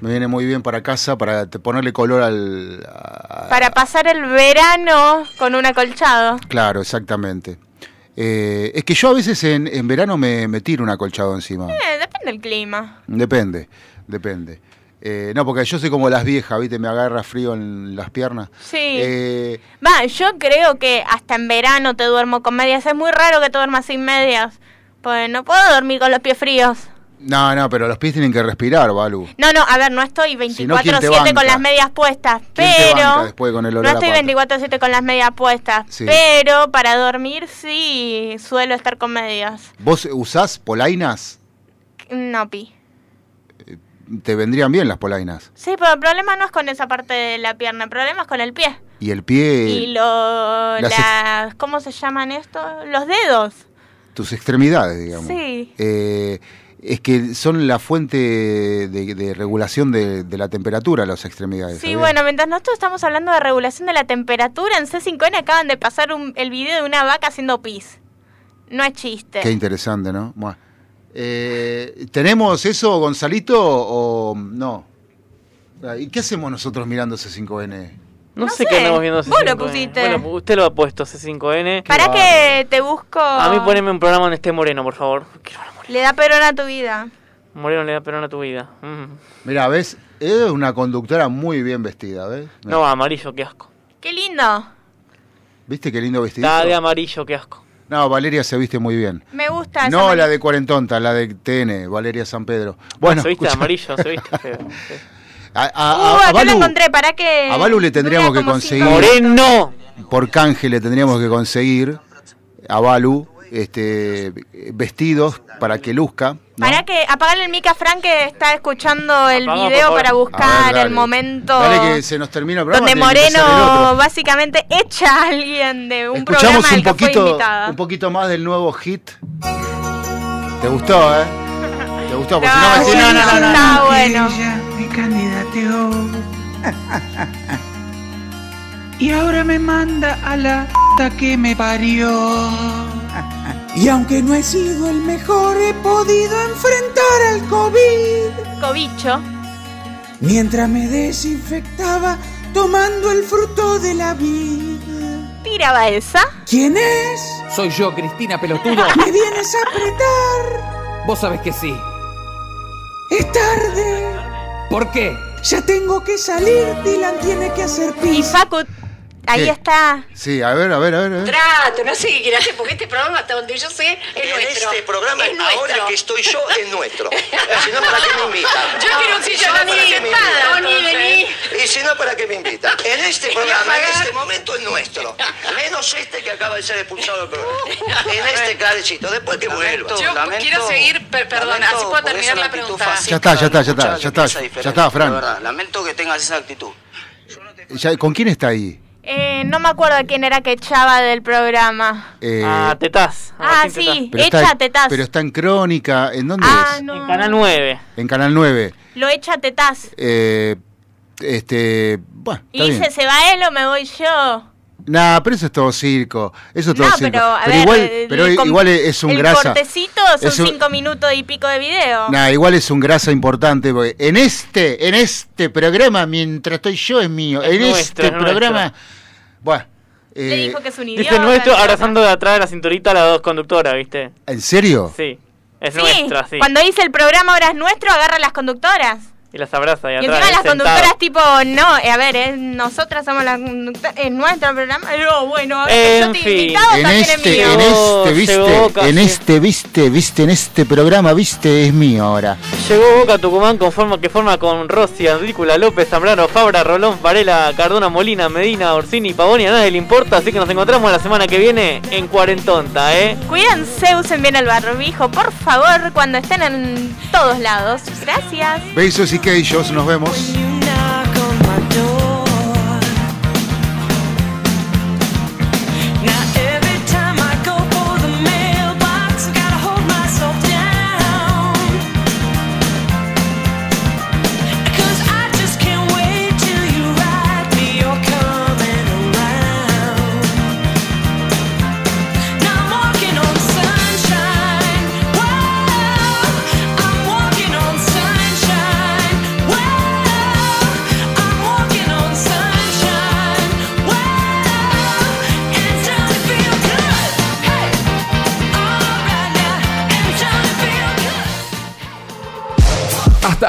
S9: me viene muy bien para casa, para ponerle color al... a-
S7: Para pasar el verano con un acolchado.
S9: Claro, exactamente. Eh, es que yo a veces en, en verano me, me tiro un acolchado encima.
S7: Eh, depende del clima.
S9: Depende, depende. Eh, no, porque yo soy como las viejas, ¿viste? Me agarra frío en las piernas.
S7: Sí.
S9: Eh,
S7: Va, yo creo que hasta en verano te duermo con medias. Es muy raro que te duermas sin medias. Pues no puedo dormir con los pies fríos.
S9: No, no, pero los pies tienen que respirar, Balu.
S7: No, no, a ver, no estoy
S9: Si no, ¿quién te
S7: 24-7 con las medias puestas,
S9: ¿Quién te banca
S7: pero...
S9: después con el
S7: No estoy
S9: pata?
S7: 24-7 con las medias puestas,
S9: Sí.
S7: pero para dormir sí suelo estar con medias.
S9: ¿Vos usás polainas?
S7: No, pi.
S9: Te vendrían bien las polainas.
S7: Sí, pero el problema no es con esa parte de la pierna, el problema es con el pie.
S9: Y el pie,
S7: y lo,
S9: las
S7: las, ¿cómo se llaman esto? Los dedos.
S9: tus extremidades, digamos.
S7: Sí.
S9: Eh, es que son la fuente de, de regulación de, de la temperatura, las extremidades.
S7: Sí, bueno, mientras nosotros estamos hablando de regulación de la temperatura, en C5N acaban de pasar un- el video de una vaca haciendo pis. No es chiste.
S9: Qué interesante, ¿no? Buah. Eh, ¿Tenemos eso, Gonzalito, o no? Ah, ¿Y qué hacemos nosotros mirando C5N?
S8: No, sé qué andamos viendo
S7: vos lo
S8: C5N.
S7: pusiste.
S8: Bueno, usted lo ha puesto, C5N.
S7: Para que te busco...
S8: A mí poneme un programa donde esté Moreno, por favor.
S7: Le da perón a tu vida.
S8: Moreno le da perón a tu vida. Mm.
S9: Mira, ¿ves? Es una conductora muy bien vestida, ¿ves?
S8: No, amarillo, qué asco.
S7: Qué lindo.
S9: ¿Viste qué lindo vestido?
S8: Está de amarillo, qué asco.
S9: No, Valeria se viste muy bien.
S7: Me gusta.
S9: No la de Cuarentonta, la de TN, Valeria San Pedro. Bueno,
S8: se viste
S9: escucha,
S8: amarillo, se viste feo. sí.
S9: a, a-
S7: Uh,
S9: a- a
S7: acá la
S9: Balu,
S7: encontré, para que...
S9: a Balu le tendríamos que conseguir.
S8: ¡Moreno!
S9: Por canje le tendríamos que conseguir a Balu este, vestidos para que luzca. ¿no?
S7: Para que apagarle el mic a Frank que está escuchando el
S8: Apaga,
S7: video para
S9: ver,
S7: buscar
S9: dale.
S7: el momento
S9: Dale que se nos termina el programa.
S7: donde Moreno básicamente echa a alguien de un
S9: Escuchamos
S7: programa
S9: un
S7: al que fue
S9: poquito, un poquito más del nuevo hit. ¿Te gustó, eh? ¿Te gustó? Porque
S7: No,
S9: si no me no, no, no, no.
S7: está bueno.
S25: Ella me candidateó. Y ahora me manda a la p que me parió. Y aunque no he sido el mejor, he podido enfrentar al COVID.
S7: Cobicho.
S25: Mientras me desinfectaba tomando el fruto de la vida.
S7: Tiraba esa.
S25: ¿Quién es?
S26: Soy yo, Cristina Pelotudo.
S25: ¿Me vienes a apretar?
S26: Vos sabés que sí.
S25: Es tarde.
S26: ¿Por qué?
S25: Ya tengo que salir. Dylan tiene que hacer
S7: Y
S25: pis.
S7: Facu, ahí
S9: ¿Qué?
S7: está.
S9: Sí, a ver, a ver, a ver. a ver.
S32: Trato, no sé qué quiere hacer, porque este programa, hasta donde yo sé, es
S33: En
S32: nuestro.
S33: este programa,
S32: es nuestro.
S33: ahora que estoy yo, es nuestro. Si no, ¿para qué me invitan?
S32: Yo quiero un
S33: Si
S32: sillón
S33: no,
S32: así
S33: ¿para qué me
S32: sentada? Tony, vení.
S33: Y si no, ¿para qué me invitan? En este programa, en este momento, es nuestro. Menos este que acaba de ser expulsado del programa. En este carecito, después que vuelva.
S32: Yo quiero seguir, per- perdona, así puedo terminar la pregunta.
S9: Ya está, ya está, ya está, ya está, ya está, Fran.
S33: lamento que tengas esa actitud.
S9: ¿Con quién está ahí?
S7: Eh, no me acuerdo quién era que echaba del programa.
S9: Eh,
S8: Ah, tetaz.
S7: Ah,
S8: Martín Tetaz.
S7: sí,
S9: pero
S7: echa
S9: está,
S7: tetaz.
S9: pero está en Crónica. ¿En dónde
S7: Ah,
S9: es?
S7: no.
S8: En Canal 9.
S9: En Canal 9.
S7: Lo echa tetaz.
S9: Eh, este. Bueno,
S7: Y dice. ¿se va él o me voy yo?
S9: Nah, pero eso es todo circo. Eso es todo
S7: No,
S9: circo.
S7: pero a ver,
S9: igual,
S7: el
S9: pero
S7: com-
S9: igual es un
S7: el
S9: grasa.
S7: cortecito son
S9: Es un-
S7: cinco minutos y pico de video.
S9: Nah, igual es un grasa importante porque en este, en este programa, mientras estoy yo es mío.
S8: Es
S9: en
S8: nuestro,
S9: este
S8: es
S9: programa. Bueno.
S7: Le
S9: eh,
S7: dijo que es un idiota.
S8: Dice nuestro abrazando de atrás de la cinturita a las dos conductoras, ¿viste?
S9: ¿En serio?
S8: Sí. Es
S7: Sí,
S8: nuestra, sí.
S7: cuando dice el programa ahora es nuestro, agarra las conductoras.
S8: Y las abraza y
S7: Y
S8: atrás.
S7: encima las
S8: sentado.
S7: conductoras tipo, no, eh, a ver, eh, nosotras somos las conductoras, es nuestro programa. No, bueno,
S8: En
S7: yo te
S8: fin.
S7: invitado
S30: En
S7: también es
S30: este,
S7: mío.
S30: en este,
S8: Llegó
S30: viste,
S8: Boca,
S30: en
S8: sí.
S30: este, viste, viste, en este programa, viste, es mío ahora.
S8: Llegó Boca Tucumán con forma que forma con Rossi, Andrícula, López, Zambrano, Fabra, Rolón, Varela, Cardona, Molina, Medina, Orsini, Pavoni, a nadie le importa, así que nos encontramos la semana que viene en Cuarentonta, ¿eh?
S7: Cuídense, usen bien el barbijo, por favor, cuando estén en todos lados. Gracias.
S30: Besos y nos vemos.